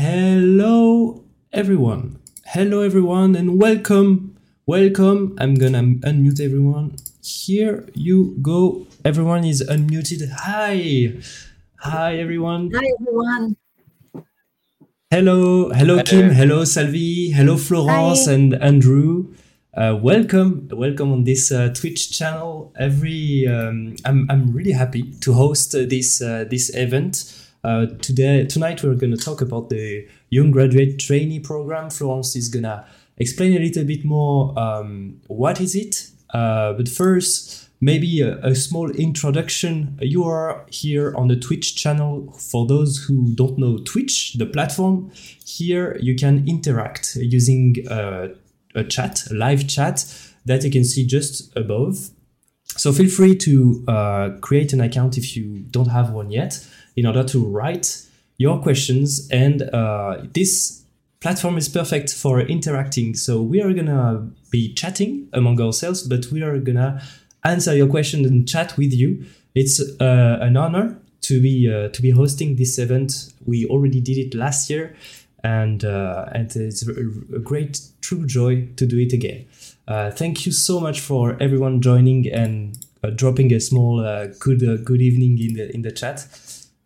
Hello, everyone. Hello, everyone, and welcome. Welcome. I'm gonna unmute everyone. Here you go. Everyone is unmuted. Hi. Hi, everyone. Hi, everyone. Hello. Hello, Kim. Hello, Salvi. Hello, Florence Hi. and Andrew. Uh, welcome, welcome on this uh, Twitch channel. Every um, I'm I'm really happy to host uh, this uh, this event. Uh, today tonight we're going to talk about the young graduate trainee program. Florence is gonna explain a little bit more. Um, what is it? Uh, but first, maybe a, a small introduction. You are here on the Twitch channel. For those who don't know Twitch, the platform, here you can interact using uh, a chat, a live chat that you can see just above. So feel free to uh, create an account if you don't have one yet, in order to write your questions. And uh, this platform is perfect for interacting. So we are gonna be chatting among ourselves, but we are gonna answer your questions and chat with you. It's uh, an honor to be uh, to be hosting this event. We already did it last year, and uh, and it's a, great true joy to do it again. Uh, thank you so much for everyone joining and uh, dropping a small uh, good good evening in the in the chat.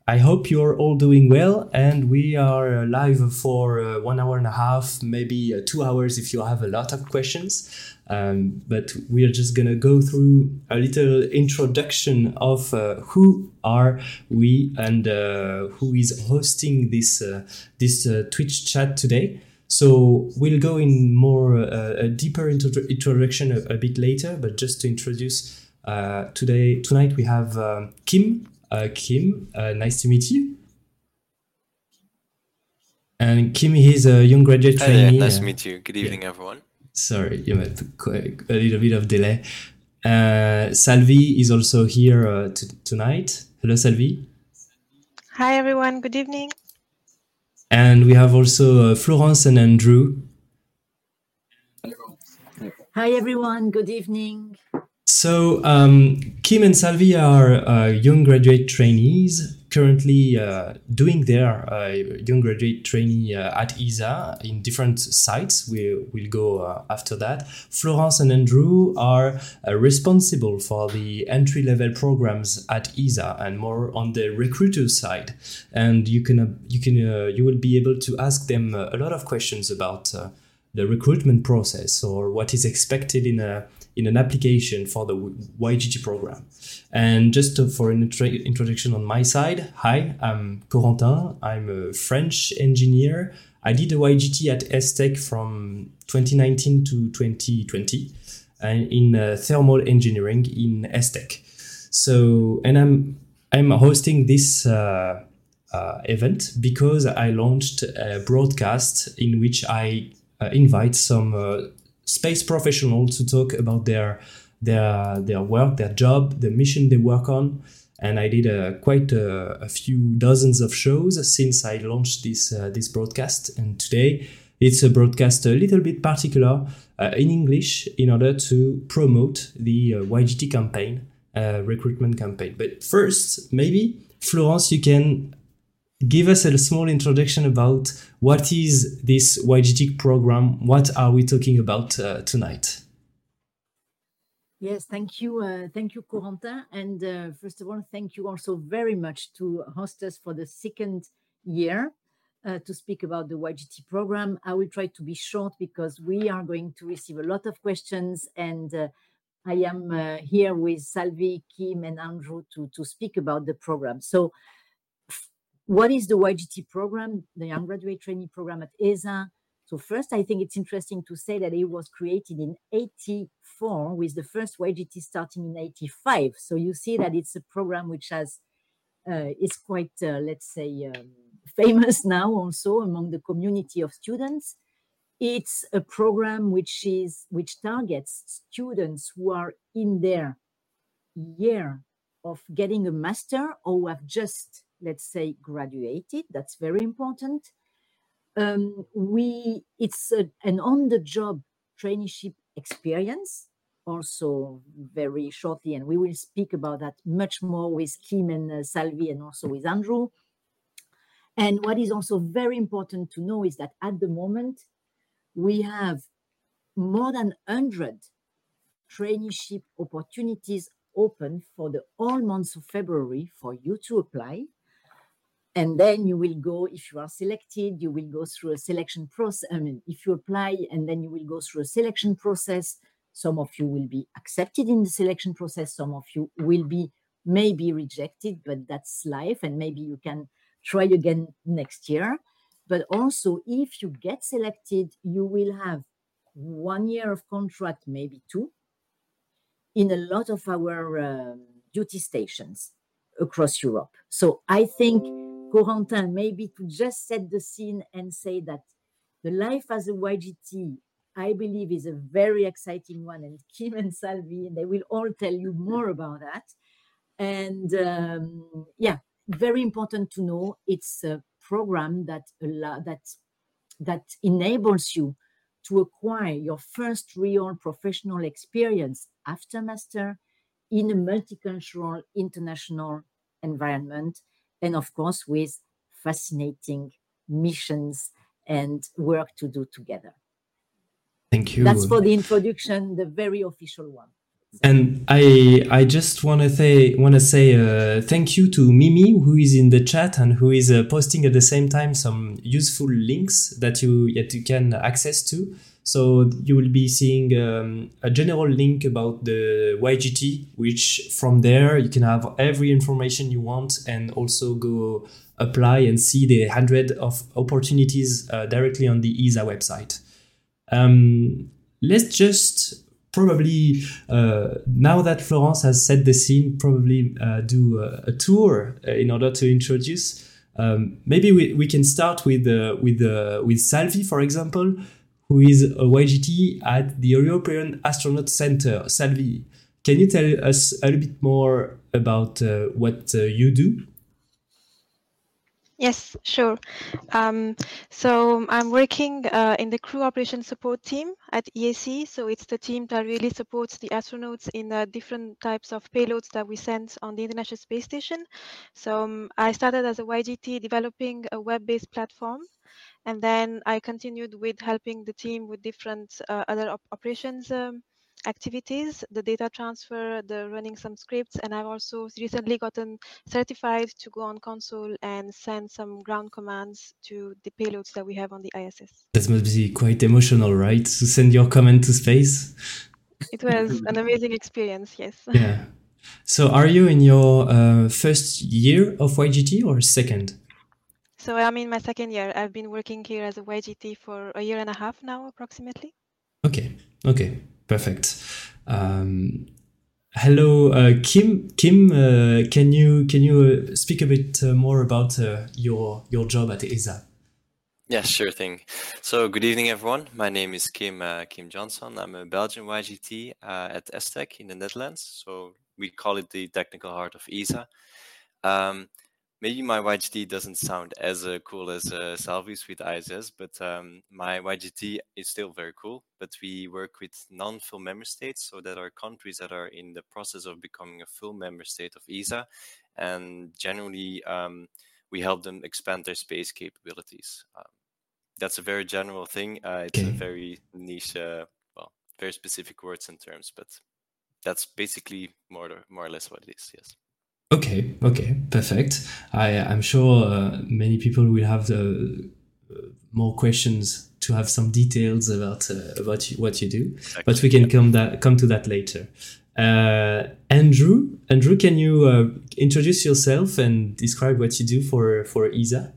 I hope you're all doing well, and we are uh, live for uh, one hour and a half, maybe uh, two hours if you have a lot of questions. Um, but we are just gonna go through a little introduction of uh, who are we and uh, who is hosting this uh, this Twitch chat today. So we'll go in more a deeper intro- introduction a, a bit later, but just to introduce uh, today tonight we have Kim. Uh, Kim, uh, nice to meet you. And Kim is a young graduate Hi there, trainee. nice uh, to meet you. Good evening, everyone. Sorry, you had a little bit of delay. Uh, Salvi is also here uh, t- tonight. Hello, Salvi. Hi everyone, good evening. And we have also uh, Florence and Andrew. Hi, everyone. Good evening. So, um, Kim and Salvi are uh, young graduate trainees currently uh, doing their uh, young graduate trainee uh, at ESA in different sites. We will go uh, after that. Florence and Andrew are uh, responsible for the entry level programs at ESA and more on the recruiter side. And you can you can you will be able to ask them a lot of questions about. The recruitment process or what is expected in a in an application for the YGT program. And just for an intro- introduction on my side, hi, I'm Corentin. I'm a French engineer. I did a YGT at Estec from 2019 to 2020 and in uh, thermal engineering in Estec. So, and I'm I'm hosting this uh, uh, event because I launched a broadcast in which I uh, invite some uh, space professionals to talk about their their their work, their job, the mission they work on. And I did uh, quite a, a few dozens of shows since I launched this uh, this broadcast. And today it's a broadcast a little bit particular uh, in English in order to promote the uh, YGT campaign, uh, recruitment campaign. But first, maybe Florence, you can give us a small introduction about what is this YGT program. What are we talking about uh, tonight? Yes, thank you. Uh, thank you, Corentin. And uh, first of all, thank you also very much to host us for the second year uh, to speak about the YGT program. I will try to be short because we are going to receive a lot of questions and uh, I am uh, here with Salvi, Kim, and Andrew to, to speak about the program. So, what is the YGT program, the Young Graduate Trainee Program at ESA? So, first, I think it's interesting to say that it was created in 84 with the first YGT starting in 85. So, you see that it's a program which has uh, is quite, uh, let's say, um, famous now also among the community of students. It's a program which is which targets students who are in their year of getting a master or who have just, let's say, graduated. That's very important. Um, we it's a, an on-the-job traineeship experience also very shortly, and we will speak about that much more with Kim and uh, Salvi and also with Andrew. And what is also very important to know is that at the moment, we have more than 100 traineeship opportunities open for the whole month of February for you to apply. And then you will go, if you are selected, you will go through a selection process. I mean, if you apply and then you will go through a selection process, some of you will be accepted in the selection process, some of you will be maybe rejected, but that's life. And maybe you can try again next year. But also, if you get selected, you will have one year of contract, maybe two, in a lot of our um, duty stations across Europe. So I think, Corentin, maybe to just set the scene and say that the life as a YGT, I believe, is a very exciting one. And Kim and Salvi, they will all tell you more about that. And um, yeah, very important to know it's a program that allow, that that enables you to acquire your first real professional experience after master in a multicultural international environment and of course with fascinating missions and work to do together. Thank you. That's for the introduction the very official one and I I just want to say want to say uh, thank you to Mimi who is in the chat and who is uh, posting at the same time some useful links that you that you can access to. So you will be seeing um, a general link about the YGT, which from there you can have every information you want and also go apply and see the hundred of opportunities uh, directly on the ESA website. Um, let's just probably uh, now that Florence has set the scene, probably uh, do a, a tour uh, in order to introduce. Um, maybe we, we can start with uh, with uh, with Salvi, for example, who is a YGT at the European Astronaut Center. Salvi, can you tell us a little bit more about uh, what you do? Yes, sure. Um, so I'm working uh, in the crew operation support team at EAC. So it's the team that really supports the astronauts in the different types of payloads that we send on the International Space Station. So um, I started as a YGT developing a web-based platform. And then I continued with helping the team with different uh, other op operations um, activities, the data transfer, the running some scripts, and I've also recently gotten certified to go on console and send some ground commands to the payloads that we have on the ISS. That must be quite emotional, right? To send your command to space. It was an amazing experience, yes. Yeah. So, are you in your uh, first year of YGT or second? So, I'm in my second year. I've been working here as a YGT for a year and a half now, approximately. Okay. Okay. Perfect. Um, hello, uh, Kim. Kim, uh, can you can you uh, speak a bit uh, more about uh, your your job at ESA? Yeah, sure thing. So, good evening, everyone. My name is Kim Kim Johnson. I'm a Belgian YGT at ESTEC in the Netherlands. So we call it the technical heart of ESA. Um, maybe my YGT doesn't sound as uh, cool as uh, Salvi's with ISS, but um, my YGT is still very cool. But we work with non-full member states, so that are countries that are in the process of becoming a full member state of ESA, and generally um, we help them expand their space capabilities. Um, that's a very general thing. Uh, it's okay. a very niche, uh, well, very specific words and terms, but that's basically more or, more or less what it is. Yes. Okay, okay, perfect. I, I'm sure uh, many people will have the, uh, more questions to have some details about uh, about what you do, exactly. but we can come that come to that later. Uh, Andrew, Andrew, can you uh, introduce yourself and describe what you do for for ESA?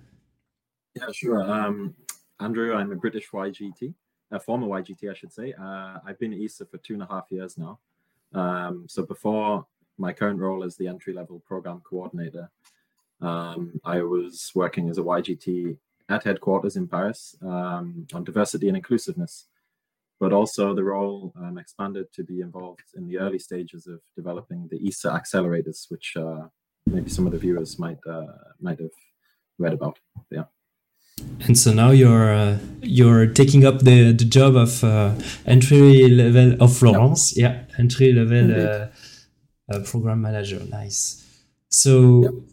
Yeah, sure. Um, Andrew, I'm a British YGT, a former YGT, I should say. Uh, I've been at ESA for two and a half years now. Um, so before my current role is the entry level program coordinator. Um, I was working as a YGT at headquarters in Paris um, on diversity and inclusiveness, but also the role um, expanded to be involved in the early stages of developing the ESA accelerators, which uh, maybe some of the viewers might uh, might have read about. Yeah. And so now you're uh, you're taking up the, the job of uh, entry level of Florence, yeah, entry level uh, program manager. Nice. So,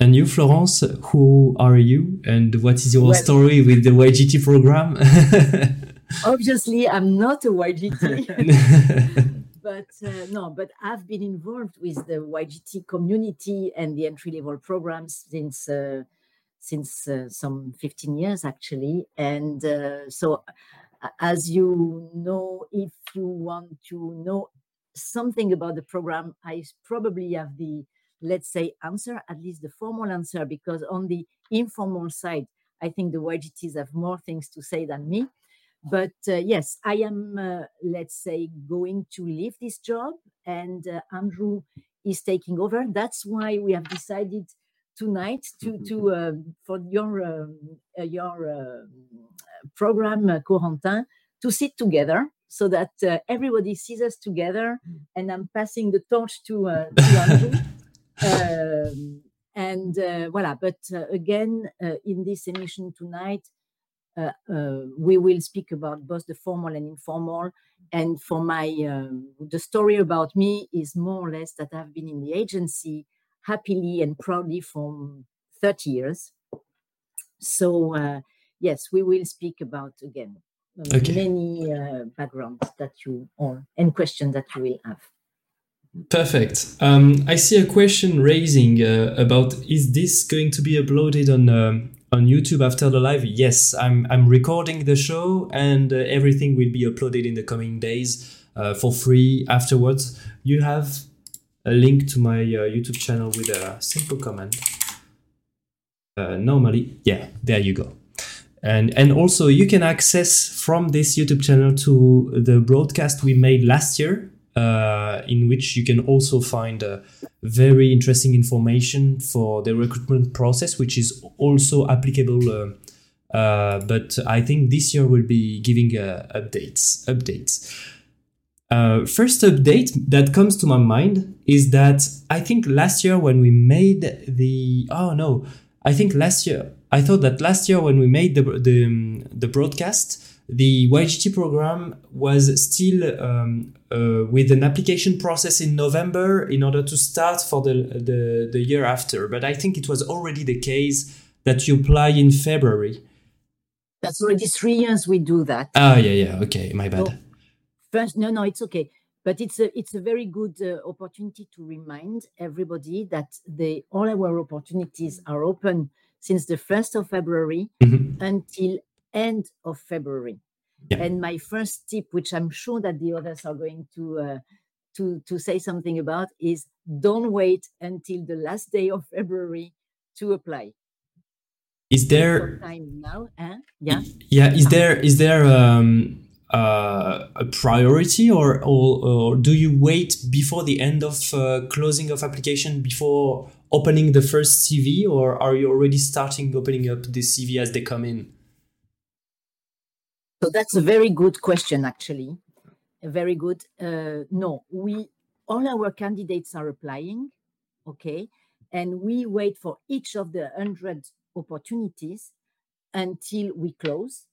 And you, Florence, who are you and what is your Well- story with the YGT program? Obviously, I'm not a YGT. but uh, no, but I've been involved with the YGT community and the entry level programs since uh, since uh, some 15 years actually. And uh, so, as you know, if you want to know something about the program, I probably have the let's say answer, at least the formal answer, because on the informal side, I think the YGTs have more things to say than me. But uh, yes i am uh, let's say going to leave this job and uh, andrew is taking over. That's why we have decided tonight to to um, for your um, uh, your um, program uh, corentin to sit together so that uh, everybody sees us together and i'm passing the torch to, uh, to andrew um, and uh, voila but uh, again uh, in this emission tonight uh, uh, we will speak about both the formal and informal. And for my, um, the story about me is more or less that I've been in the agency happily and proudly for 30 years. So, uh, yes, we will speak about again Okay. many uh, backgrounds that you or and questions that you will have. Perfect. Um, I see a question raising uh, about is this going to be uploaded on um, on YouTube after the live? Yes, I'm I'm recording the show and uh, everything will be uploaded in the coming days uh, for free afterwards. You have a link to my uh, YouTube channel with a simple comment. Uh, normally, yeah, there you go. And and also you can access from this YouTube channel to the broadcast we made last year uh, in which you can also find uh, very interesting information for the recruitment process, which is also applicable. Uh, uh, but I think this year we'll be giving uh, updates. Updates. First update that comes to my mind is that I think last year when we made the oh no, I think last year I thought that last year when we made the the, the broadcast, the YGT program was still um, uh, with an application process in November in order to start for the, the the year after. But I think it was already the case that you apply in February. That's already three years we do that. Ah yeah yeah okay my bad. So, first no no it's okay but it's a it's a very good uh, opportunity to remind everybody that the all our opportunities are open since the 1st of february Mhm. until end of february Yeah. and my first tip which i'm sure that the others are going to uh, to to say something about is don't wait until the last day of february to apply Is there time now yeah Yeah, is there is there um, uh, a priority or, or or do you wait before the end of uh, closing of application before opening the first CV or are you already starting opening up the CV as they come in? So that's a very good question, actually. Very good. Uh, no, we all our candidates are applying, okay, and we wait for each of the hundred opportunities until we close,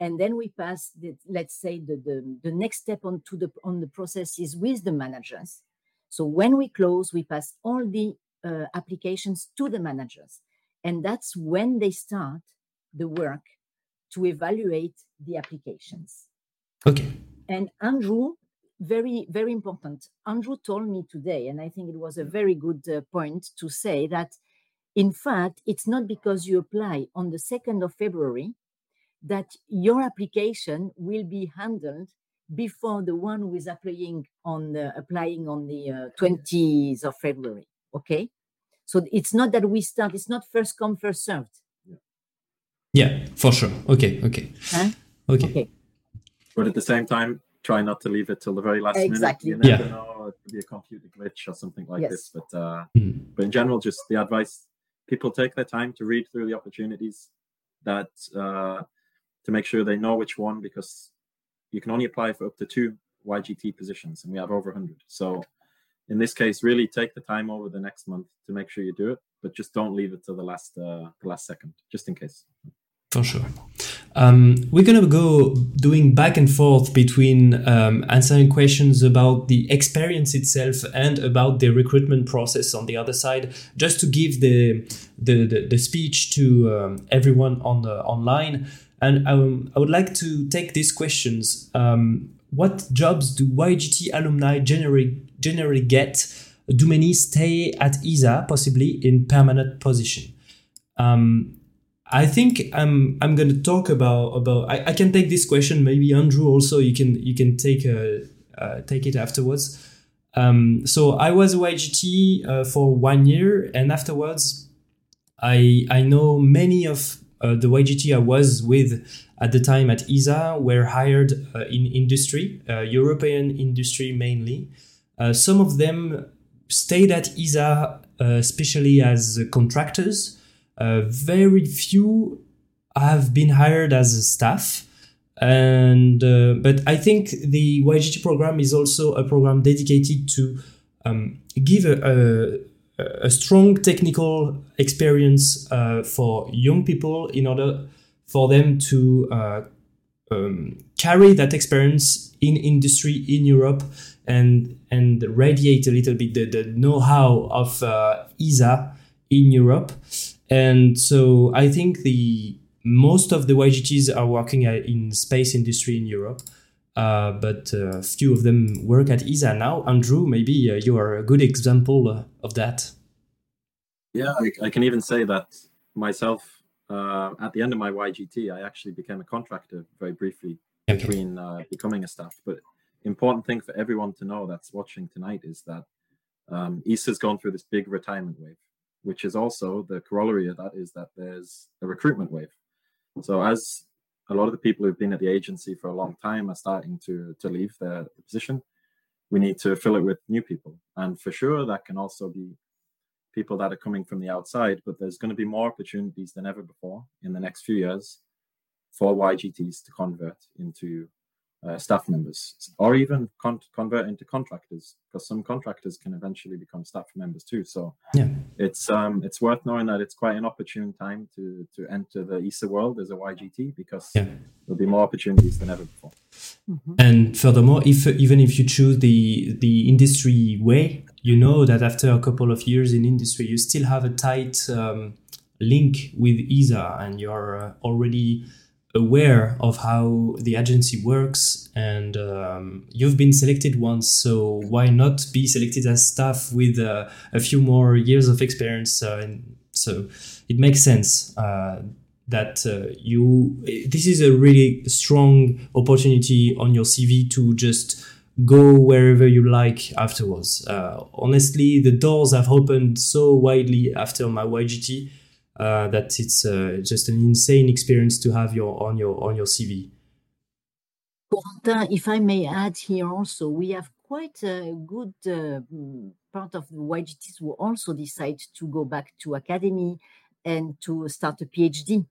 and then we pass the let's say the the, the next step on to the on the process is with the managers. So when we close, we pass all the uh, applications to the managers, and that's when they start the work to evaluate the applications. Okay. And Andrew, very, very important. Andrew told me today, and I think it was a very good uh, point to say that, in fact, it's not because you apply on the 2nd of February that your application will be handled before the one who is applying on the applying on the uh, 20th of February. Okay, so it's not that we start. It's not first come first served. Yeah, for sure. Okay, okay. Huh? Okay. Okay. But at the same time, try not to leave it till the very last Exactly. minute. You never Yeah. know, it could be a computer glitch or something like Yes. this. But uh, Mm. but in general, just the advice: people take their time to read through the opportunities, that uh, to make sure they know which one, because you can only apply for up to two YGT positions, and we have over 100. So in this case, really take the time over the next month to make sure you do it, but just don't leave it till the last uh, the last second, just in case. For sure. Um, we're gonna go doing back and forth between um, answering questions about the experience itself and about the recruitment process on the other side, just to give the the, the, the speech to um, everyone on the online. And um, I would like to take these questions. Um, what jobs do YGT alumni generally generally get? Do many stay at ESA, possibly in permanent position? Um, I think I'm I'm going to talk about about I, I can take this question. Maybe Andrew also you can you can take a, uh, take it afterwards. Um, so I was YGT uh, for one year, and afterwards, I I know many of uh, the YGT I was with at the time at ESA were hired uh, in industry, uh, European industry mainly. Uh, some of them stayed at ESA, especially as contractors. Uh, very few have been hired as staff. And uh, but I think the YGT program is also a program dedicated to um, give a, a, a, strong technical experience uh, for young people in order for them to uh, um, carry that experience in industry in Europe and and radiate a little bit the, the know-how of uh, ESA in Europe and so I think the most of the YGTs are working in space industry in Europe. Uh, but a uh, few of them work at ESA now. Andrew, maybe uh, you are a good example uh, of that. Yeah, I, I, can even say that myself. Uh, at the end of my YGT, I actually became a contractor very briefly okay. between uh, becoming a staff. But important thing for everyone to know that's watching tonight is that um, ESA's gone through this big retirement wave which is also the corollary of that is that there's a recruitment wave. So as a lot of the people who've been at the agency for a long time are starting to to leave their position, we need to fill it with new people. And for sure, that can also be people that are coming from the outside. But there's going to be more opportunities than ever before in the next few years for YGTs to convert into uh, staff members or even con- convert into contractors because some contractors can eventually become staff members too so yeah it's um it's worth knowing that it's quite an opportune time to to enter the ESA world as a YGT because yeah. there'll be more opportunities than ever before mm-hmm. and furthermore if even if you choose the the industry way you know that after a couple of years in industry you still have a tight um, link with ESA and you're uh, already aware of how the agency works and um, you've been selected once so why not be selected as staff with uh, a few more years of experience uh, and so it makes sense uh, that uh, you this is a really strong opportunity on your cv to just go wherever you like afterwards. Uh, honestly the doors have opened so widely after my ygt uh, that it's uh, just an insane experience to have your on your on your CV. Corentin, if I may add here also, we have quite a good uh, part of the YGTs who also decide to go back to academy and to start a PhD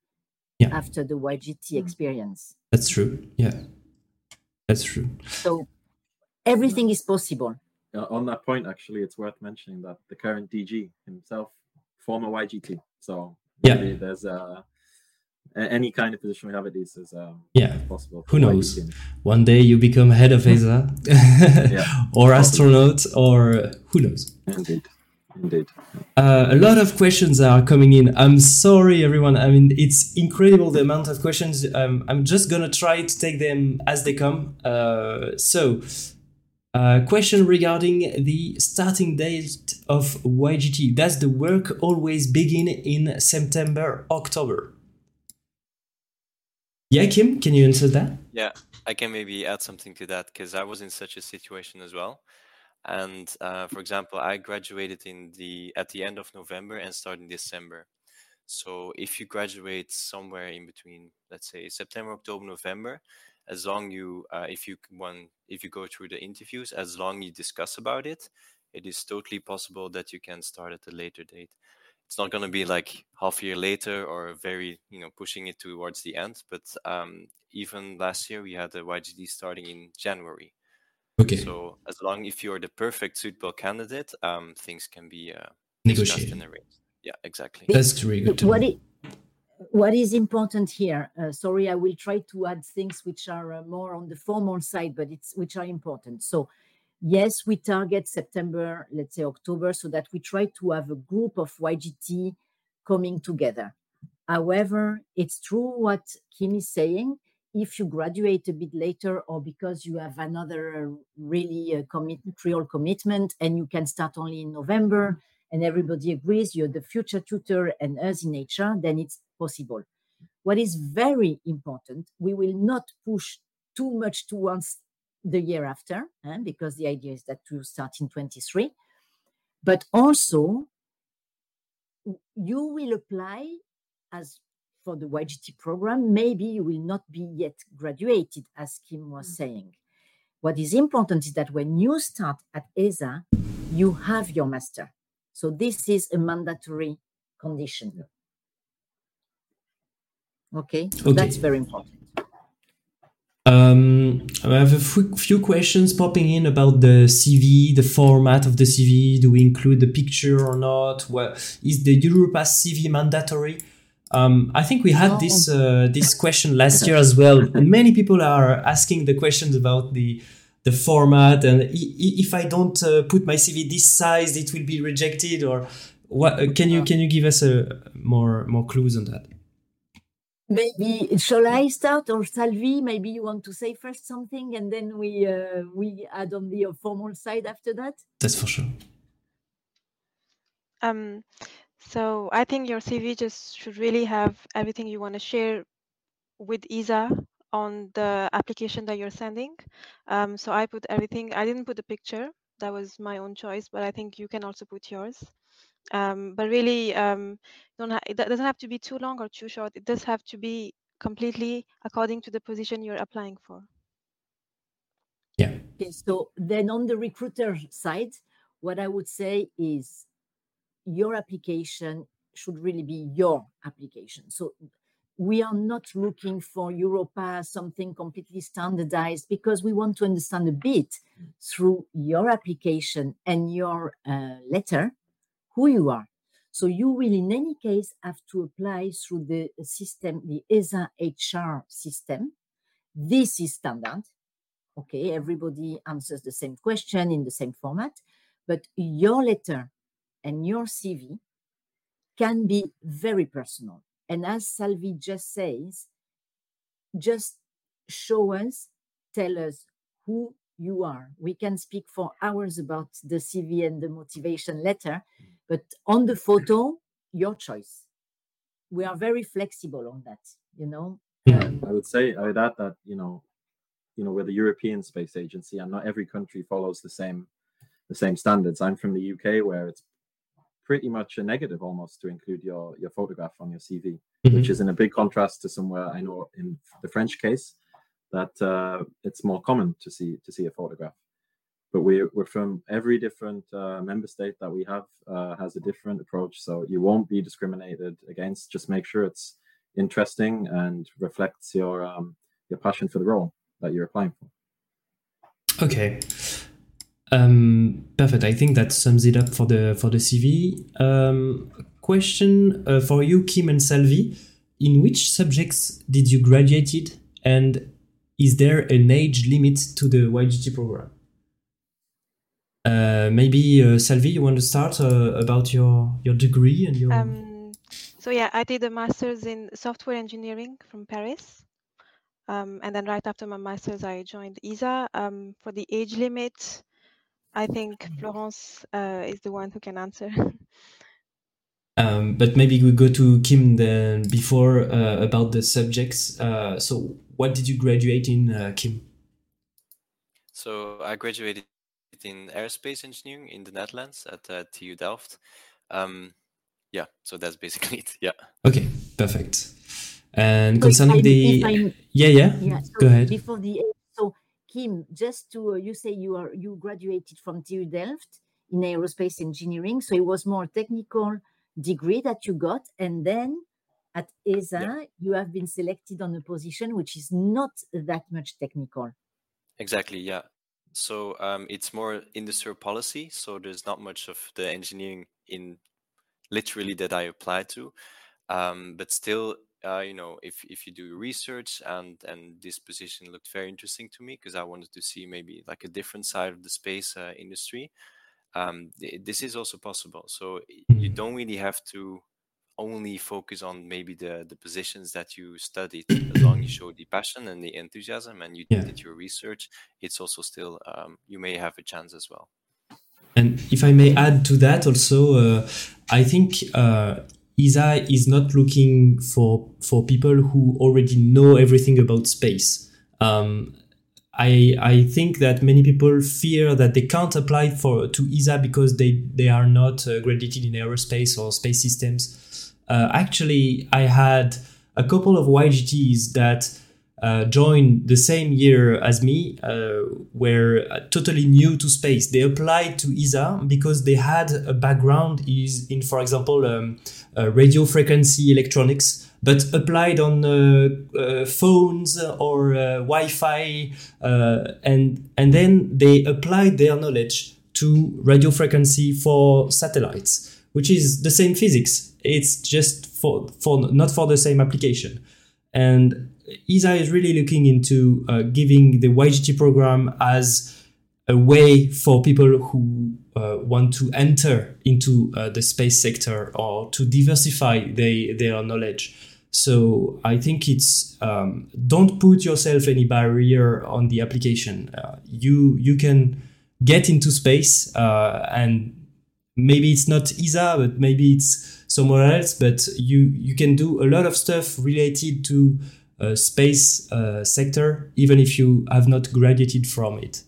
yeah. after the YGT mm. experience. That's true. Yeah, that's true. So everything is possible. Uh, on that point, actually, it's worth mentioning that the current DG himself, former YGT, so yeah, there's uh, any kind of position we have at these is um, yeah possible. Who knows? One day you become head of ESA, yeah, or astronaut, or who knows? Indeed. Indeed. Uh, a lot of questions are coming in. I'm sorry, everyone. I mean, it's incredible the amount of questions. Um, I'm just gonna try to take them as they come. Uh, so, uh, question regarding the starting date of YGT. Does the work always begin in September, October? Yeah, Kim, can you answer that? Yeah, I can maybe add something to that because I was in such a situation as well. And uh, for example, I graduated in the at the end of November and started in December. So if you graduate somewhere in between, let's say September, October, November, as long you uh, if you one if you go through the interviews as long you discuss about it it is totally possible that you can start at a later date. It's not going to be like half a year later or very you know pushing it towards the end but um, even last year we had the YGT starting in January. Okay. So as long if you're the perfect suitable candidate um, things can be uh, negotiated. yeah exactly. That's really good what it what is important here? Uh, sorry, I will try to add things which are uh, more on the formal side, but it's which are important. So, yes, we target September, let's say October, so that we try to have a group of YGT coming together. However, it's true what Kim is saying. If you graduate a bit later, or because you have another really uh, commit, real commitment, and you can start only in November, and everybody agrees you're the future tutor and us in HR, then it's possible. What is very important, we will not push too much towards the year after, eh, because the idea is that to start in 23. But also, you will apply as for the YGT program, maybe you will not be yet graduated, as Kim was saying. What is important is that when you start at ESA, you have your master. So this is a mandatory condition. Okay, Okay. that's very important. Um, I have a few- questions popping in about the CV, the format of the CV. Do we include the picture or not? Is the Europass CV mandatory? Um, I think we had this uh, this question last year as well, and many people are asking the questions about the the format and i- i- if I don't uh, put my CV this size, it will be rejected. Or what? uh, Can you can you give us a more more clues on that? Maybe shall I start or Salvi? Maybe you want to say first something, and then we uh, we add on the uh, formal side after that. That's for sure. Um, so I think your CV just should really have everything you want to share with ESA on the application that you're sending. Um, so I put everything. I didn't put the picture. That was my own choice, but I think you can also put yours. Um, but really, um, don't ha- it doesn't have to be too long or too short. It does have to be completely according to the position you're applying for. Yeah. Okay, so then on the recruiter side, what I would say is your application should really be your application. So we are not looking for Europass something completely standardized because we want to understand a bit through your application and your uh, letter who you are. So you will, in any case, have to apply through the system, the ESA HR system. This is standard. Okay, everybody answers the same question in the same format, but your letter and your CV can be very personal. And as Salvi just says, just show us, tell us who you are. We can speak for hours about the CV and the motivation letter, but on the photo, your choice. We are very flexible on that, you know. Yeah. Um, I would say I would add that you know, you know, we're the European Space Agency, and not every country follows the same the same standards. I'm from the UK, where it's pretty much a negative almost to include your your photograph on your CV, Mhm. which is in a big contrast to somewhere I know in the French case that uh, it's more common to see to see a photograph. But we're we're from every different uh, member state that we have uh, has a different approach, so you won't be discriminated against. Just make sure it's interesting and reflects your um, your passion for the role that you're applying for. Okay. Um, perfect. I think that sums it up for the for the CV. Um, question uh, for you, Kim and Salvi. In which subjects did you graduated, and is there an age limit to the YGT program? Uh, maybe uh, Salvi, you want to start uh, about your your degree and your. Um, so yeah, I did a master's in software engineering from Paris. Um, and then right after my master's, I joined ESA. Um, for the age limit, I think Florence uh, is the one who can answer. Um, but maybe we go to Kim then before uh, about the subjects. Uh, so, what did you graduate in, uh, Kim? So I graduated in aerospace engineering in the Netherlands at uh, TU Delft. Um, yeah, so that's basically it. Yeah. Okay, perfect. And so if concerning I- the if I- yeah yeah, Yeah. So go ahead. Before the age, so Kim, just to uh, you say you are you graduated from TU Delft in aerospace engineering, so it was more technical degree that you got, and then at ESA you have been selected on a position which is not that much technical. Exactly, yeah. So um, it's more industrial policy. So there's not much of the engineering in literally that I applied to. Um, but still, uh, you know, if if you do research and and this position looked very interesting to me because I wanted to see maybe like a different side of the space uh, industry. Um, th- this is also possible. So you Mm. don't really have to only focus on maybe the the positions that you studied. As long as you show the passion and the enthusiasm and you Yeah. did your research, it's also still um, you may have a chance as well. And if I may add to that also, uh, I think uh, ESA is not looking for for people who already know everything about space. Um, I I think that many people fear that they can't apply for to ESA because they they are not uh, graduated in aerospace or space systems. Uh, actually, I had a couple of YGTs that uh, joined the same year as me, uh, were uh, totally new to space. They applied to ESA because they had a background in, for example, um, uh, radio frequency electronics, but applied on uh, phones or Wi-Fi, and and then they applied their knowledge to radio frequency for satellites, which is the same physics. It's just for for not for the same application, and ESA is really looking into uh, giving the YGT program as a way for people who uh, want to enter into uh, the space sector or to diversify they, their knowledge. So I think it's um, don't put yourself any barrier on the application. Uh, you you can get into space uh, and maybe it's not ESA, but maybe it's somewhere else. But you you can do a lot of stuff related to space uh, sector, even if you have not graduated from it.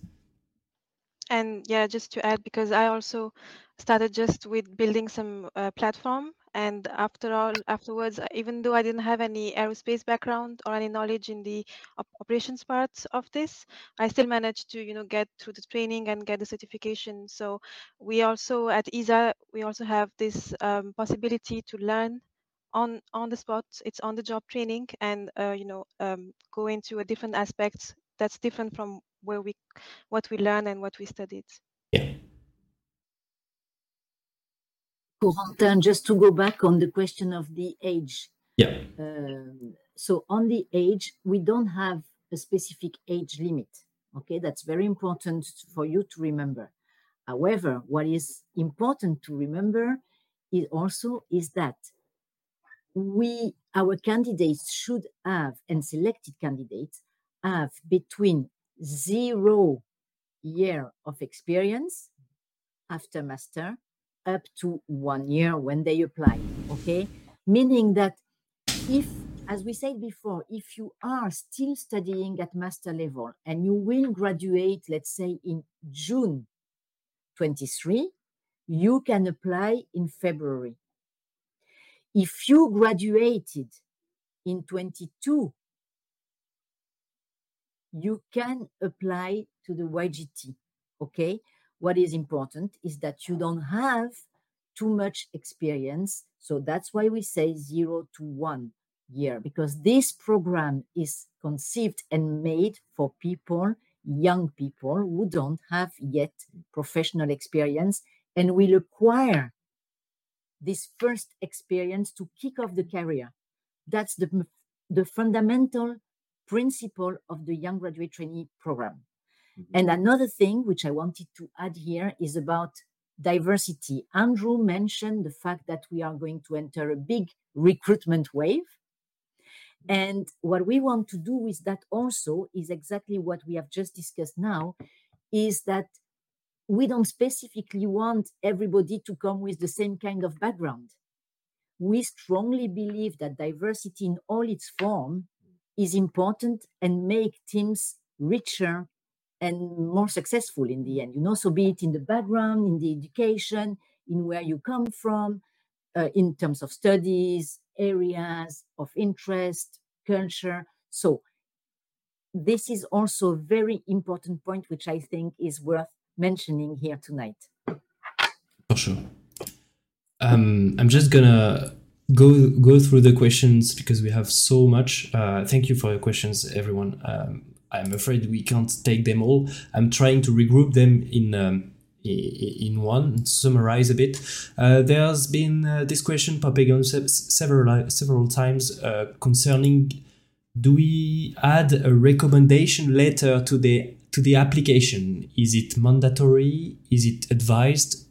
And yeah, just to add, because I also started just with building some uh, platform, and after all, afterwards, uh, even though I didn't have any aerospace background or any knowledge in the op- operations parts of this, I still managed to you know get through the training and get the certification. So we also at ESA we also have this um, possibility to learn on on the spot. It's on the job training, and uh, you know um, go into a different aspect that's different from where we what we learn and what we studied. Yeah. Corentin, just to go back on the question of the age. Yeah. Um, so on the age, we don't have a specific age limit. Okay, that's very important for you to remember. However, what is important to remember is also is that we our candidates should have and selected candidates have between zero year of experience after master up to one year when they apply okay? Meaning that if as we said before if you are still studying at master level and you will graduate let's say in june 23 you can apply in february if you graduated in 22 you can apply to the YGT. Okay. What is important is that you don't have too much experience. So that's why we say zero to one year, because this program is conceived and made for people, young people who don't have yet professional experience and will acquire this first experience to kick off the career. That's the, the fundamental principle of the young graduate trainee program. Mm-hmm. And another thing which I wanted to add here is about diversity. Andrew mentioned the fact that we are going to enter a big recruitment wave. And what we want to do with that also is exactly what we have just discussed now is that we don't specifically want everybody to come with the same kind of background. We strongly believe that diversity in all its form is important and make teams richer and more successful in the end you know so be it in the background in the education in where you come from uh, in terms of studies areas of interest culture so this is also a very important point which i think is worth mentioning here tonight for sure um, i'm just gonna go go through the questions because we have so much. Uh, thank you for your questions, everyone. Um, I'm afraid we can't take them all. I'm trying to regroup them in um, in one. Summarize a bit. Uh, there's been uh, this question popping on several several times uh, concerning: Do we add a recommendation letter to the to the application? Is it mandatory? Is it advised?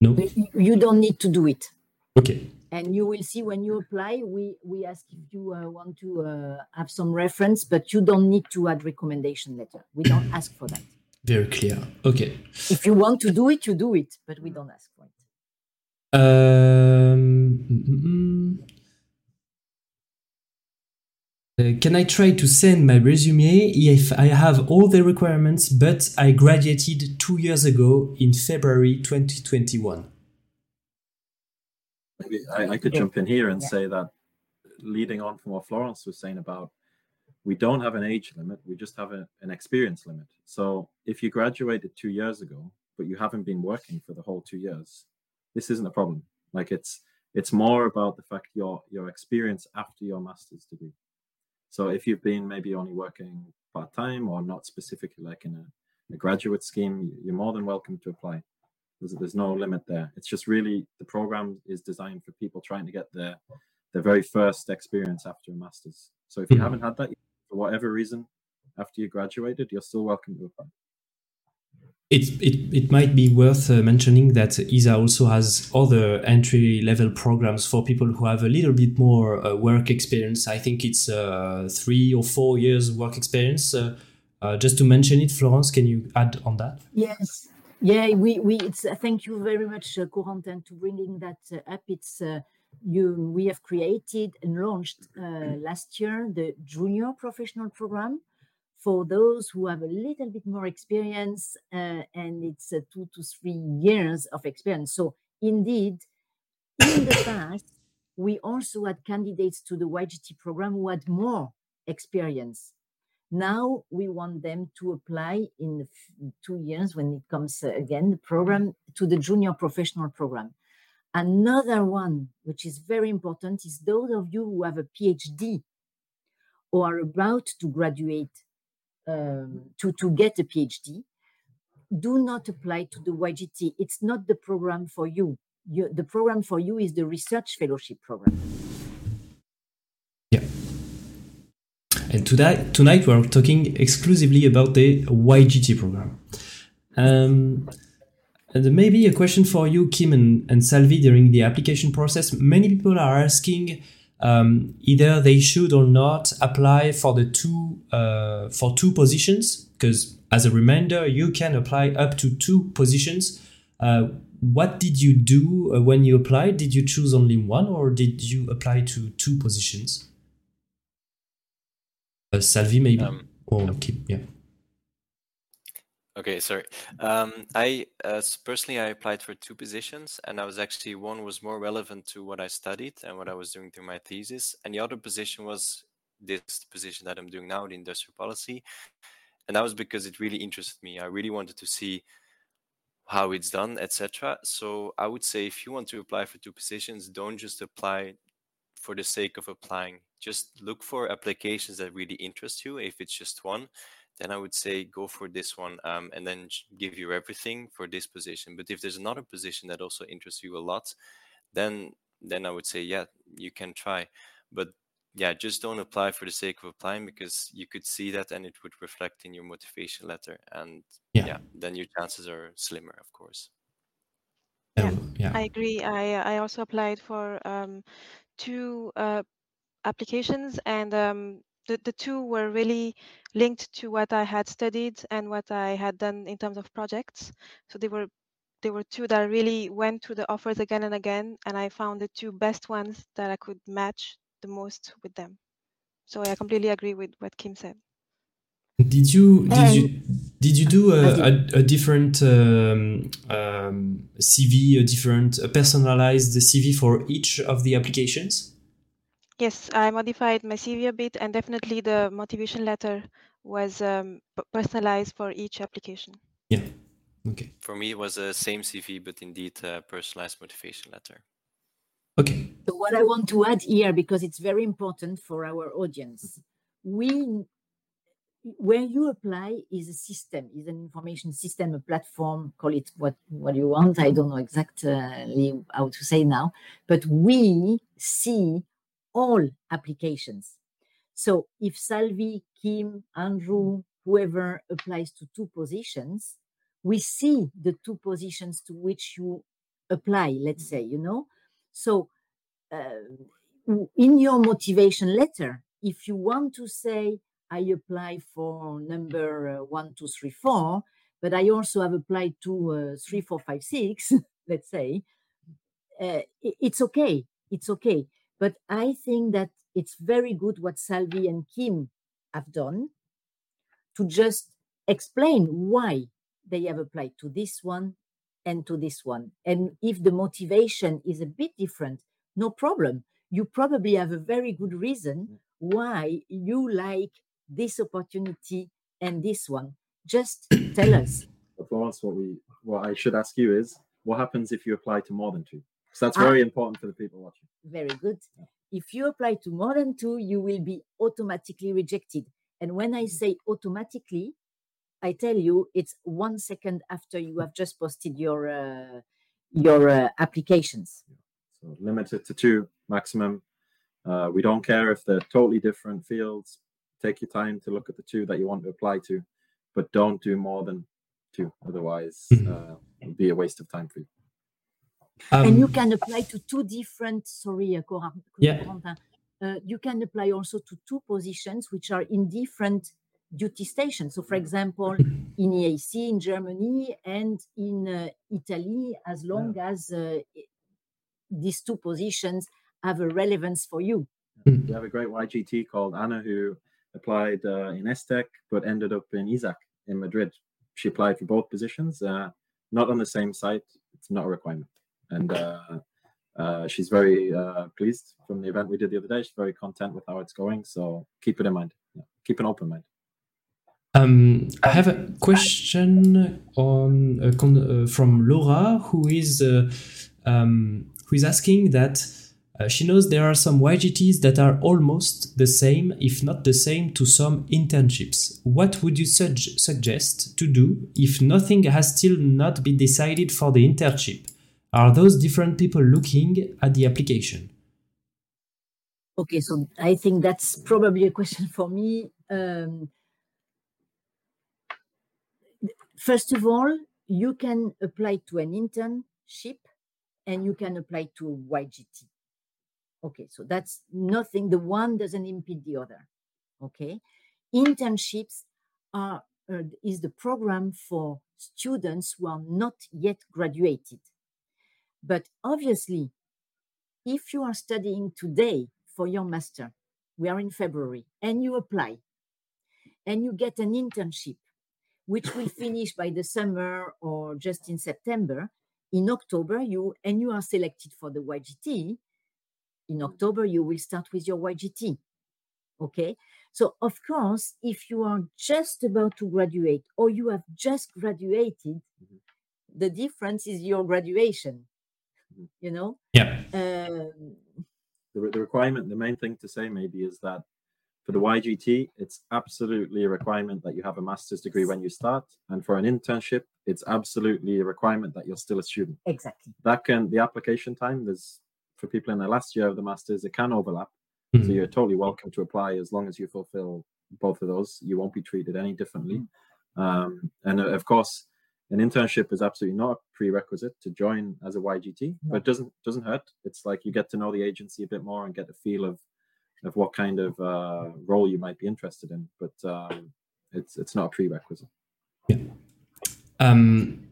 No. You don't need to do it. Okay and you will see when you apply we we ask if you uh, want to uh, have some reference but you don't need to add recommendation letter we don't ask for that very clear okay if you want to do it you do it but we don't ask for it um, mm, uh, can I try to send my resume if I have all the requirements, but I graduated two years ago in February 2021? Maybe I, I could jump in here and yeah. say that leading on from what Florence was saying about we don't have an age limit, we just have a, an experience limit. So if you graduated two years ago, but you haven't been working for the whole two years, this isn't a problem. Like it's it's more about the fact your your experience after your master's degree. So if you've been maybe only working part time or not specifically like in a, a graduate scheme, you're more than welcome to apply. There's, there's no limit there. It's just really the program is designed for people trying to get their their very first experience after a master's. So if you mm-hmm. haven't had that for whatever reason after you graduated, you're still welcome to apply. It, it, it might be worth uh, mentioning that ESA also has other entry level programs for people who have a little bit more uh, work experience. I think it's uh, three or four years work experience. Uh, uh, just to mention it, Florence, can you add on that? Yes, yeah, we we thank you very much, uh, Corentin, to bringing that up. It's you we have created and launched last year the junior professional program for those who have a little bit more experience, uh, and it's uh, two to three years of experience. So indeed, in the past, we also had candidates to the YGT program who had more experience now we want them to apply in two years when it comes uh, again the program to the junior professional program. Another one, which is very important, is those of you who have a PhD or are about to graduate um, to, to get a PhD. Do not apply to the YGT. It's not the program for you. you the program for you is the research fellowship program. Yeah. And today, tonight we're talking exclusively about the YGT program. Um, and maybe a question for you, Kim and, and Salvi, during the application process. Many people are asking um, either they should or not apply for the two uh, for two positions because, as a reminder, you can apply up to two positions. Uh, what did you do uh, when you applied? Did you choose only one, or did you apply to two positions? Uh, Salvi, maybe, um, or Kim, yeah. Okay, sorry. Um, I uh, personally I applied for two positions, and I was actually one was more relevant to what I studied and what I was doing through my thesis, and the other position was this position that I'm doing now, the industrial policy, and that was because it really interested me. I really wanted to see how it's done, etc. So I would say if you want to apply for two positions, don't just apply for the sake of applying. Just look for applications that really interest you. If it's just one, then I would say go for this one um, and then give you everything for this position. But if there's another position that also interests you a lot, then then I would say yeah, you can try. But yeah, just don't apply for the sake of applying because you could see that and it would reflect in your motivation letter, and yeah, yeah then your chances are slimmer, of course. Yeah, yeah. I agree. I I also applied for um, two uh, applications and um, the, the two were really linked to what I had studied and what I had done in terms of projects. So they were they were two that really went through the offers again and again, and I found the two best ones that I could match the most with them. So I completely agree with what Kim said. Did you did you did you do a, a, a different um, um, CV, a different a personalized CV for each of the applications? Yes, I modified my CV a bit, and definitely the motivation letter was um, personalized for each application. Yeah. Okay. For me, it was the same CV, but indeed a personalized motivation letter. Okay. So what I want to add here, because it's very important for our audience, we where you apply is a system, is an information system, a platform, call it what, what you want. I don't know exactly how to say now, but we see all applications. So if Salvi, Kim, Andrew, whoever applies to two positions, we see the two positions to which you apply, let's say, you know. So uh, in your motivation letter, if you want to say, I apply for number uh, one, two, three, four, but I also have applied to uh, three, four, five, six, let's say, uh, it's okay. It's okay. But I think that it's very good what Salvi and Kim have done to just explain why they have applied to this one and to this one. And if the motivation is a bit different, no problem. You probably have a very good reason mm. why you like this opportunity and this one. Just tell us. Florence, what we what I should ask you is what happens if you apply to more than two? Because that's very ah, important for the people watching. Very good. If you apply to more than two, you will be automatically rejected. And when I say automatically, I tell you it's one second after you have just posted your uh, your uh, applications. So limited to two maximum. Uh, we don't care if they're totally different fields, take your time to look at the two that you want to apply to, but don't do more than two. Otherwise, mm-hmm. uh, it'll be a waste of time for you. Um, and you can apply to two different, sorry, uh, yeah. Uh, you can apply also to two positions which are in different duty stations. So, for example, in EAC in Germany and in uh, Italy, as long yeah. as uh, these two positions have a relevance for you. We have a great YGT called Anna who applied uh, in ESTEC, but ended up in ESAC in Madrid. She applied for both positions, uh, not on the same site. It's not a requirement. And uh, uh she's very uh, pleased from the event we did the other day. She's very content with how it's going. So keep it in mind. Yeah. Keep an open mind. Um, I have a question on uh, from Laura, who is um, who is asking that uh, she knows there are some YGTs that are almost the same, if not the same, to some internships. What would you suggest to do if nothing has still not been decided for the internship? Are those different people looking at the application? Okay, so I think that's probably a question for me. Um, first of all, you can apply to an internship and you can apply to a YGT Okay, so that's nothing. The one doesn't impede the other. Okay, internships are uh, is the program for students who are not yet graduated. But obviously, if you are studying today for your master, we are in February, and you apply, and you get an internship, which will finish by the summer or just in September. In October, you and you are selected for the YGT in October, you will start with your YGT. Okay. So, of course, if you are just about to graduate or you have just graduated, mm-hmm. the difference is your graduation. You know? Yeah. Um, the, the requirement, the main thing to say maybe is that for the YGT, it's absolutely a requirement that you have a master's degree when you start. And for an internship, it's absolutely a requirement that you're still a student. Exactly. That can, the application time, there's for people in their last year of the masters, it can overlap. Mm-hmm. So you're totally welcome to apply as long as you fulfill both of those. You won't be treated any differently. Mm-hmm. Um, and uh, of course, an internship is absolutely not a prerequisite to join as a YGT, no. but it doesn't doesn't hurt. It's like you get to know the agency a bit more and get a feel of of what kind of uh, role you might be interested in. But um, it's it's not a prerequisite. Yeah. Um,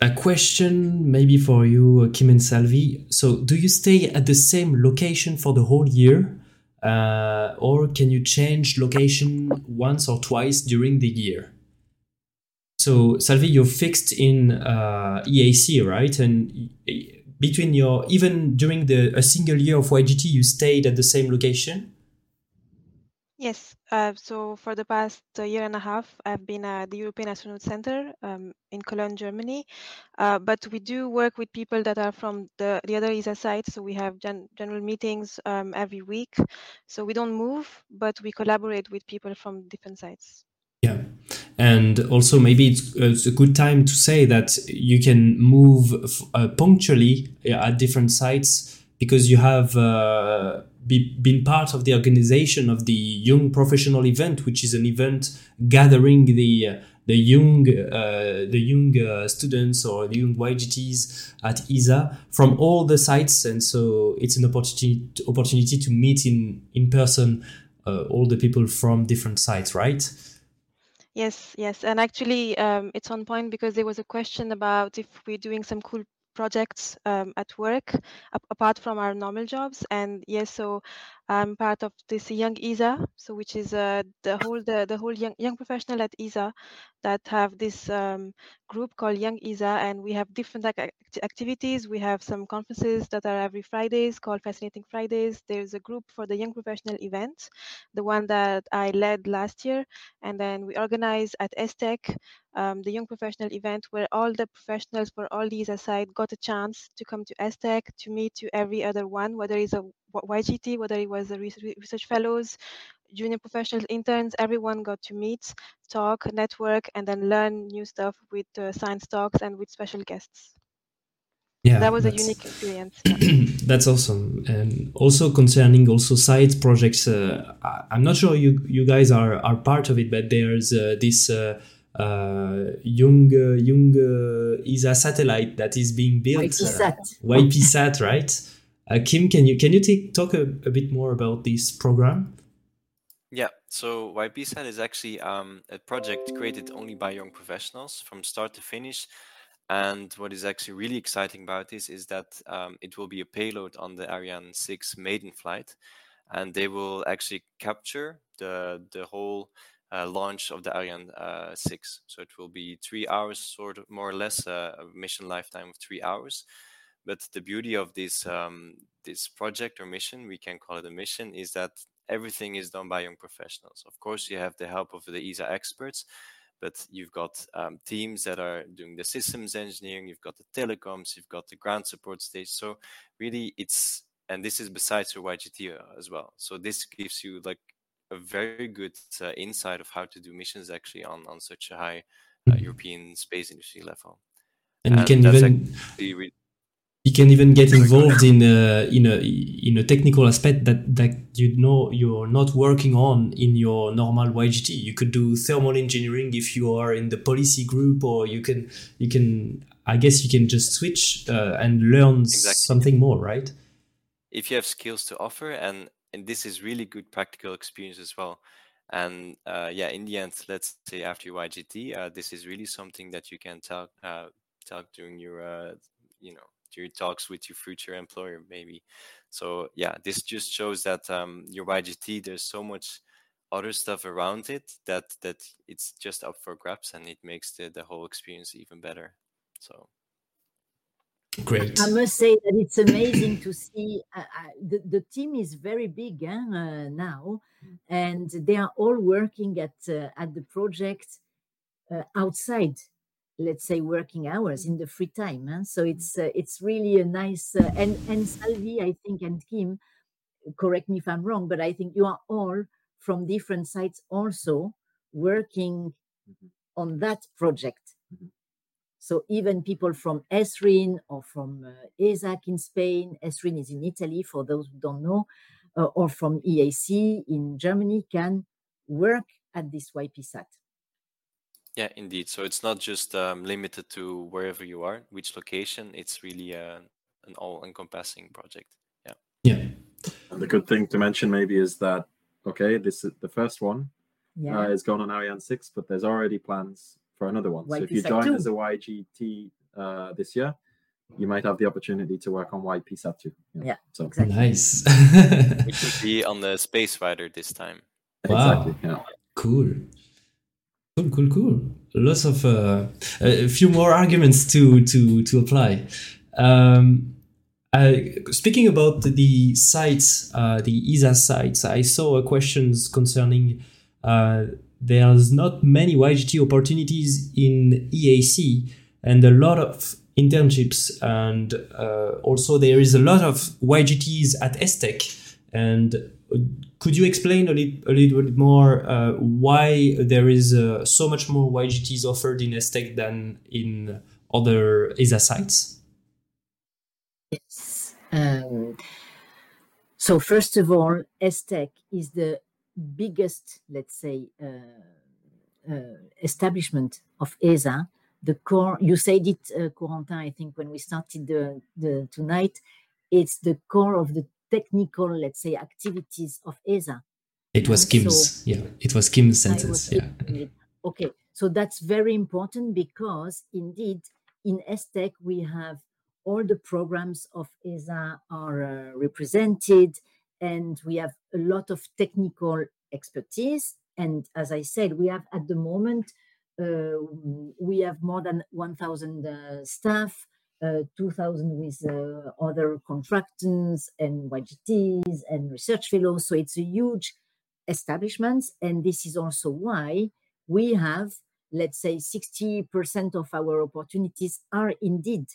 a question maybe for you, Kim and Salvi. So, do you stay at the same location for the whole year, uh, or can you change location once or twice during the year? So, Salvi, you're fixed in uh, EAC, right? And between your even during the a single year of YGT, you stayed at the same location. Yes. Uh, so for the past uh, year and a half, I've been at the European Astronaut Center um, in Cologne, Germany. Uh, but we do work with people that are from the, the other ESA sites. So we have gen general meetings um, every week. So we don't move, but we collaborate with people from different sites. Yeah. And also, maybe it's, it's, a good time to say that you can move uh, punctually at different sites because you have uh, be, been part of the organization of the Young Professional Event, which is an event gathering the uh, the young uh, the young uh, students or the young YGTs at ESA from all the sites, and so it's an opportunity opportunity to meet in in person uh, all the people from different sites, right? Yes, yes, and actually, um, it's on point because there was a question about if we're doing some cool projects um, at work apart from our normal jobs and yes so i'm part of this young ESA so which is uh, the whole the, the whole young, young professional at ESA that have this um, group called young ESA and we have different activities. We have some conferences that are every fridays called fascinating fridays. There's a group for the young professional event the one that i led last year and then we organize at ESTEC um, the young professional event where all the professionals for all these aside got a chance to come to ESTEC to meet to every other one, whether it's a YGT, whether it was the research fellows, junior professionals, interns, everyone got to meet, talk, network, and then learn new stuff with uh, science talks and with special guests. Yeah, that was a unique experience. that's awesome. And also concerning also side projects, uh, I'm not sure you you guys are are part of it, but there's uh, this uh, uh, young uh, young uh, ESA satellite that is being built. YPSat. YPSat, right? Uh, Kim, can you can you take, talk a, a, bit more about this program? Yeah, so YPSat is actually um, a project created only by young professionals from start to finish. And what is actually really exciting about this is that um, it will be a payload on the Ariane 6 maiden flight, and they will actually capture the the whole uh, launch of the Ariane uh, 6. So it will be three hours, sort of more or less uh, a mission lifetime of three hours. But the beauty of this um, this project or mission, we can call it a mission, is that everything is done by young professionals. Of course, you have the help of the ESA experts, but you've got um, teams that are doing the systems engineering, you've got the telecoms, you've got the ground support stage. So really, it's and this is besides your YGT as well. So this gives you like a very good uh, insight of how to do missions actually on on such a high uh, mm-hmm. European space industry level. And, and you can even re- you can even get involved in a, in a in a technical aspect that that you know you're not working on in your normal YGT. You could do thermal engineering if you are in the policy group, or you can you can I guess you can just switch uh, and learn exactly. something more, right? If you have skills to offer, and and this is really good practical experience as well. And uh, yeah, in the end, let's say after your YGT, uh, this is really something that you can talk uh, talk during your uh, you know your talks with your future employer maybe. So yeah, this just shows that um, your YGT there's so much other stuff around it that that it's just up for grabs and it makes the, the whole experience even better. So Great. I must say that it's amazing to see. Uh, uh, the, the team is very big eh, uh, now, and they are all working at uh, at the project uh, outside, let's say, working hours in the free time. Eh? So it's uh, it's really a nice and and Salvi, I think, and Kim, correct me if I'm wrong, but I think you are all from different sites also working mm-hmm. on that project. Mm-hmm. So even people from ESRIN or from uh, ESAC in Spain, ESRIN is in Italy for those who don't know, uh, or from EAC in Germany can work at this YPSAT. Yeah, indeed. So it's not just um, limited to wherever you are, which location. It's really uh, an all-encompassing project. Yeah. Yeah. And the good thing to mention maybe is that okay, this is the first one yeah. uh, is going on Ariane six, but there's already plans for another one. so if you join two. as a YGT uh, this year, you might have the opportunity to work on YPSat too. Yeah, yeah so exactly. nice. Which would be on the Space Rider this time. Wow. Exactly. Yeah. Cool. Cool, cool, cool. Lots of uh, a few more arguments to to to apply. Um, speaking about the sites, uh, the ESA sites, I saw questions concerning uh, there's not many YGT opportunities in EAC and a lot of internships and uh, also there is a lot of YGTs at ESTEC and could you explain a, li- a little bit more uh, why there is uh, so much more YGTs offered in ESTEC than in other ESA sites? Yes. Um, so first of all, ESTEC is the biggest, let's say, uh, uh, establishment of ESA. The core, you said it, uh, Corentin, I think, when we started the, the tonight, it's the core of the technical, let's say, activities of ESA. It was Kim's, so- yeah, it was Kim's I was sentence, yeah. it. Okay, so that's very important because indeed in ESTEC we have all the programs of ESA are uh, represented and we have a lot of technical expertise. And as I said, we have at the moment, uh, we have more than 1,000 uh, staff, 2,000 with uh, other contractants and YGTs and research fellows. So it's a huge establishment. And this is also why we have, let's say, 60% of our opportunities are indeed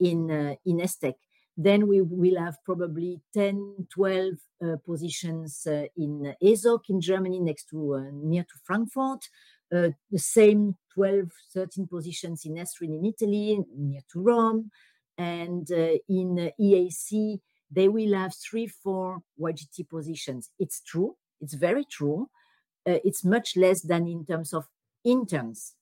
in, uh, in ESTEC. Then we will have probably 10, 12 uh, positions uh, in ESOC in Germany, next to uh, near to Frankfurt. Uh, the same 12, 13 positions in Esrin in Italy, near to Rome. And uh, in uh, EAC, they will have three, four YGT positions. It's true. It's very true. Uh, it's much less than in terms of interns.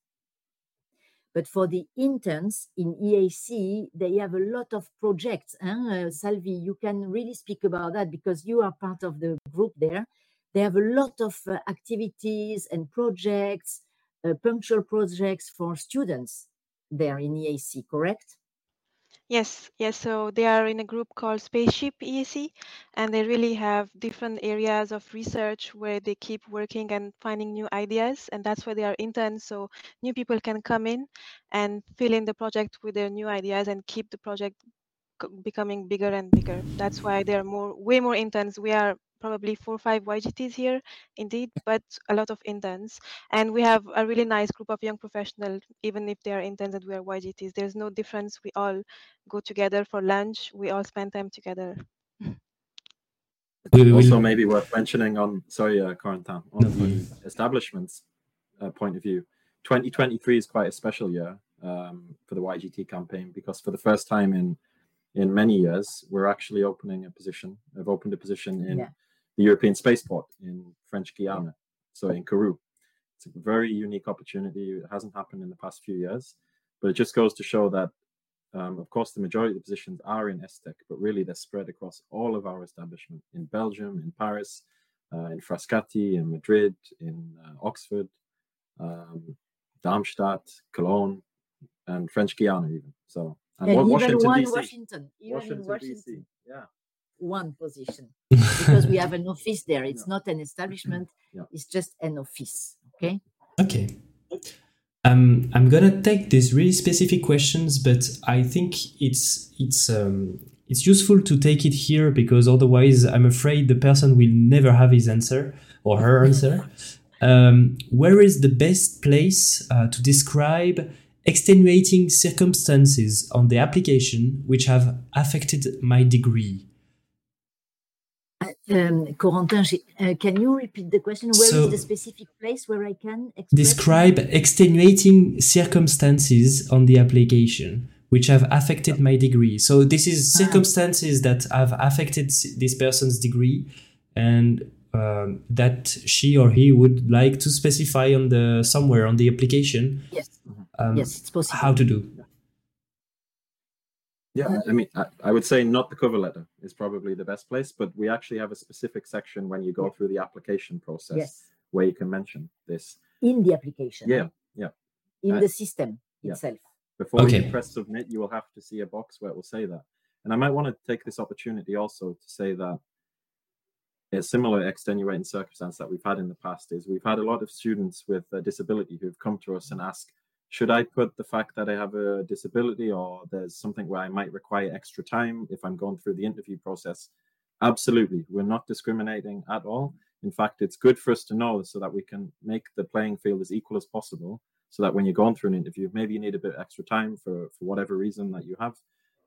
But for the interns in EAC, they have a lot of projects. Hein? Uh, Salvi, you can really speak about that because you are part of the group there. They have a lot of uh, activities and projects, uh, punctual projects for students there in EAC, correct? Yes, yes. So they are in a group called Spaceship EAC, and they really have different areas of research where they keep working and finding new ideas, and that's why they are interns. So new people can come in and fill in the project with their new ideas and keep the project becoming bigger and bigger. That's why there are more, way more interns. We are probably four or five YGTs here, indeed, but a lot of interns. And we have a really nice group of young professionals, even if they are interns and we are YGTs. There's no difference. We all go together for lunch. We all spend time together. Also, maybe worth mentioning on sorry, uh, Corentin, on No the problem. establishment's uh, point of view. 2023 is quite a special year um, for the YGT campaign because for the first time in in many years, we're actually opening a position. I've opened a position in Yeah. The European Spaceport in French Guiana, so in Kourou. It's a very unique opportunity. It hasn't happened in the past few years, but it just goes to show that, um, of course, the majority of the positions are in ESTEC, but really they're spread across all of our establishment in Belgium, in Paris, uh, in Frascati, in Madrid, in uh, Oxford, um, Darmstadt, Cologne, and French Guiana even. So and, even Washington one. Washington, even Washington, Washington, DC. Yeah. One position because we have an office there. It's Yeah. not an establishment, Yeah. it's just an office. Okay. Okay. Um, I'm gonna take these really specific questions, but I think it's it's um, it's useful to take it here because otherwise, I'm afraid the person will never have his answer or her answer. Um, where is the best place uh, to describe extenuating circumstances on the application which have affected my degree? Um, Corentin, uh, can you repeat the question? Where is So- the specific place where I can Describe extenuating circumstances on the application which have affected my degree. So this is Ah. circumstances that have affected this person's degree and um, that she or he would like to specify on the somewhere on the application. Yes, Um, yes, it's possible. How to do? Yeah, I mean, I, I would say not the cover letter is probably the best place, but we actually have a specific section when you go Yeah. through the application process Yes, where you can mention this. in the application. Yeah, yeah. In Uh, the system yeah. itself. Before Okay. you press submit, you will have to see a box where it will say that. And I might want to take this opportunity also to say that a similar extenuating circumstance that we've had in the past is we've had a lot of students with a disability who've come to us and ask, should I put the fact that I have a disability or there's something where I might require extra time if I'm going through the interview process? Absolutely. We're not discriminating at all. In fact, it's good for us to know so that we can make the playing field as equal as possible. So that when you're going through an interview, maybe you need a bit extra time for, for whatever reason that you have.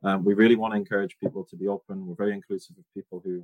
Um, we really want to encourage people to be open. We're very inclusive of people who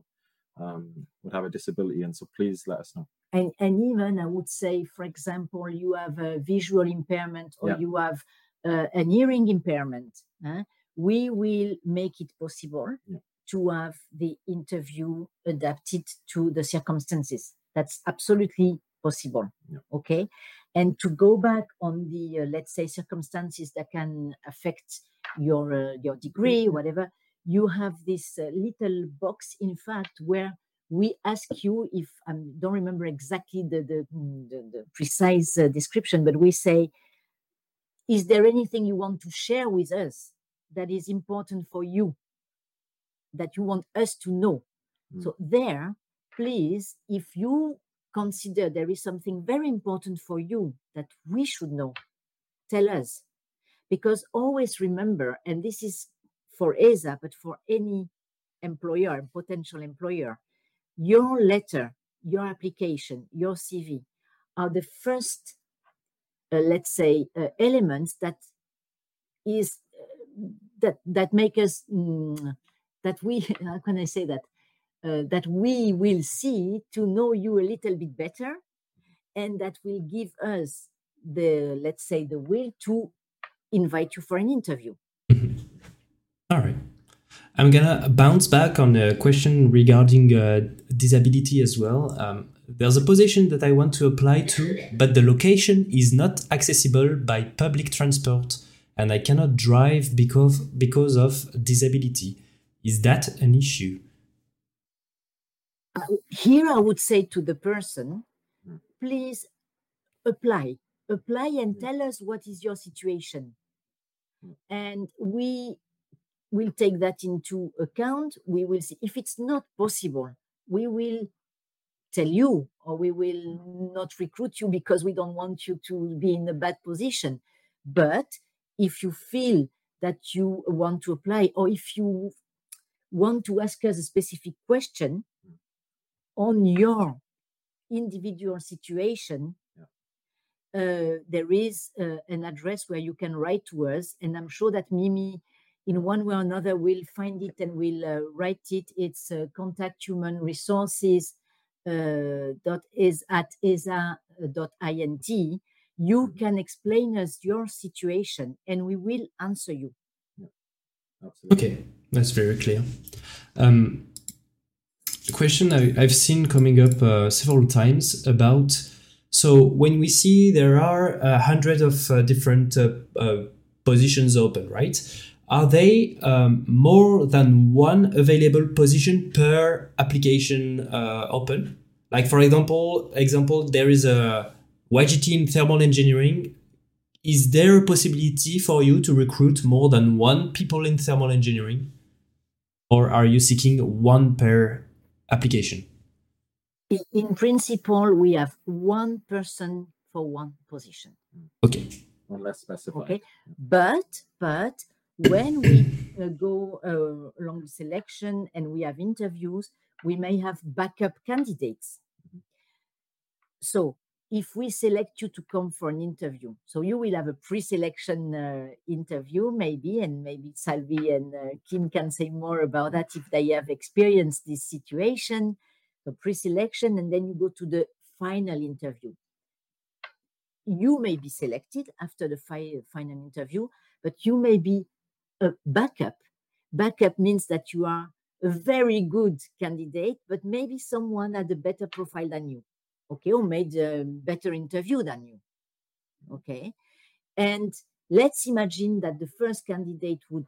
um, would have a disability. And so please let us know. And, and even I would say, for example, you have a visual impairment or Yeah. you have uh, an hearing impairment. huh? We will make it possible Yeah. to have the interview adapted to the circumstances. That's absolutely possible. Yeah. Okay. And to go back on the, uh, let's say, circumstances that can affect your uh, your degree, whatever, you have this uh, little box, in fact, where we ask you if I don't remember exactly the the, mm, the, the precise uh, description, but we say, is there anything you want to share with us that is important for you, that you want us to know? Mm. So there, please, if you consider there is something very important for you that we should know, tell us. Because always remember, and this is for ESA, but for any employer and potential employer, your letter, your application, your CV are the first, uh, let's say, uh, elements that is uh, that that make us mm, that we how can I say that uh, that we will see to know you a little bit better, and that will give us the let's say the will to invite you for an interview. I'm gonna bounce back on a question regarding uh, disability as well. Um, there's a position that I want to apply to, but the location is not accessible by public transport, and I cannot drive because because of disability. Is that an issue? Uh, here I would say to the person, please apply, apply and tell us what is your situation. And we will take that into account. We will see if it's not possible, we will tell you or we will not recruit you because we don't want you to be in a bad position. But if you feel that you want to apply or if you want to ask us a specific question on your individual situation, uh, there is uh, an address where you can write to us. And I'm sure that Mimi, in one way or another, will find it and will uh, write it. It's uh, contact human resources uh, dot is at esa dot int. You Mhm. can explain us your situation and we will answer you. Absolutely. Okay, that's very clear. Um, a question I, I've seen coming up uh, several times about so when we see there are uh, hundreds of uh, different uh, uh, positions open, right? Are they um, more than one available position per application uh, open? Like for example, example there is a YGT in thermal engineering is there a possibility for you to recruit more than one people in thermal engineering or are you seeking one per application In, in principle, we have one person for one position. okay Unless specified. Okay, but but when we uh, go uh, along the selection and we have interviews, we may have backup candidates. So if we select you to come for an interview, so you will have a pre-selection uh, interview maybe, and maybe Salvi and uh, Kim can say more about that if they have experienced this situation. The pre-selection, and then you go to the final interview. You may be selected after the fi- final interview, but you may be a backup. Backup means that you are a very good candidate, but maybe someone had a better profile than you, okay, or made a better interview than you, okay. And let's imagine that the first candidate would,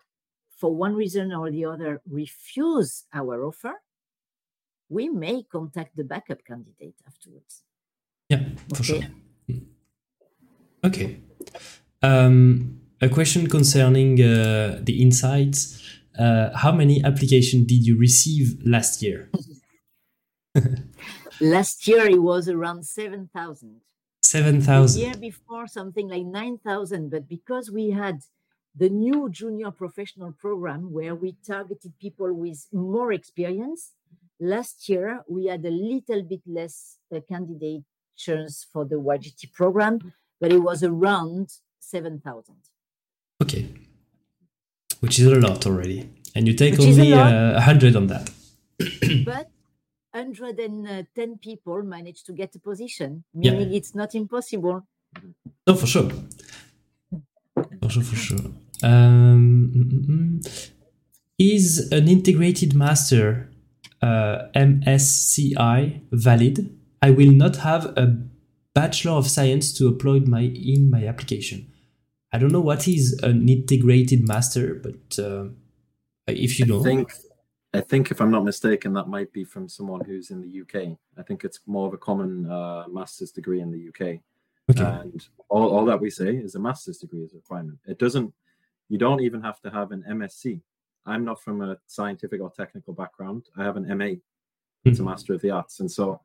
for one reason or the other, refuse our offer. We may contact the backup candidate afterwards. yeah for Okay. sure Mm. okay um, a question concerning uh, the insights uh, how many applications did you receive last year Last year it was around 7,000. The 7000 year before, something like 9,000. But because we had the new junior professional program where we targeted people with more experience, last year we had a little bit less uh, candidatures for the YGT program, but it was around 7,000. Okay which is a lot already and you take Which is a only uh, 100 on that but 110 people manage to get a position, meaning yeah. it's not impossible. Oh, for sure. For sure, for sure. Um, mm, mm, mm. is an integrated master uh, MSCI valid? I will not have a Bachelor of Science to upload my in my application. I don't know what is an integrated master, but uh, if you know, I think I think if I'm not mistaken, that might be from someone who's in the UK. I think it's more of a common uh, master's degree in the UK. Okay. And all, all that we say is a master's degree is a requirement. It doesn't. You don't even have to have an MSc. I'm not from a scientific or technical background. I have an MA. It's a hmm. Master of the Arts, and so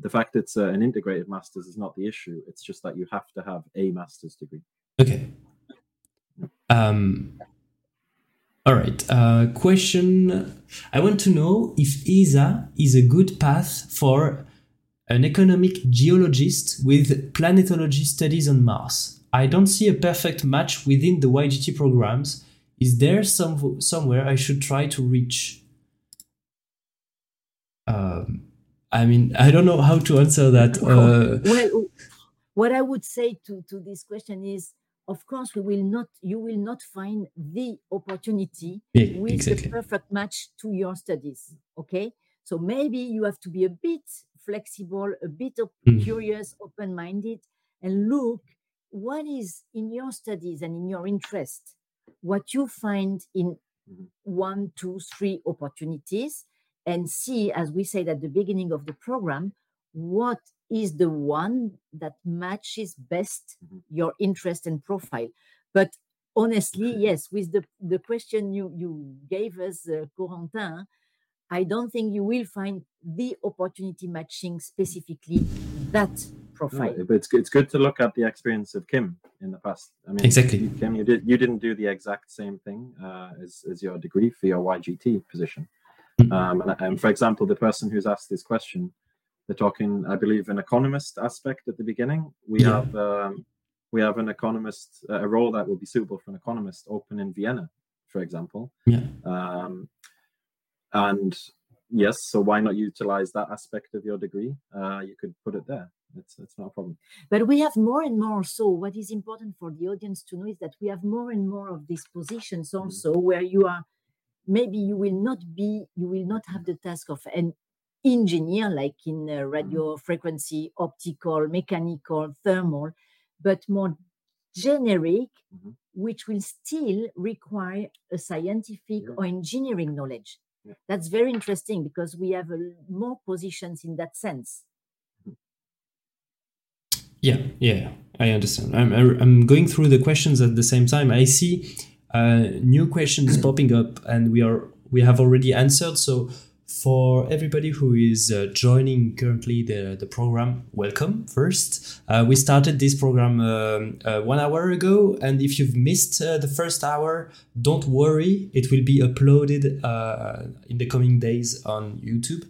the fact it's uh, an integrated master's is not the issue. It's just that you have to have a master's degree. Okay. Um, all right. Uh, question I want to know if ESA is a good path for an economic geologist with planetology studies on Mars. I don't see a perfect match within the YGT programs. Is there some somewhere I should try to reach? Um, I mean, I don't know how to answer that. Uh, well, what I would say to, to this question is, of course, we will not. You will not find the opportunity yeah, with exactly. the perfect match to your studies. Okay, so maybe you have to be a bit flexible, a bit mm. curious, open-minded, and look what is in your studies and in your interest. What you find in one, two, three opportunities, and see, as we said at the beginning of the program, what is the one that matches best mm-hmm. your interest and profile. But honestly, yes, with the, the question you, you gave us, uh, Corentin, I don't think you will find the opportunity matching specifically that profile. No, but it's, it's good to look at the experience of Kim in the past. I mean, exactly. Kim, you did you didn't do the exact same thing uh, as, as your degree for your YGT position. Mm-hmm. Um, and, and, for example, the person who's asked this question, they're talking, I believe, an economist aspect at the beginning. We yeah. have um, we have an economist, a role that will be suitable for an economist, open in Vienna, for example. Yeah. Um, and yes, so why not utilize that aspect of your degree? Uh, you could put it there. It's, it's not a problem. But we have more and more. So, what is important for the audience to know is that we have more and more of these positions mm-hmm. also mm-hmm. where you are maybe you will not be you will not have the task of an engineer like in uh, mm-hmm. radio frequency optical mechanical thermal but more generic mm-hmm. which will still require a scientific yeah. or engineering knowledge yeah. that's very interesting because we have uh, more positions in that sense mm-hmm. yeah yeah i understand i'm i'm going through the questions at the same time i see uh, new questions popping up, and we are we have already answered. So for everybody who is uh, joining currently the, the program, welcome first. Uh, we started this program um, uh, one hour ago, and if you've missed uh, the first hour, don't worry, it will be uploaded uh, in the coming days on YouTube.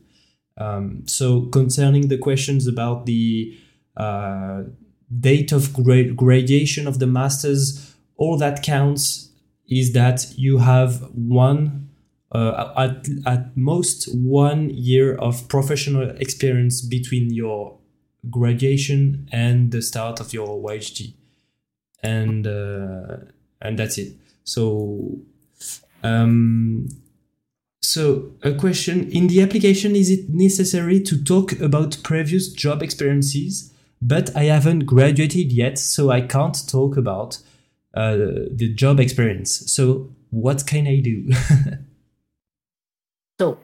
Um, so, concerning the questions about the uh, date of grad- graduation of the masters, all that counts is that you have one uh, at, at most one year of professional experience between your graduation and the start of your YGT, and uh, and that's it. So, um, so a question in the application: Is it necessary to talk about previous job experiences? But I haven't graduated yet, so I can't talk about uh, the job experience. So what can I do? so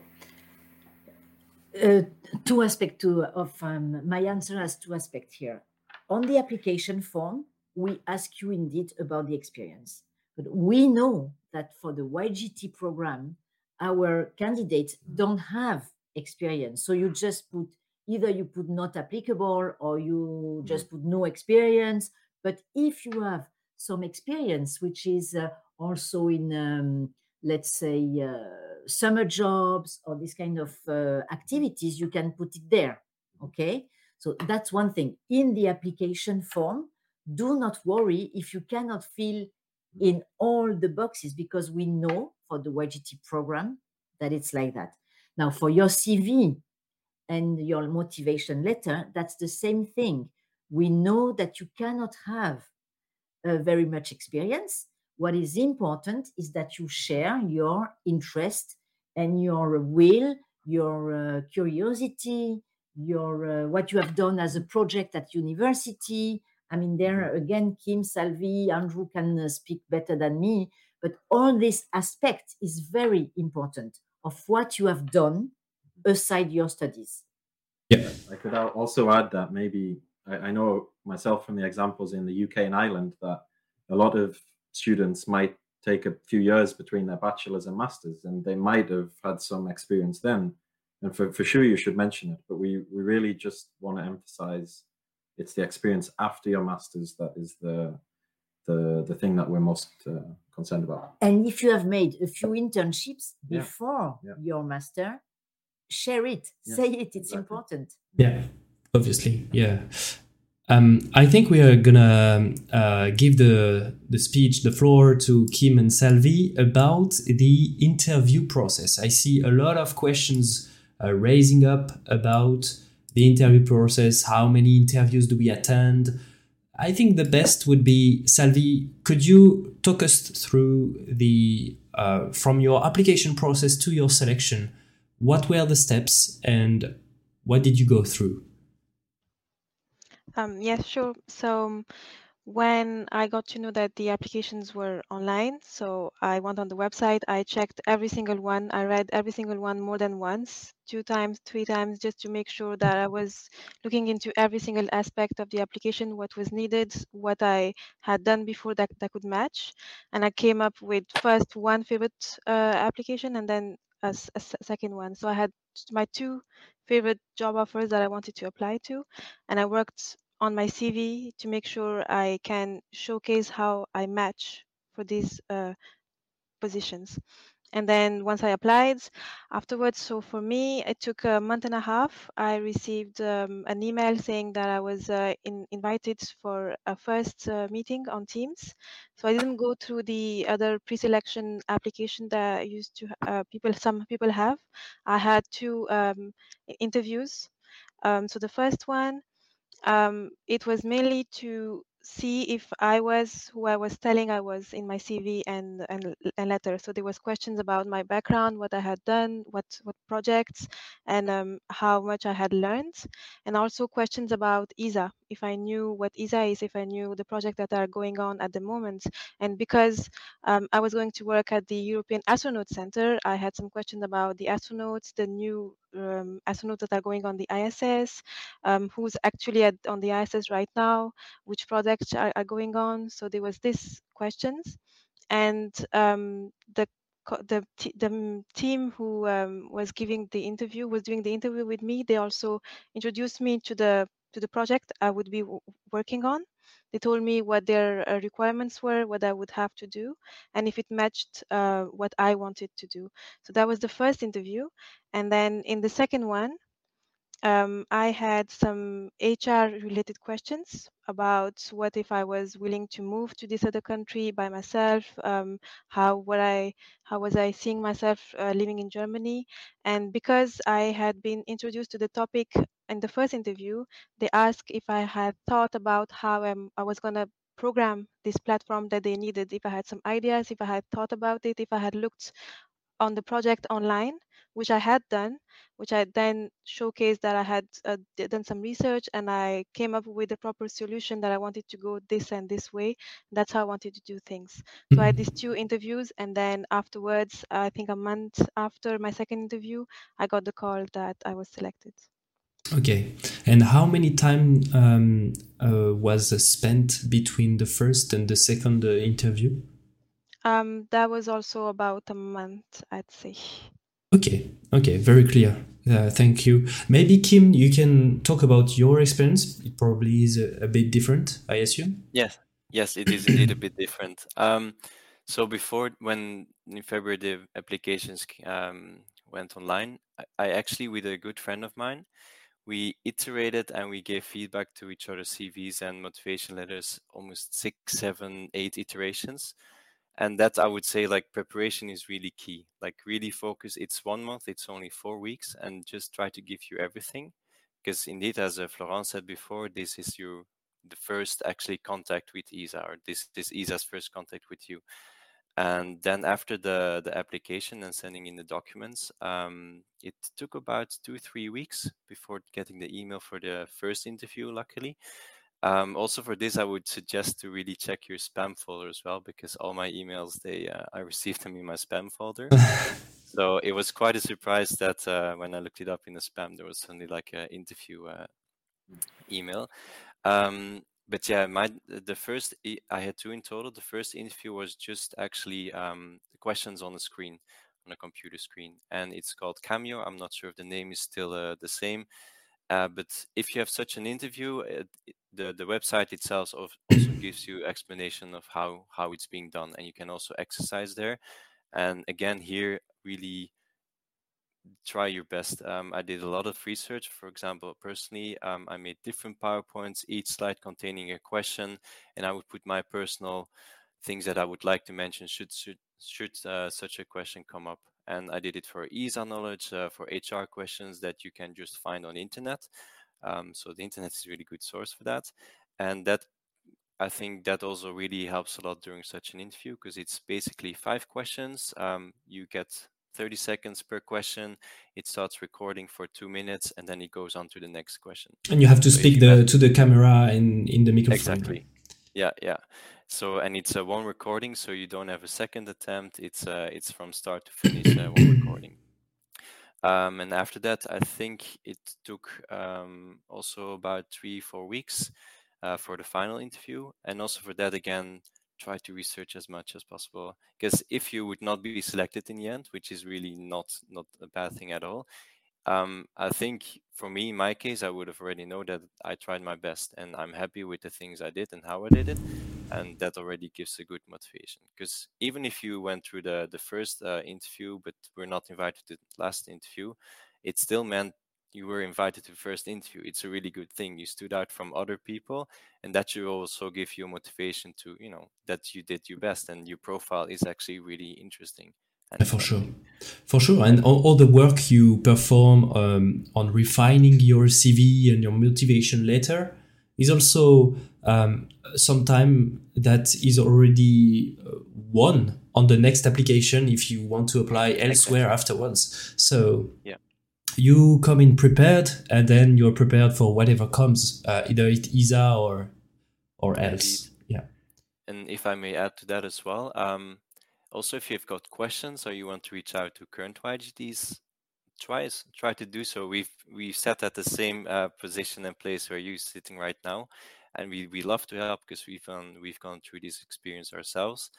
uh, two aspects to, of um, my answer has two aspects here. On the application form, we ask you indeed about the experience, but we know that for the YGT program, our candidates don't have experience. So you just put either you put not applicable or you just put no experience. But if you have some experience, which is uh, also in, um, let's say, uh, summer jobs or this kind of uh, activities, you can put it there. Okay. So that's one thing. In the application form, do not worry if you cannot fill in all the boxes because we know for the YGT program that it's like that. Now, for your CV, and your motivation letter, that's the same thing. We know that you cannot have uh, very much experience. What is important is that you share your interest and your will, your uh, curiosity, your uh, what you have done as a project at university. I mean, there again, Kim, Salvi, Andrew can uh, speak better than me, but all this aspect is very important of what you have done aside your studies. Yeah, I could also add that maybe I, I know myself from the examples in the UK and Ireland that a lot of students might take a few years between their bachelor's and master's, and they might have had some experience then. And for, for sure, you should mention it. But we, we really just want to emphasize it's the experience after your master's that is the the the thing that we're most uh, concerned about. And if you have made a few internships before yeah. Yeah. your master, share it, yeah. say it. It's exactly. important. Yeah, obviously, yeah. Um, I think we are gonna uh, give the the speech, the floor to Kim and Salvi about the interview process. I see a lot of questions uh, raising up about the interview process. How many interviews do we attend? I think the best would be Salvi. Could you talk us through the uh, from your application process to your selection? What were the steps and what did you go through? Um, yes, sure. So when I got to know that the applications were online, so I went on the website, I checked every single one, I read every single one more than once, two times, three times, just to make sure that I was looking into every single aspect of the application, what was needed, what I had done before that, that could match. And I came up with first one favorite uh, application and then a, a second one. So I had my two favorite job offers that I wanted to apply to, and I worked on my CV to make sure I can showcase how I match for these uh, positions. And then once I applied afterwards, so for me, it took a month and a half. I received um, an email saying that I was uh, in, invited for a first uh, meeting on Teams. So I didn't go through the other pre-selection application that I used to uh, people some people have. I had two um, interviews. Um, so the first one um, it was mainly to see if I was who I was telling I was in my CV and, and, and letter. So there was questions about my background, what I had done, what what projects, and um, how much I had learned, and also questions about ESA, if I knew what ESA is, if I knew the project that are going on at the moment. And because um, I was going to work at the European Astronaut Center, I had some questions about the astronauts, the new um, astronauts that are going on the ISS, um, who's actually at, on the ISS right now, which projects are, are going on. So there was this questions, and um, the the the team who um, was giving the interview was doing the interview with me. They also introduced me to the to the project I would be working on. They told me what their uh, requirements were, what I would have to do, and if it matched uh, what I wanted to do. So that was the first interview. And then in the second one, um, I had some HR related questions about what if I was willing to move to this other country by myself, um, how what I how was I seeing myself uh, living in Germany, and because I had been introduced to the topic in the first interview, they asked if I had thought about how um, I was going to program this platform that they needed, if I had some ideas, if I had thought about it, if I had looked on the project online, which I had done, which I then showcased that I had uh, done some research and I came up with a proper solution that I wanted to go this and this way. That's how I wanted to do things. So I had these two interviews, and then afterwards, I think a month after my second interview, I got the call that I was selected. Okay, and how many time um, uh, was spent between the first and the second uh, interview? Um, that was also about a month, I'd say. Okay, okay, very clear. Uh, thank you. Maybe Kim, you can talk about your experience. It probably is a, a bit different, I assume. Yes, yes, it is indeed a bit different. Um, so before, when in February the applications um, went online, I, I actually, with a good friend of mine, we iterated and we gave feedback to each other CVs and motivation letters almost six, seven, eight iterations and that I would say like preparation is really key. Like really focus. It's one month. It's only four weeks, and just try to give you everything, because indeed, as uh, florence said before, this is your the first actually contact with ESA, or this this ESA's first contact with you. And then after the the application and sending in the documents, um, it took about two three weeks before getting the email for the first interview. Luckily, um, also for this, I would suggest to really check your spam folder as well because all my emails they uh, I received them in my spam folder. so it was quite a surprise that uh, when I looked it up in the spam, there was suddenly like an interview uh, email. Um, but yeah, my the first I had two in total. The first interview was just actually um, questions on the screen, on a computer screen, and it's called Cammio. I'm not sure if the name is still uh, the same, uh, but if you have such an interview, it, the the website itself also gives you explanation of how how it's being done, and you can also exercise there. And again, here really try your best. Um, I did a lot of research. For example, personally, um, I made different PowerPoints, each slide containing a question, and I would put my personal things that I would like to mention should should, should uh, such a question come up. And I did it for ESA knowledge, uh, for HR questions that you can just find on the internet. Um, so the internet is a really good source for that, and that I think that also really helps a lot during such an interview because it's basically five questions. Um, you get 30 seconds per question. It starts recording for two minutes and then it goes on to the next question. And you have to so speak the, to the camera in, in the microphone. Exactly. Yeah, yeah. So and it's a one recording, so you don't have a second attempt. It's uh, it's from start to finish uh, one recording. Um, and after that, I think it took um, also about three four weeks uh, for the final interview, and also for that again, try to research as much as possible. Because if you would not be selected in the end which is really not not a bad thing at all um, i think for me in my case i would have already know that i tried my best and i'm happy with the things i did and how i did it and that already gives a good motivation. Because even if you went through the the first uh, interview but were not invited to the last interview it still meant you were invited to the first interview it's a really good thing. You stood out from other people and that should also give you motivation to you know that you did your best and your profile is actually really interesting for sure. for sure. And all, all the work you perform um, on refining your cv and your motivation letter is also um, time that is already uh, won on the next application if you want to apply elsewhere exactly. afterwards. So yeah you come in prepared and then you're prepared for whatever comes uh, either it ESA or or else. Indeed. yeah. And if i may add to that as well um, also if you've got questions or you want to reach out to current YGTs try try to do so. We've we've sat at the same uh, position and place where you're sitting right now. And we, we love to help because we've gone we've gone through this experience ourselves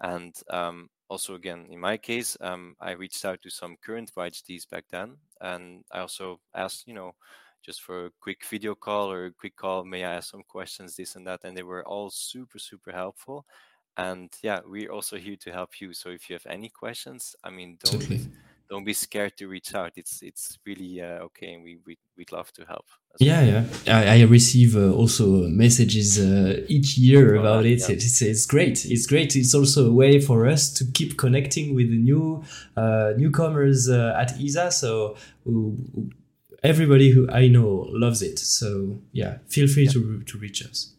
and um, also, again, in my case, um, I reached out to some current YGTs back then, and I also asked, you know, just for a quick video call or a quick call, may I ask some questions, this and that, and they were all super, super helpful. And yeah, we're also here to help you. So if you have any questions, I mean, don't don't be scared to reach out. It's it's really uh, okay, and we, we we'd love to help. Yeah, well. yeah. I, I receive uh, also messages uh, each year oh, about it. Yeah. It's, it's great. It's great. It's also a way for us to keep connecting with the new uh, newcomers uh, at ESA. So everybody who I know loves it. So yeah, feel free yeah. to to reach us.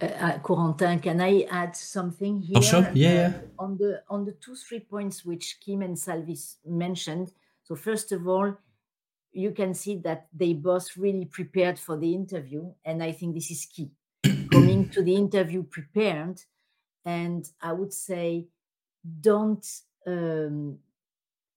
Uh, uh, Corentin, can I add something here? Oh, sure. Yeah, uh, yeah. On the on the two three points which Kim and Salvis mentioned. So first of all, you can see that they both really prepared for the interview, and I think this is key. Coming to the interview prepared, and I would say, don't um,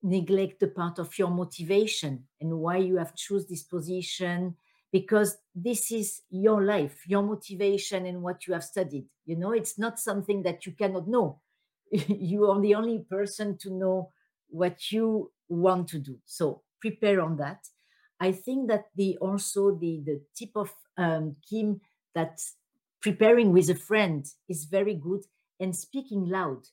neglect the part of your motivation and why you have choose this position because this is your life, your motivation, and what you have studied. You know, it's not something that you cannot know. you are the only person to know what you want to do. So prepare on that. I think that the also the the tip of um, Kim that preparing with a friend is very good and speaking loud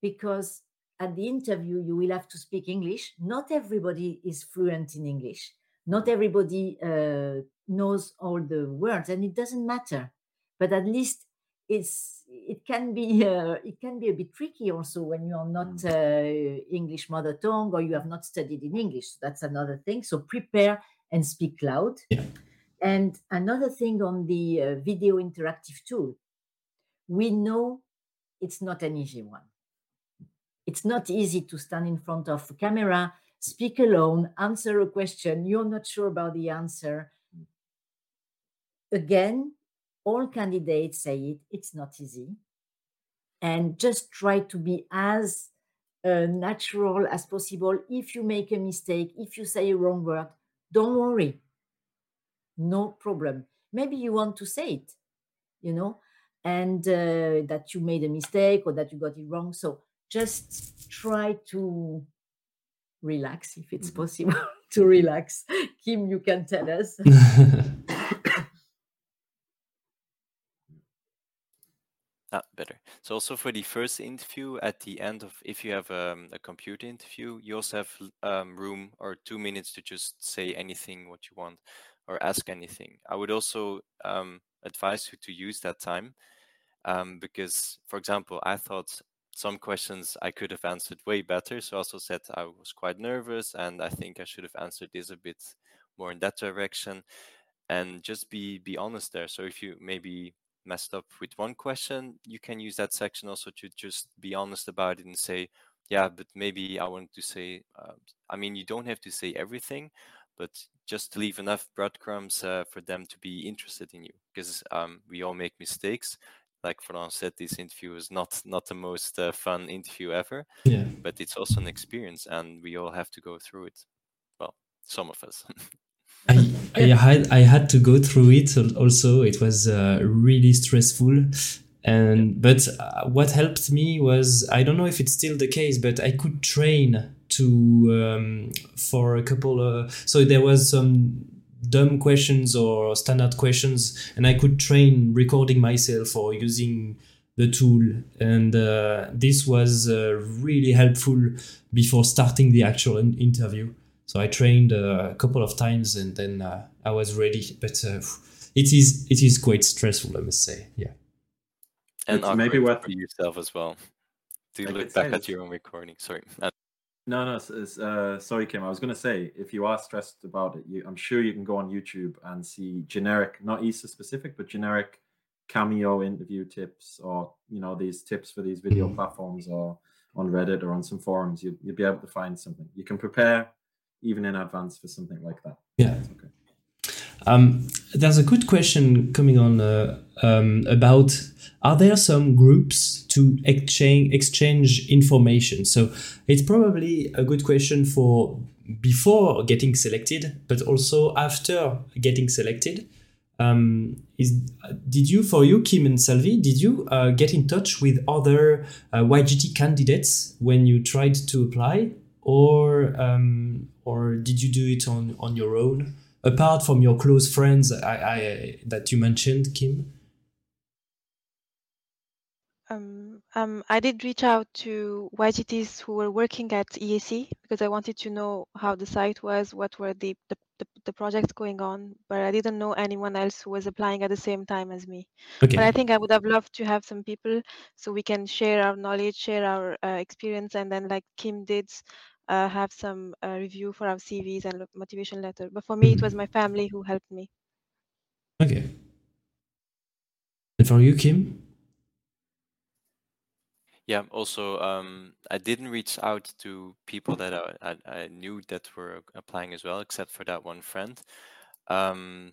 because at the interview you will have to speak English. Not everybody is fluent in English not everybody uh, knows all the words and it doesn't matter but at least it's it can be uh, it can be a bit tricky also when you're not Mm. uh, English mother tongue or you have not studied in English. So That's another thing. So prepare and speak loud. Yeah. And another thing on the uh, video interactive tool, we know it's not an easy one. It's not easy to stand in front of a camera, speak alone, answer a question. You're not sure about the answer. Again, all candidates say it, it's not easy. And just try to be as uh, natural as possible. If you make a mistake, if you say a wrong word, don't worry. No problem. Maybe you want to say it, you know, and uh, that you made a mistake or that you got it wrong. So just try to relax if it's Mhm. possible to relax. Kim, you can tell us. Ah, better. So also for the first interview, at the end of, if you have um, a computer interview, you also have um, room or two minutes to just say anything what you want or ask anything. I would also um, advise you to use that time um, because, for example, I thought some questions I could have answered way better. So I also said I was quite nervous and I think I should have answered this a bit more in that direction and just be be honest there. So if you maybe messed up with one question, you can use that section also to just be honest about it and say, yeah, but maybe I want to say, uh, I mean, you don't have to say everything, but just leave enough breadcrumbs uh, for them to be interested in you because um, we all make mistakes. Like Fran said, this interview is not not the most uh, fun interview ever, yeah. but it's also an experience, and we all have to go through it. Well, some of us. I, I had I had to go through it also. It was uh, really stressful, and but uh, what helped me was I don't know if it's still the case, but I could train to um, for a couple. Of, so there was some dumb questions or standard questions, and I could train recording myself or using the tool, and uh, this was uh, really helpful before starting the actual in- interview. So I trained uh, a couple of times and then uh, I was ready. But uh, it is it is quite stressful, I must say. Yeah. and maybe awkward worth- for yourself as well to I look back at this- your own recording. Sorry. No, no. s- s- Uh, sorry, Kim. I was going to say, if you are stressed about it, you, I'm sure you can go on YouTube and see generic, not ESA specific, but generic Cammio interview tips, or you know these tips for these video Mhm. platforms, or on Reddit or on some forums. You, you'll be able to find something. You can prepare even in advance for something like that. Yeah. Okay. Um, there's a good question coming on uh, um, about are there some groups to exchange exchange information? So it's probably a good question for before getting selected, but also after getting selected. Um, is did you for you Kim and Salvi did you uh, get in touch with other uh, YGT candidates when you tried to apply, or um, or did you do it on on your own? apart from your close friends I, I, that you mentioned, Kim? Um, I did reach out to YGTs who were working at EAC because I wanted to know how the site was, what were the, the, the, the projects going on, but I didn't know anyone else who was applying at the same time as me. Okay. But I think I would have loved to have some people so we can share our knowledge, share our uh, experience, and then, like Kim did, uh, have some uh, review for our CVs and motivation letter. But for me, it was my family who helped me. Okay. And for you, Kim? Yeah. Also, um, I didn't reach out to people that I, I, I knew that were applying as well, except for that one friend. Um,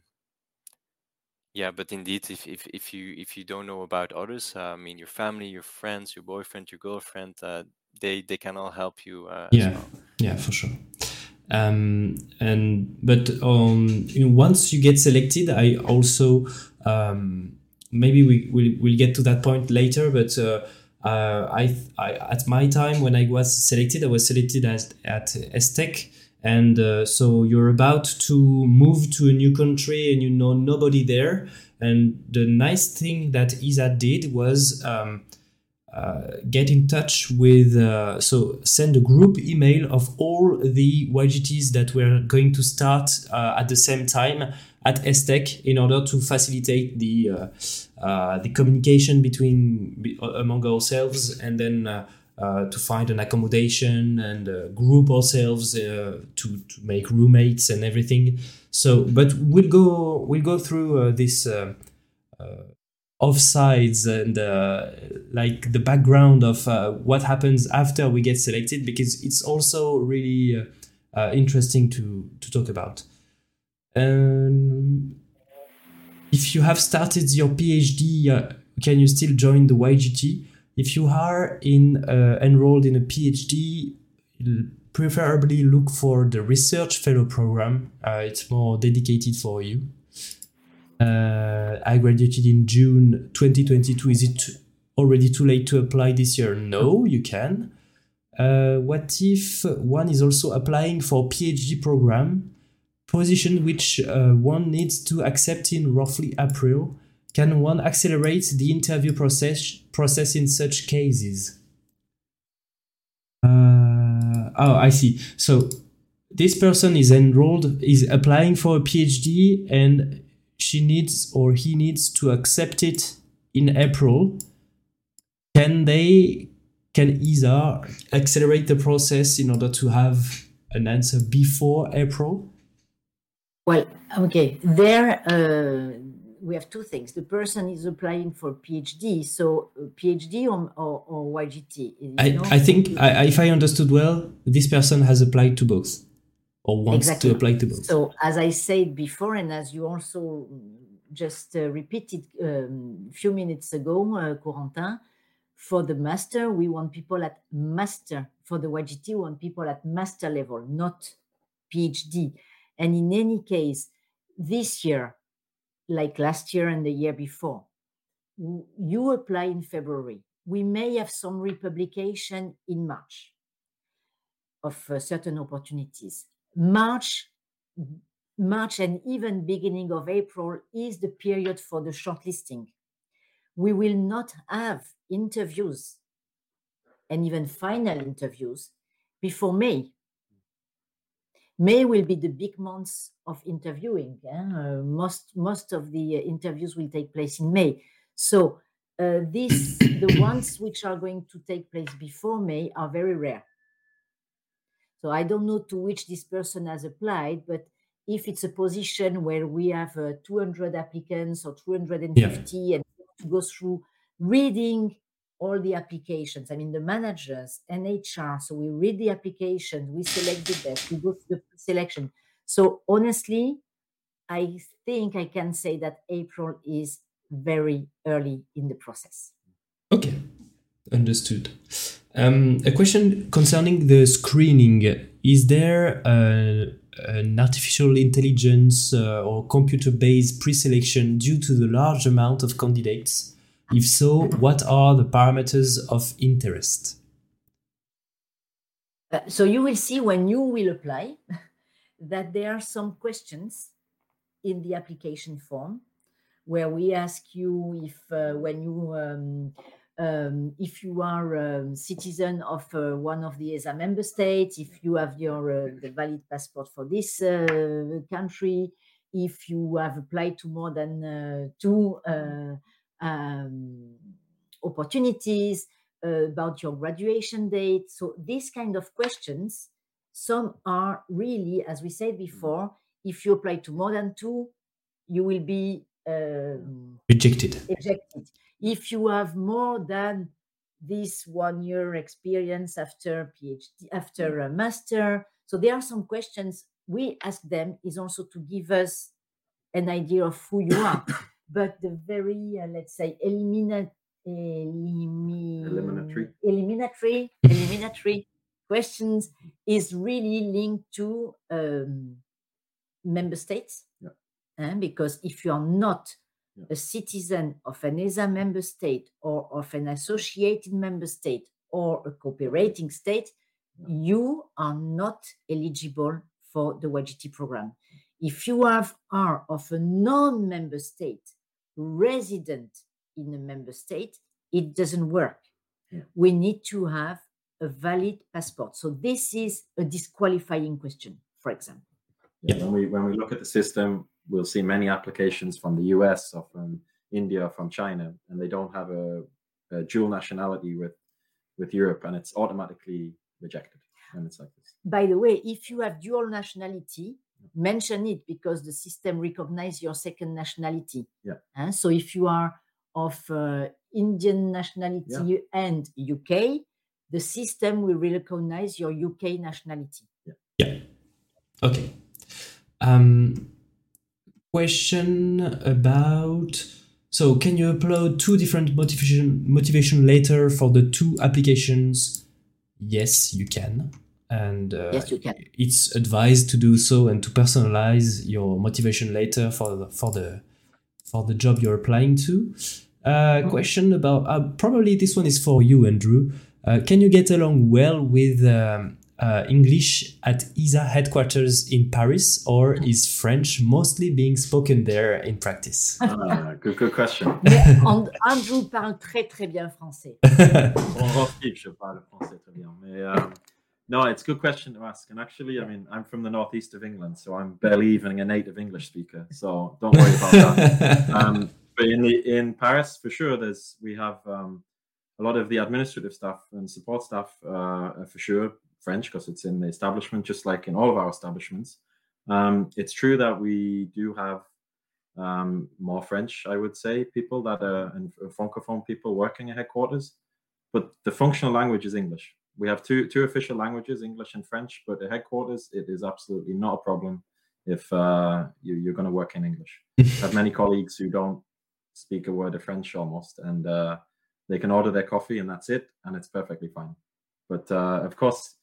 yeah, but indeed, if, if if you if you don't know about others, uh, I mean, your family, your friends, your boyfriend, your girlfriend, uh, they they can all help you. Uh, Yeah. well. Yeah, for sure. Um, and but um, you know, once you get selected, I also um, maybe we will we'll get to that point later. But uh, uh, I, I at my time when I was selected, I was selected as at Estec, and uh, so you're about to move to a new country and you know nobody there. And the nice thing that ESA did was. Um, uh, get in touch with, uh, so send a group email of all the YGTs that we're going to start uh, at the same time at ESTEC in order to facilitate the uh, the communication between among ourselves and then uh, to find an accommodation and uh, group ourselves to to make roommates and everything. So, but we'll go we'll go through this offsides and uh, like the background of uh, what happens after we get selected because it's also really uh, uh interesting to to talk about. Um, if you have started your PhD, uh, can you still join the YGT? If you are in uh, enrolled in a PhD, preferably look for the research fellow program. it's more dedicated for you. Uh, I graduated in June 2022. Is it already too late to apply this year? No, you can. Uh, what if one is also applying for PhD program, position which uh, one needs to accept in roughly April? Can one accelerate the interview process process in such cases? Uh, oh, I see. So this person is enrolled, is applying for a PhD, and she needs or he needs to accept it in April, can they can ESA accelerate the process in order to have an answer before April? Well, okay, there uh, we have two things. The person is applying for PhD, so uh, PhD or, or, or YGT. I, I think, I, if I understood well, this person has applied to both or wants exactly. to apply to both. So, as I said before, and as you also just uh, repeated a um, few minutes ago, uh, Corentin, for the master, we want people at master. For the YGT, we want people at master level, not PhD. And in any case, this year, like last year and the year before, you apply in February. We may have some republication in March of uh, certain opportunities. March, March and even beginning of April is the period for the shortlisting. We will not have interviews and even final interviews before May. May will be the big months of interviewing. Eh? Uh, most most of the uh, interviews will take place in May. So uh, these the ones which are going to take place before May are very rare. So I don't know to which this person has applied, but if it's a position where we have uh, 200 applicants or 250 yeah. and to go through reading all the applications, I mean, the managers and HR. So we read the application, we select the best, we go through the selection. So honestly, I think I can say that April is very early in the process. Okay, understood. Um, a question concerning the screening. Is there a, an artificial intelligence uh, or computer based pre selection due to the large amount of candidates? If so, what are the parameters of interest? Uh, so you will see when you will apply that there are some questions in the application form where we ask you if uh, when you um, um, if you are a citizen of uh, one of the ESA member states, if you have your uh, the valid passport for this uh, country, if you have applied to more than uh, two uh, um, opportunities, uh, about your graduation date. So these kind of questions, some are really, as we said before, if you apply to more than two, you will be um, rejected. Rejected if you have more than this one year experience after PhD, after a master. So there are some questions we ask them is also to give us an idea of who you are. but the very, uh, let's say, eliminate, elimi, eliminatory, eliminatory, eliminatory questions is really linked to um, member states. Yeah. And because if you are not a citizen of an ESA member state or of an associated member state or a cooperating state, you are not eligible for the YGT program. If you have, are of a non-member state resident in a member state, it doesn't work. Yeah. we need to have a valid passport. So this is a disqualifying question, for example. Yeah, When we when we look at the system, we'll see many applications from the US or from India or from China, and they don't have a, a dual nationality with with Europe, and it's automatically rejected when it's like this. By the way, if you have dual nationality, mention it because the system recognizes your second nationality. Yeah. Uh, so if you are of uh, Indian nationality and UK, the system will recognize your UK nationality. Yeah. Okay. Um, question about so can you upload two different motivation motivation later for the two applications? Yes, you can. And uh, Yes, you can. it's advised to do so and to personalize your motivation later for the, for the for the job you're applying to. Uh, question about uh, probably this one is for you, Andrew. Uh, can you get along well with um, uh, English at ESA headquarters in Paris, or is French mostly being spoken there in practice? Ah, good, good question. Mais And- Andrew parle très très bien français. Bon, Rocky, je parle français très bien. Mais, um, no, it's a good question to ask. And actually, I mean, I'm from the northeast of England, so I'm barely even a native English speaker. So don't worry about that. um, but in the in Paris, for sure, there's we have um, a lot of the administrative staff and support staff uh, for sure French because it's in the establishment, just like in all of our establishments. Um, it's true that we do have um, more French, I would say, people that are and francophone people working at headquarters, but the functional language is English. We have two two official languages, English and French, but the headquarters, it is absolutely not a problem if uh, you, you're going to work in English. I have many colleagues who don't speak a word of French almost, and uh, they can order their coffee and that's it, and it's perfectly fine. But uh, of course,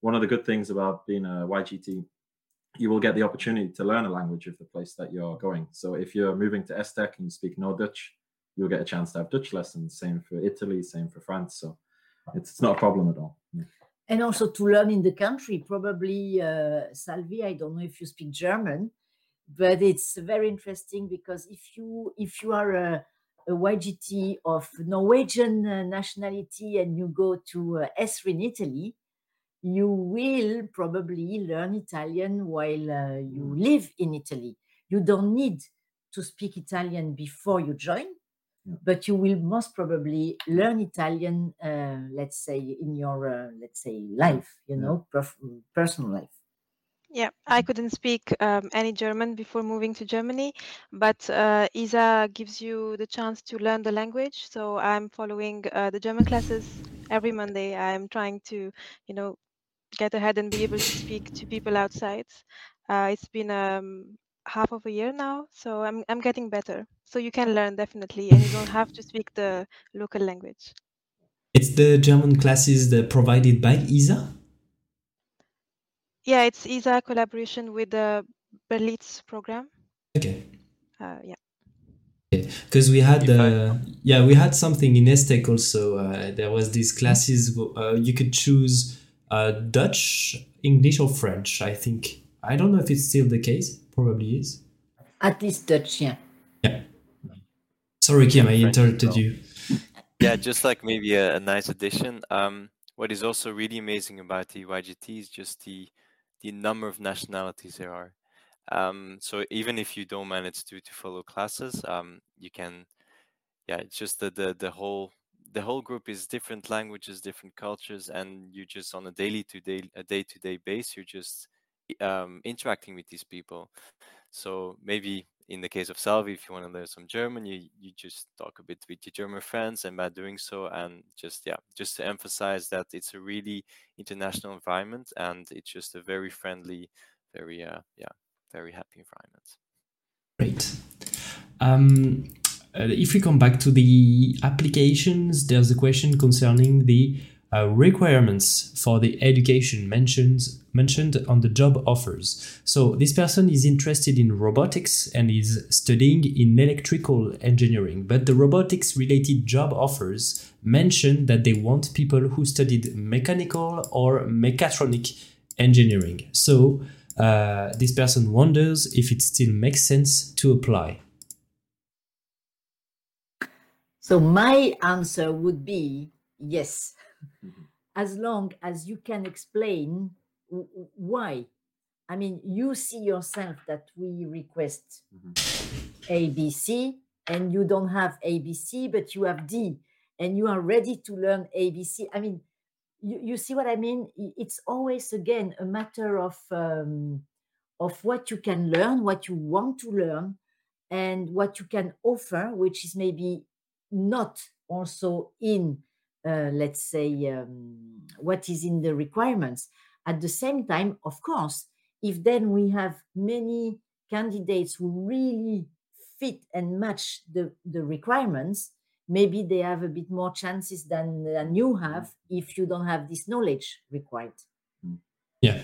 one of the good things about being a YGT, you will get the opportunity to learn a language of the place that you're going. So if you're moving to Estec and you speak no Dutch, you'll get a chance to have Dutch lessons. Same for Italy, same for France. So it's, it's not a problem at all. Yeah. and also to learn in the country. Probably, uh, Salvi, I don't know if you speak German, but it's very interesting because if you if you are a, a YGT of Norwegian uh, nationality and you go to uh, ESRIN in Italy, you will probably learn Italian while uh, you live in Italy. You don't need to speak Italian before you join, Yeah. but you will most probably learn Italian, uh, let's say, in your, uh, let's say, life, you Yeah. know, perf- personal life. Yeah, I couldn't speak um, any German before moving to Germany, but uh, ESA gives you the chance to learn the language. So I'm following uh, the German classes every Monday. I'm trying to, you know, get ahead and be able to speak to people outside. Uh, it's been um, half of a year now, so I'm I'm getting better. So you can learn definitely, and you don't have to speak the local language. It's the German classes that provided by ESA. Yeah, it's ESA collaboration with the Berlitz program. Okay. Uh, yeah. because we had If I- uh, yeah we had something in Estec also uh, there was these classes uh, you could choose uh, Dutch English or French I think I don't know if it's still the case probably is At least Dutch, yeah. sorry Kim I interrupted you Yeah, just like maybe a, a nice addition. Um, what is also really amazing about the YGT is just the the number of nationalities there are. Um, so even if you don't manage to to follow classes, um, you can. Yeah, it's just the the the whole the whole group is different languages, different cultures, and you just on a daily to day a day to day base, you're just i- um, interacting with these people. So maybe in the case of Salvi, if you want to learn some German, you you just talk a bit with your German friends, and by doing so, and just yeah, just to emphasize that it's a really international environment, and it's just a very friendly, very uh, yeah, very happy environment. Great. Um, uh, if we come back to the applications, there's a question concerning the uh, requirements for the education mentioned mentioned on the job offers. So this person is interested in robotics and is studying in electrical engineering, but the robotics related job offers mention that they want people who studied mechanical or mechatronic engineering. So uh, this person wonders if it still makes sense to apply. So my answer would be yes, Mhm. as long as you can explain w- why. I mean, you see yourself that we request Mhm. ABC and you don't have ABC, but you have D and you are ready to learn ABC. I mean, you, you see what I mean? It's always, again, a matter of, um, of what you can learn, what you want to learn, and what you can offer, which is maybe not also in, uh, let's say, um, what is in the requirements. At the same time, of course, if then we have many candidates who really fit and match the, the requirements, maybe they have a bit more chances than, than you have if you don't have this knowledge required. Yeah.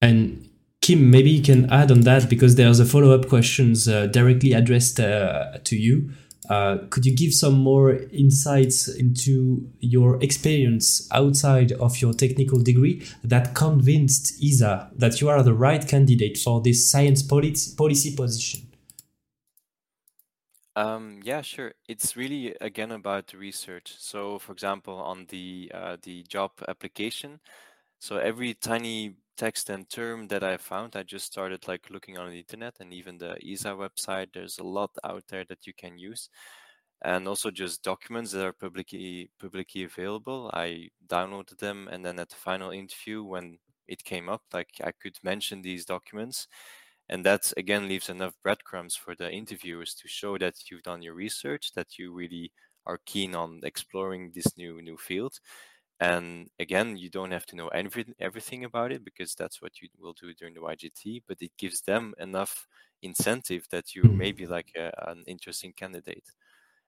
And Kim, maybe you can add on that because there's a follow-up questions uh, directly addressed uh, to you. Uh, could you give some more insights into your experience outside of your technical degree that convinced ESA that you are the right candidate for this science policy, policy position? Um, yeah, sure. It's really again about research. So, for example, on the uh, the job application, so every tiny text and term that I found, I just started like looking on the internet and even the ESA website. There's a lot out there that you can use, and also just documents that are publicly publicly available. I downloaded them, and then at the final interview, when it came up, like I could mention these documents, and that again leaves enough breadcrumbs for the interviewers to show that you've done your research that you really are keen on exploring this new new field and again you don't have to know every, everything about it because that's what you will do during the YGT but it gives them enough incentive that you may be like a, an interesting candidate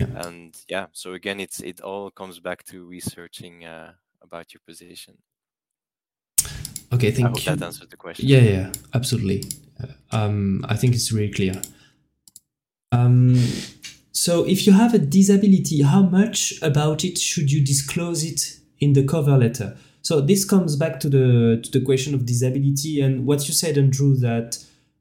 Yeah. and yeah so again it's it all comes back to researching uh, about your position Okay, i thank hope you. that answers the question Yeah, yeah, absolutely. Uh, Um, I think it's really clear. Um, so, if you have a disability, how much about it should you disclose it in the cover letter? So, this comes back to the to the question of disability and what you said, Andrew, that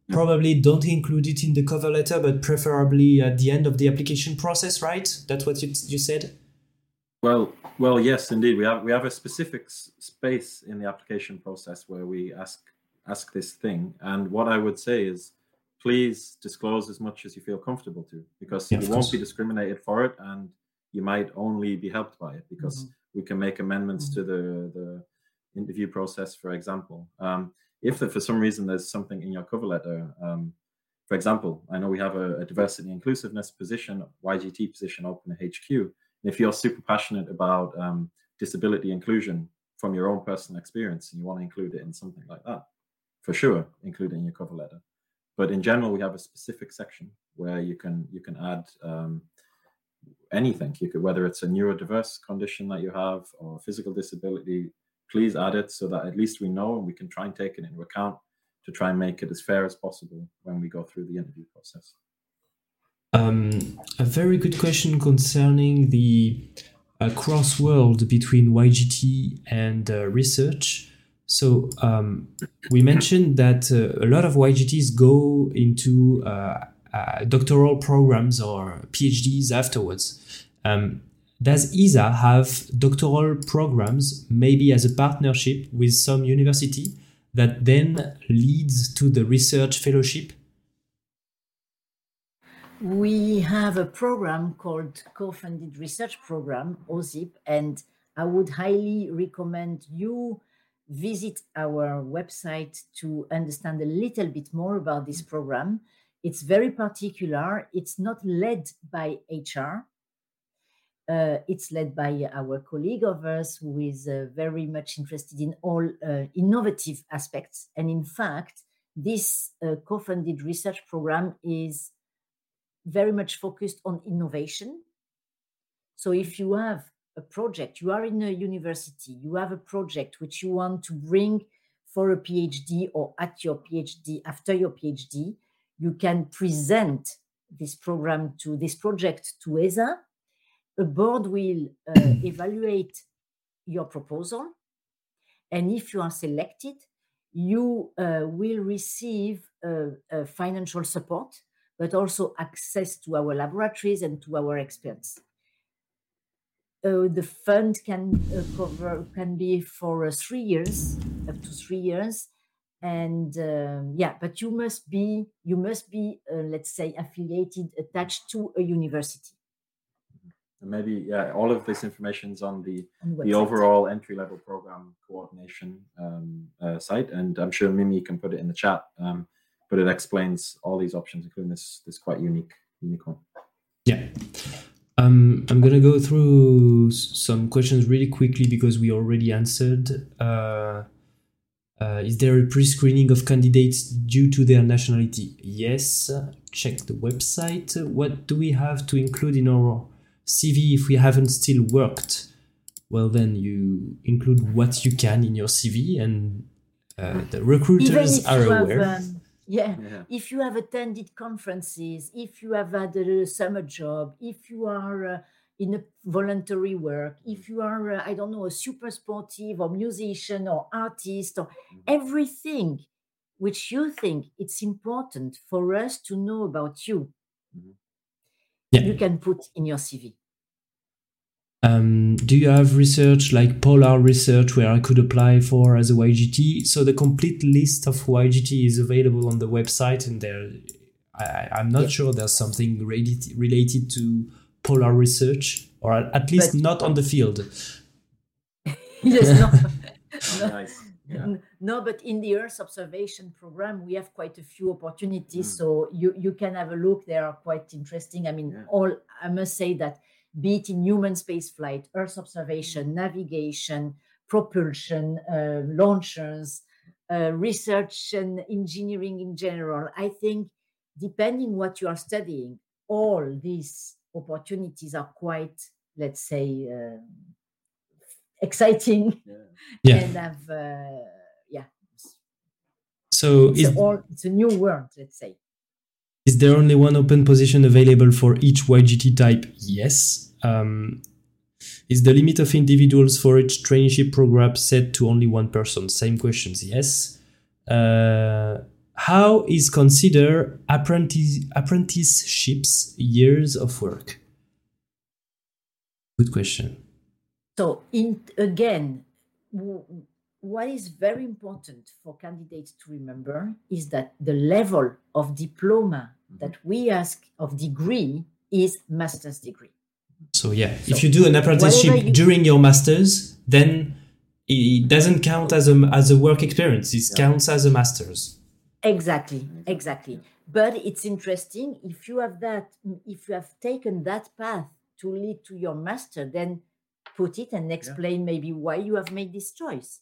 probably don't include it in the cover letter, but preferably at the end of the application process, right? That's what you, you said. Well, well, yes, indeed. We have we have a specific space in the application process where we ask ask this thing, and what I would say is, please disclose as much as you feel comfortable to, because Yeah, you won't course. be discriminated for it, and you might only be helped by it because we can make amendments to the the interview process, for example. Um, if there, for some reason there's something in your cover letter, um, for example, I know we have a, a diversity inclusiveness position, YGT position open at HQ. And if you're super passionate about um, disability inclusion from your own personal experience and you want to include it in something like that, for sure, include it in your cover letter. But in general, we have a specific section where you can you can add um, anything. You could whether it's a neurodiverse condition that you have or physical disability, please add it so that at least we know and we can try and take it into account to try and make it as fair as possible when we go through the interview process. Um, a very good question concerning the uh, cross world between YGT and uh, research. So um, we mentioned that uh, a lot of YGTs go into uh, uh, doctoral programs or PhDs afterwards. Um, does ESA have doctoral programs, maybe as a partnership with some university, that then leads to the research fellowship? We have a program called Co-Funded Research Program, OSIP, and I would highly recommend you visit our website to understand a little bit more about this program. It's very particular. It's not led by HR. Uh, it's led by our colleague of us who is uh, very much interested in all uh, innovative aspects. And in fact, this uh, co-funded research program is very much focused on innovation. So if you have a project, you are in a university, you have a project which you want to bring for a PhD or at your PhD, after your PhD, you can present this program to this project to ESA. A board will uh, evaluate your proposal. And if you are selected, you uh, will receive uh, financial support but also access to our laboratories and to our experts. uh, the fund can uh, cover can be for uh, three years, up to three years, and um, yeah, but you must be you must be uh, let's say affiliated attached to a university. And maybe yeah, all of this information is on the on the website. overall entry level program coordination um, uh, site, and I'm sure Mimi can put it in the chat. Um, but it explains all these options, including this this quite unique unique one. Yeah. Um, I'm gonna go through some questions really quickly because we already answered. Uh, uh, is there a pre-screening of candidates due to their nationality? Yes. Check the website. What do we have to include in our CV if we haven't still worked? Well, then you include what you can in your CV, and uh, the Even recruiters if are you have, aware. um, yeah, Yeah. if you have attended conferences, if you have had a summer job, if you are uh, in a voluntary work, if you are, uh, I don't know, a super sportive or musician or artist or Mhm. everything which you think it's important for us to know about you, Yeah. you can put in your CV. Um, do you have research like Polar Research where I could apply for as a YGT? So the complete list of YGT is available on the website, and there, I, I- I'm not Yeah. sure there's something related related to Polar Research, or at least But- not on the field. yes, no. Nice. Yeah. No, but in the Earth observation program, we have quite a few opportunities. Mm. So you, you can have a look. They are quite interesting. I mean, Yeah. all I must say that be it in human space flight, Earth observation, navigation, propulsion, uh, launchers, uh, research and engineering in general, I think depending what you are studying, all these opportunities are quite, let's say, uh, exciting Yeah. Yeah. and have uh, yeah So it's is a, all, it's a new world let's say is there only one open position available for each YGT type? Yes. Um, is the limit of individuals for each traineeship program set to only one person? Same questions. Yes. Uh, how is consider apprentice apprenticeships years of work? Good question. so in again what is very important for candidates to remember is that the level of diploma mm-hmm. that we ask of degree is master's degree So yeah, if you do an apprenticeship you- during your masters, then it doesn't count as a as a work experience. It Yeah. counts as a masters. Exactly, exactly. But it's interesting if you have that, if you have taken that path to lead to your master, then put it and explain maybe why you have made this choice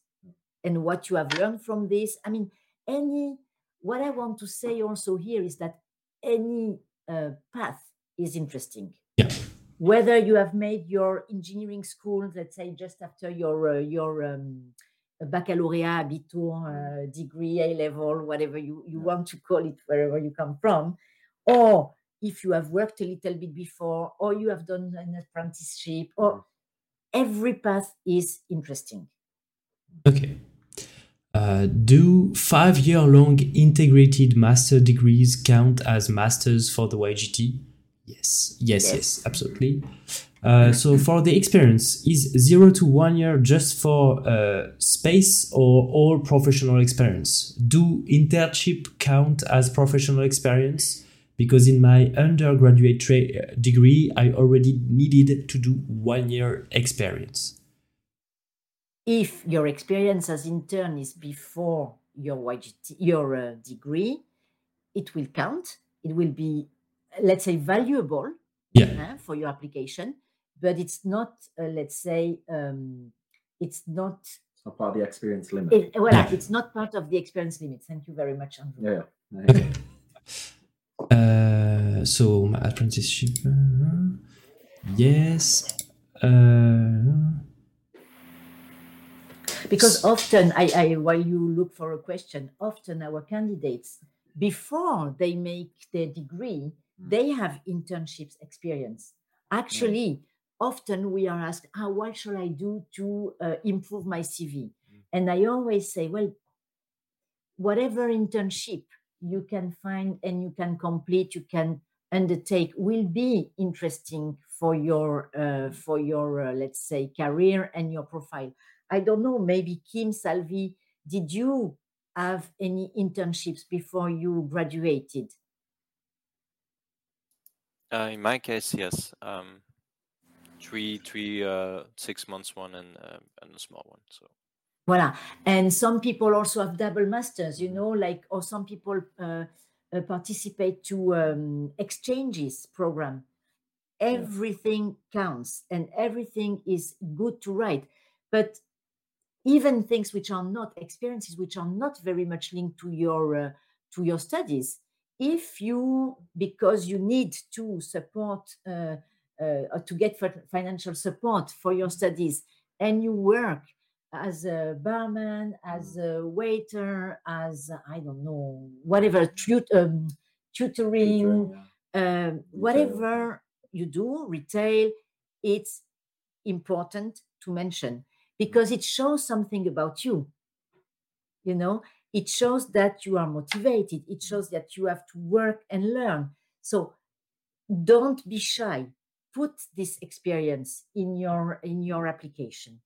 and what you have learned from this. I mean, any, what I want to say also here is that any uh, path is interesting. Yeah. Whether you have made your engineering school, let's say just after your uh, your um, baccalaureate, abitur, uh, degree, A level, whatever you, you want to call it, wherever you come from, or if you have worked a little bit before, or you have done an apprenticeship, or every path is interesting. Okay. Uh, do five year long integrated master degrees count as masters for the YGT? Yes, yes, yes, Yes. absolutely. Uh, so for the experience, is zero to one year just for uh, space or all professional experience? Do internship count as professional experience? Because in my undergraduate tra- degree, I already needed to do one year experience. if your experience as intern is before your YGT, your uh, degree, it will count. It will be, let's say, valuable Yeah. uh, for your application, but it's not, uh, let's say, um, it's not. It's not part of the experience limit. It, voilà, Yeah. it's not part of the experience limit. Thank you very much, Andrew. yeah, yeah. Okay. Uh, so my apprenticeship. uh, yes. Uh, because often I, I while you look for a question often our candidates before they make their degree Mm. they have internships experience actually often we are asked ah, what shall i do to uh, improve my cv Mm. and i always say well whatever internship you can find and you can complete you can undertake will be interesting for your uh, for your uh, let's say career and your profile. I don't know. Maybe Kim Salvi, did you have any internships before you graduated? Uh, in my case, yes. Um, three, three, uh, six months one, and uh, and a small one. So. Voila. And some people also have double masters. You know, like or some people uh, uh, participate to um, exchanges program. Everything yeah. counts, and everything is good to write. But even things which are not experiences which are not very much linked to your uh, to your studies if you because you need to support uh, Uh, to get financial support for your mm-hmm. studies. And you work as a barman as mm. a waiter as i don't know whatever tut- um, tutoring uh, whatever you do retail it's important to mention mm. because it shows something about you you know? It shows that you are motivated. It mm. shows that you have to work and learn. So don't be shy put this experience in your in your application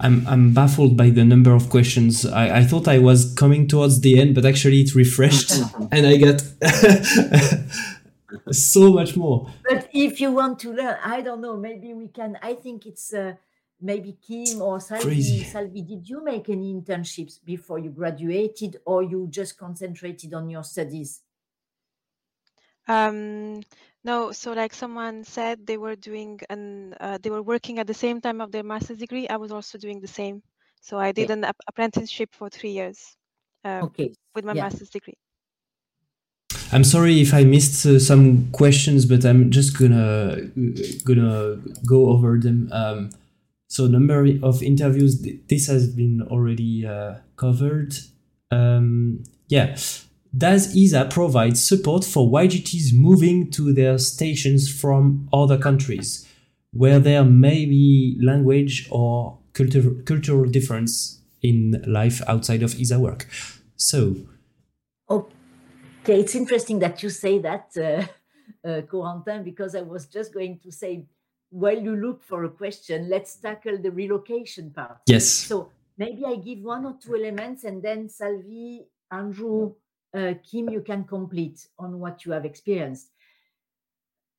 I'm I'm baffled by the number of questions. I, I thought I was coming towards the end, but actually it refreshed and I got so much more. But if you want to learn, I don't know, maybe we can I think it's uh, maybe Kim or Salvi, Salvi, did you make any internships before you graduated or you just concentrated on your studies? Um, no, so like someone said they were doing and uh, they were working at the same time of their master's degree. I was also doing the same. So I did okay. an ap- apprenticeship for three years uh, okay. with my yeah. master's degree. I'm sorry if I missed uh, some questions, but I'm just gonna gonna go over them. Um, so number of interviews, this has been already uh, covered. Um, yeah. Does ESA provide support for YGTs moving to their stations from other countries where there may be language or culture, cultural difference in life outside of ESA work? So. Okay, it's interesting that you say that, uh, uh, Corentin, because I was just going to say while you look for a question, let's tackle the relocation part. Yes. So maybe I give one or two elements and then Salvi, Andrew, uh, Kim, you can complete on what you have experienced.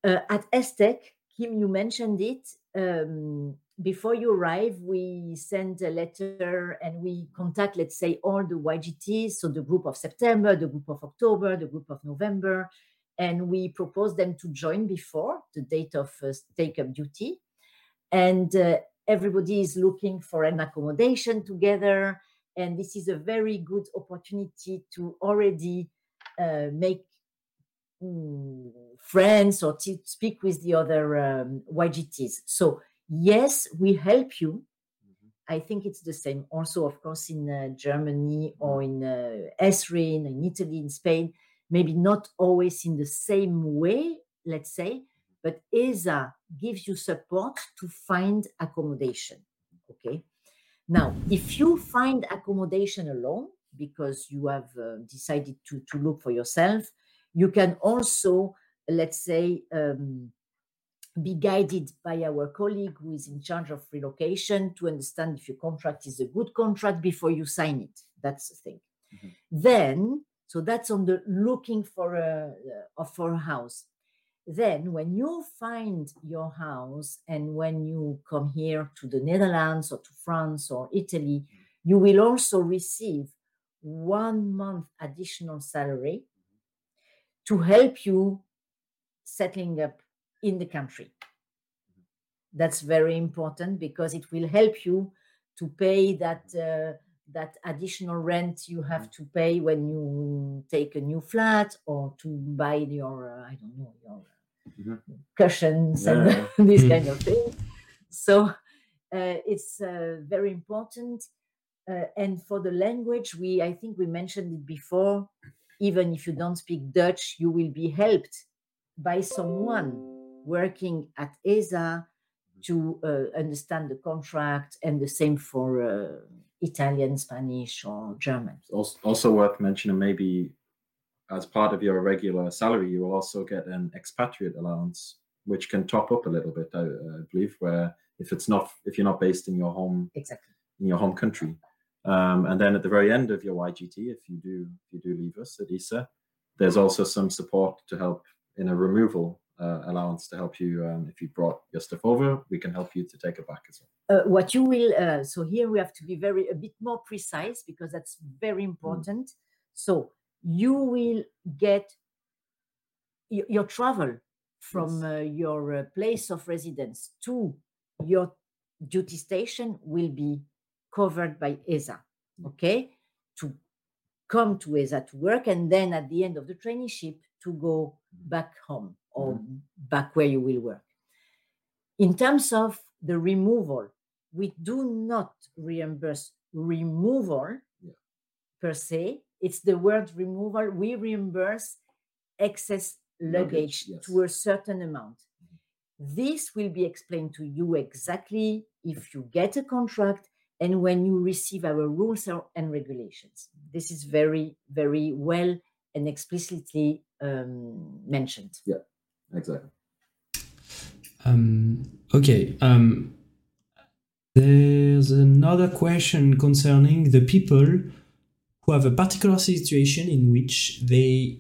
Uh, at ESTEC, Kim, you mentioned it. Um, before you arrive, we send a letter and we contact, let's say, all the YGTs, so the group of September, the group of October, the group of November, and we propose them to join before the date of uh, take up duty. And uh, everybody is looking for an accommodation together. And this is a very good opportunity to already uh, make mm, friends or to speak with the other um, YGTs. So, yes, we help you. Mm-hmm. I think it's the same also, of course, in uh, Germany or in uh, ESRIN, in Italy, in Spain maybe not always in the same way, let's say, but ESA gives you support to find accommodation. Okay. Now, if you find accommodation alone because you have uh, decided to, to look for yourself, you can also, let's say, um, be guided by our colleague who is in charge of relocation to understand if your contract is a good contract before you sign it. That's the thing. Mm-hmm. Then so that's on the looking for a uh, for a house. Then, when you find your house and when you come here to the Netherlands or to France or Italy, you will also receive one month additional salary to help you settling up in the country. That's very important because it will help you to pay that uh, that additional rent you have to pay when you take a new flat or to buy your uh, i don't know your. Cushions yeah. and this mm. kind of thing so uh, it's uh, very important uh, and for the language we i think we mentioned it before even if you don't speak dutch you will be helped by someone working at esa mm-hmm. to uh, understand the contract and the same for uh, Italian, Spanish, or German. Also, also worth mentioning, maybe as part of your regular salary, you will also get an expatriate allowance, which can top up a little bit, I, I believe, where if it's not if you're not based in your home Exactly. in your home country. Um, and then at the very end of your YGT, if you do if you do leave us at ESA, there's also some support to help in a removal uh, allowance to help you um, if you brought your stuff over. We can help you to take it back as well. Uh, what you will uh, so here we have to be very a bit more precise because that's very important. So you will get your, your travel from Yes. uh, your uh, place of residence to your duty station will be covered by ESA. Okay, to come to ESA to work, and then at the end of the traineeship to go back home or back where you will work. In terms of the removal, we do not reimburse removal Yeah. per se. It's the word removal. We reimburse excess luggage, Luggage, to a certain amount. This will be explained to you exactly if you get a contract and when you receive our rules and regulations. This is very, very well and explicitly um, mentioned. Yeah, exactly. Um, okay. Um, there's another question concerning the people who have a particular situation in which they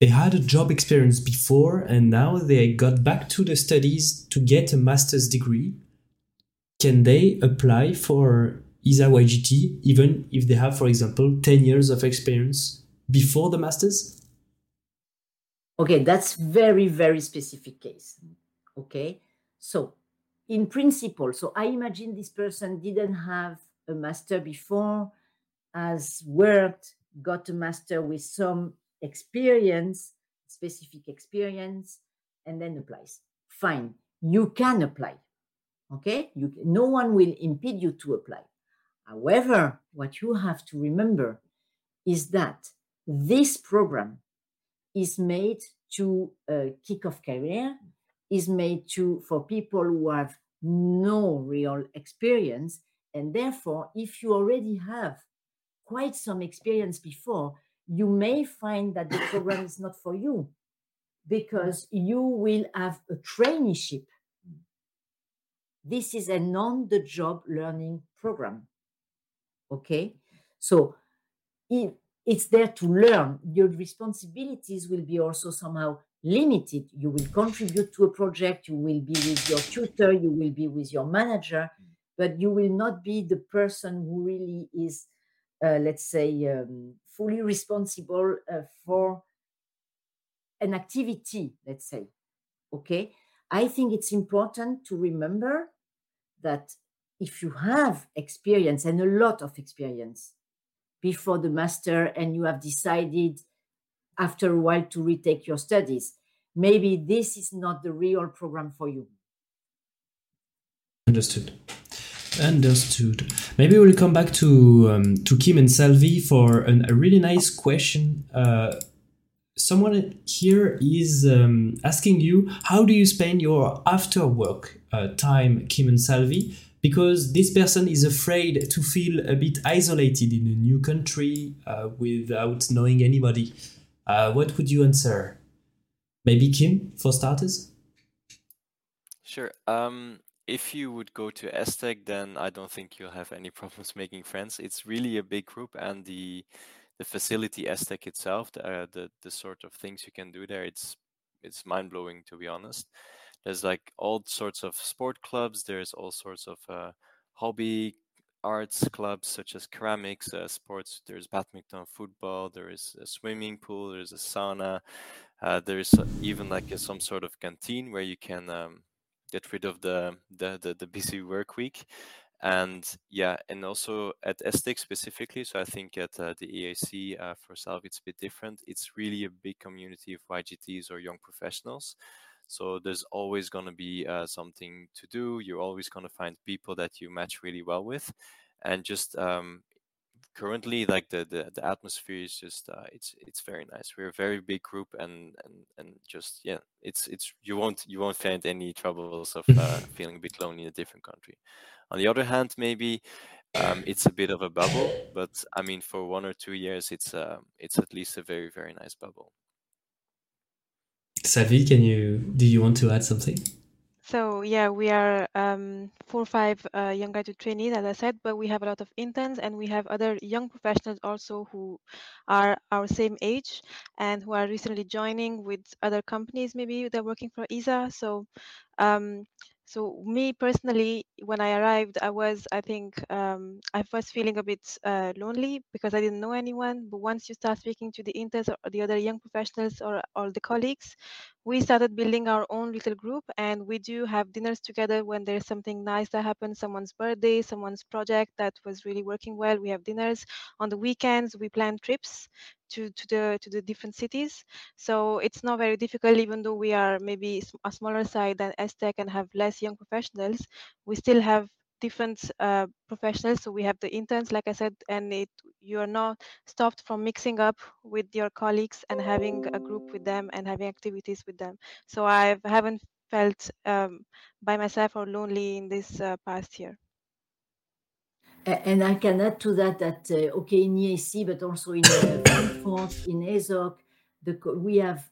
they had a job experience before and now they got back to the studies to get a master's degree. Can they apply for ESA YGT even if they have, for example, 10 years of experience before the master's? Okay, that's very, very specific case. Okay, so in principle, so I imagine this person didn't have a master before, has worked, got a master with some experience, specific experience, and then applies. Fine, you can apply. Okay, you no one will impede you to apply. However, what you have to remember is that this program is made to uh, kick off career, is made to for people who have no real experience, and therefore, if you already have quite some experience before, you may find that the program is not for you because you will have a traineeship. This is a on-the-job learning program. Okay, so it's there to learn. Your responsibilities will be also somehow limited. You will contribute to a project, you will be with your tutor, you will be with your manager, but you will not be the person who really is, let's say, um, fully responsible uh, for an activity, let's say. Okay. I think it's important to remember that if you have experience and a lot of experience, before the master and you have decided after a while to retake your studies. Maybe this is not the real program for you. Understood. Understood. Maybe we'll come back to um, to Kim and Salvi for an, a really nice question. Uh, someone here is um, asking you, how do you spend your after work uh, time, Kim and Salvi? Because this person is afraid to feel a bit isolated in a new country uh, without knowing anybody. Uh, what would you answer? Maybe Kim, for starters? Sure. Um, if you would go to ESTEC, then I don't think you'll have any problems making friends. It's really a big group, and the the facility ESTEC itself, the, uh, the the sort of things you can do there, it's it's mind blowing to be honest. There's like all sorts of sport clubs. There's all sorts of uh, hobby arts clubs such as ceramics, uh, sports. There's badminton, football. There is a swimming pool. There's a sauna. Uh, there's even like a, some sort of canteen where you can um, get rid of the, the the the busy work week. And yeah and also at ESTEC specifically so i think at uh, the eac uh, for Salvi it's a bit different. It's really a big community of ygts or young professionals. So there's always going to be uh, something to do. You're always going to find people that you match really well with. And just um, currently like the, the the atmosphere is just uh, it's it's very nice we're a very big group and and and just yeah it's it's you won't you won't find any troubles of uh, feeling a bit lonely in a different country on the other hand maybe um, it's a bit of a bubble, but I mean, for one or two years, it's uh, it's at least a very very nice bubble. Salvi, can you do you want to add something? So yeah, we are um, four or five uh, young graduate trainees, as I said, but we have a lot of interns and we have other young professionals also who are our same age and who are recently joining with other companies. Maybe they're working for ESA. So um, so me personally, when I arrived, I was, I think, um, I was feeling a bit uh, lonely because I didn't know anyone. But once you start speaking to the interns or the other young professionals or all the colleagues, we started building our own little group and we do have dinners together when there's something nice that happens someone's birthday someone's project that was really working well we have dinners on the weekends we plan trips to, to the to the different cities so it's not very difficult even though we are maybe a smaller side than ESTEC and have less young professionals we still have different uh, professionals. So we have the interns, like I said, and it you are not stopped from mixing up with your colleagues and having a group with them and having activities with them. So I haven't felt um, by myself or lonely in this uh, past year. And I can add to that that uh, okay in EAC, but also in uh, in ESOC, the, we have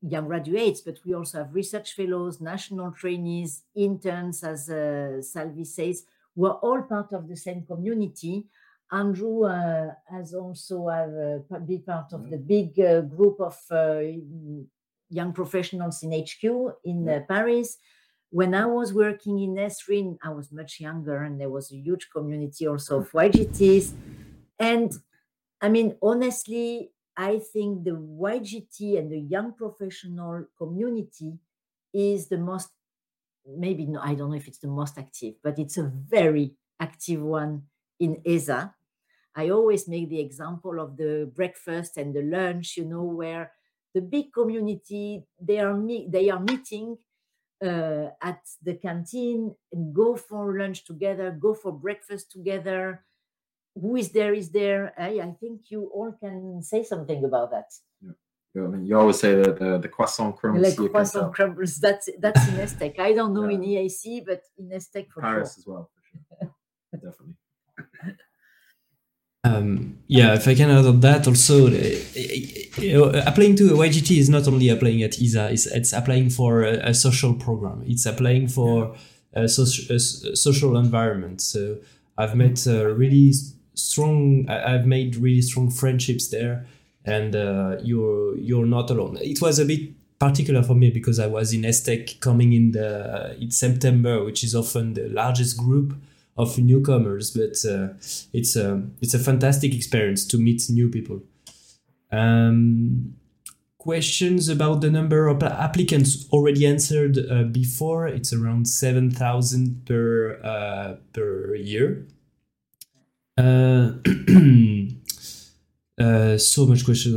young graduates, but we also have research fellows, national trainees, interns, as uh, Salvi says. We're all part of the same community. Andrew uh, has also have, uh, been part of the big uh, group of uh, young professionals in HQ in uh, Paris. When I was working in Esrin, I was much younger, and there was a huge community also of mm. YGTs. And I mean, honestly, I think the YGT and the young professional community is the most, maybe, no, I don't know if it's the most active, but it's a very active one in ESA. I always make the example of the breakfast and the lunch, you know, where the big community, they are, me- they are meeting uh, at the canteen and go for lunch together, go for breakfast together, who is there is there. I, I think you all can say something about that. Yeah. I mean, you always say that the, the croissant crumbles. Like croissant crumbles. That's that's in ESTEC. I don't know yeah. in EAC, but in ESTEC for Paris sure. as well. For sure. Definitely. Um, yeah, if I can add on that also, uh, you know, applying to a YGT is not only applying at ESA, it's, it's applying for a, a social program. It's applying for a, social, a social environment. So I've met uh, really strong i've made really strong friendships there and uh, you're you're not alone it was a bit particular for me because i was in ESTEC coming in the in september which is often the largest group of newcomers but uh, it's a it's a fantastic experience to meet new people. Um, questions about the number of applicants already answered uh, before. It's around 7000 per uh, per year. Uh, uh, so much questions.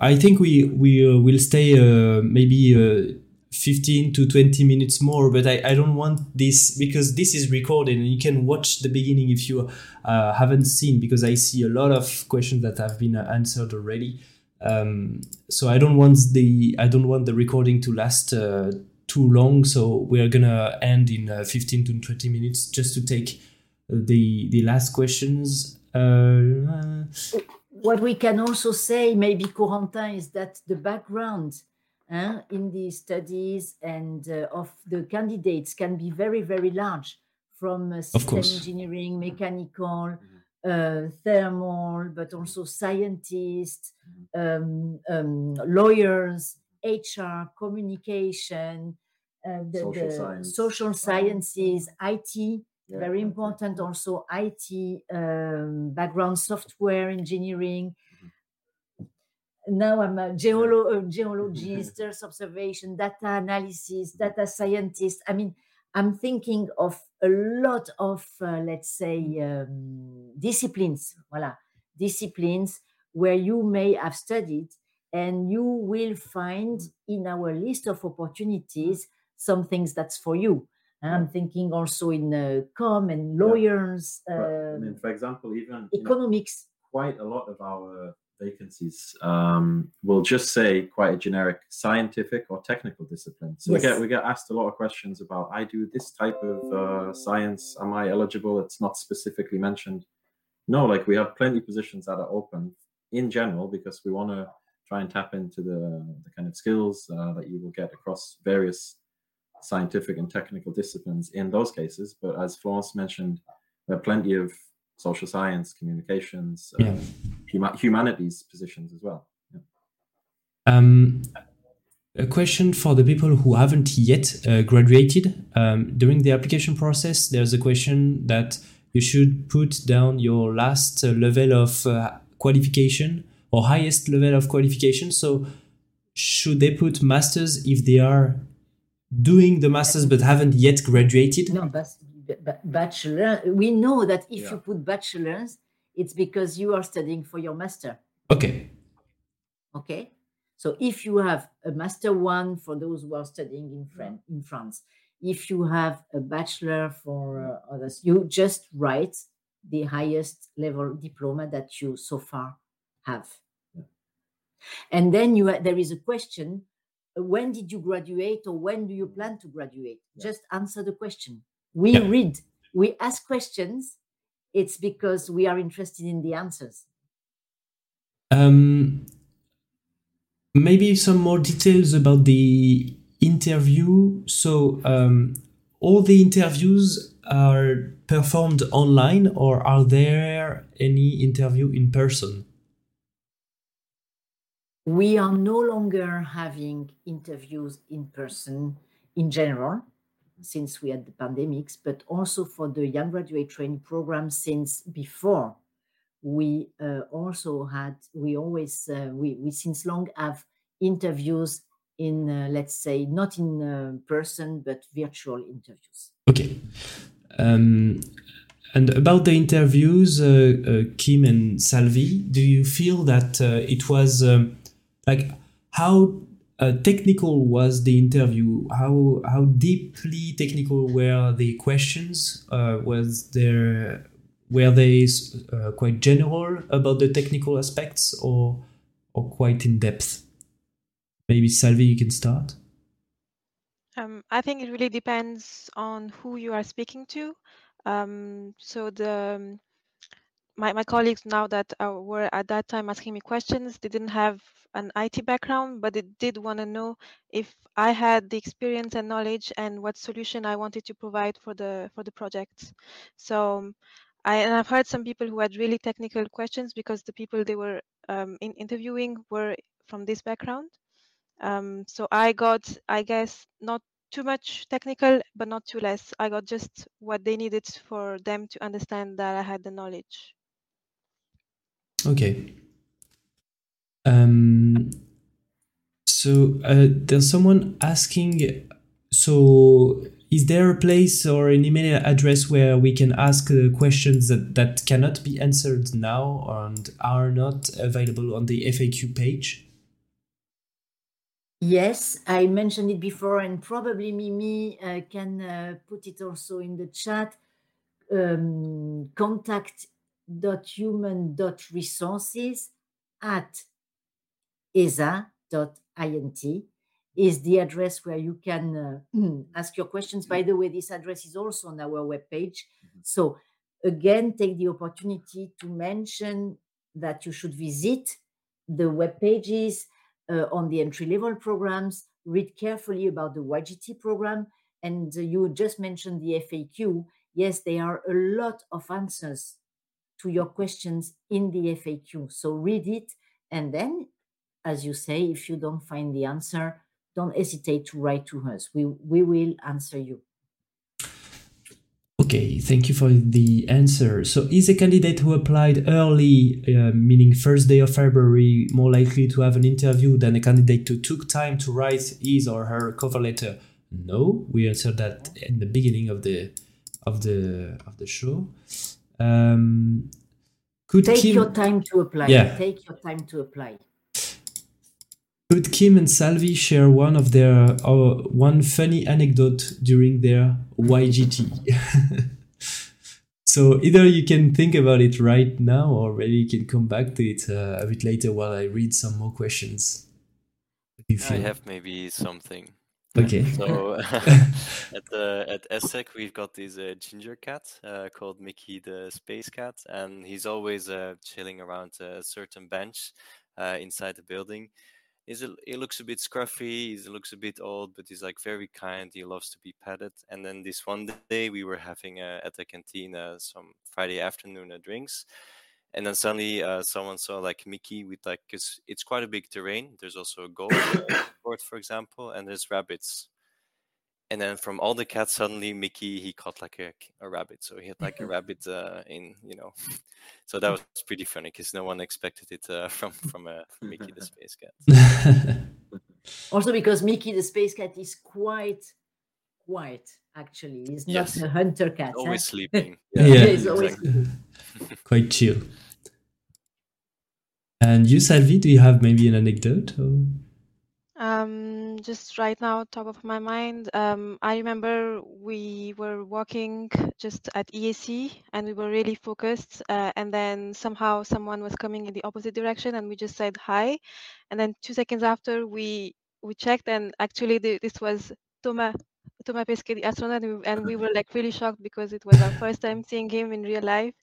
I think we we uh, will stay maybe 15 to 20 minutes more, but I, I don't want this because this is recorded and you can watch the beginning if you uh, haven't seen because I see a lot of questions that have been answered already. Um, so I don't want the I don't want the recording to last too long. So we are gonna end in 15 to 20 minutes just to take the the last questions. Uh, what we can also say, maybe Corentin, is that the background uh, in the studies and uh, of the candidates can be very, very large, from uh, system engineering, mechanical, uh, thermal, but also scientists, um, um, lawyers, HR, communication, uh, the, social, the science. social sciences, IT yeah. very important also IT um, background, software engineering. Mm-hmm. Now I'm a geolo- uh, geologist, Earth observation, data analysis, data scientist. I mean, I'm thinking of a lot of, uh, let's say, um, disciplines, voila, disciplines where you may have studied and you will find in our list of opportunities some things that's for you. I'm thinking also in uh, com and lawyers. Yeah. Uh, I mean, for example, even economics. Know, quite a lot of our vacancies um, will just say quite a generic scientific or technical discipline. So Yes. we get we get asked a lot of questions about I do this type of uh, science. Am I eligible? It's not specifically mentioned. No, like we have plenty of positions that are open in general because we want to try and tap into the, the kind of skills uh, that you will get across various scientific and technical disciplines in those cases. But as Florence mentioned, there are plenty of social science, communications, uh, Yeah. Huma- humanities positions as well. Yeah. Um, a question for the people who haven't yet uh, graduated. Um, during the application process, there's a question that you should put down your last uh, level of uh, qualification or highest level of qualification. So, should they put masters if they are doing the masters but haven't yet graduated? No, but, but bachelor. We know that if Yeah. you put bachelors, it's because you are studying for your master. Okay. Okay. So if you have a master one for those who are studying in Fran- in France, if you have a bachelor for uh, others, you just write the highest level diploma that you so far have. Yeah. And then you ha- there is a question: When did you graduate, or when do you plan to graduate? Yeah. Just answer the question. We Yeah. read, we ask questions. It's because we are interested in the answers. Um, maybe some more details about the interview. So, um, all the interviews are performed online, or are there any interview in person? we are no longer having interviews in person in general since we had the pandemics but also for the young graduate training program since before we uh, also had we always uh, we, we since long have interviews in uh, let's say not in uh, person but virtual interviews Okay. Um, and about the interviews, uh, uh, Kim and Salvi, do you feel that it was um, like how uh, technical was the interview? How how deeply technical were the questions? Uh, was there were they uh, quite general about the technical aspects, or or quite in depth? Maybe Salvi, you can start. Um, I think it really depends on who you are speaking to. Um, so the um, my, my colleagues now that uh, were at that time asking me questions, they didn't have an IT background, but they did want to know if I had the experience and knowledge and what solution I wanted to provide for the for the project. So I and I've heard some people who had really technical questions because the people they were um, in interviewing were from this background. Um, so I got, I guess, not too much technical, but not too less. I got just what they needed for them to understand that I had the knowledge. Okay. Um, so uh, there's someone asking. So is there a place or an email address where we can ask uh, questions that, that cannot be answered now and are not available on the FAQ page? Yes, I mentioned it before, and probably Mimi uh, can uh, put it also in the chat. Um, contact.human.resources at esa.int is the address where you can uh, ask your questions. By the way, this address is also on our webpage. So, again, take the opportunity to mention that you should visit the web pages uh, on the entry level programs, read carefully about the YGT program. And uh, you just mentioned the FAQ. Yes, there are a lot of answers to your questions in the FAQ. So read it. And then, as you say, if you don't find the answer, don't hesitate to write to us. We, we will answer you. Okay, thank you for the answer. So, is a candidate who applied early, uh, meaning first day of February, more likely to have an interview than a candidate who took time to write his or her cover letter? No, we answered that in the beginning of the of the of the show. Um, could Take Kim, your time to apply. Yeah. Take your time to apply. could Kim and Salvi share one of their or one funny anecdote during their YGT? so either you can think about it right now, or maybe you can come back to it uh, a bit later while I read some more questions. If I have maybe something. Okay. So at the at ESTEC we've got this uh, ginger cat uh, called Mickey the space cat, and he's always uh, chilling around a certain bench uh, inside the building. He's a, he looks a bit scruffy. He looks a bit old, but he's like very kind. He loves to be petted. And then this one day we were having uh, at the canteen uh, some Friday afternoon drinks, and then suddenly uh, someone saw like Mickey with like because it's quite a big terrain. There's also a golf court, for example, and there's rabbits. And then from all the cats, suddenly Mickey he caught like a, a rabbit. So he had like a rabbit uh, in you know. so that was pretty funny because no one expected it uh, from from uh, Mickey the space cat. also because Mickey the space cat is quite quiet. Actually, he's not a hunter cat. huh? always sleeping. Yeah, he's always exactly. quite chill. And you, Salvi, do you have maybe an anecdote? Or? Um, just right now, top of my mind, um, I remember we were walking just at EAC and we were really focused. Uh, and then somehow someone was coming in the opposite direction and we just said hi. And then two seconds after, we we checked and actually the, this was Thomas Thomas Pesquet, the astronaut, and we, and we were like really shocked because it was our first time seeing him in real life.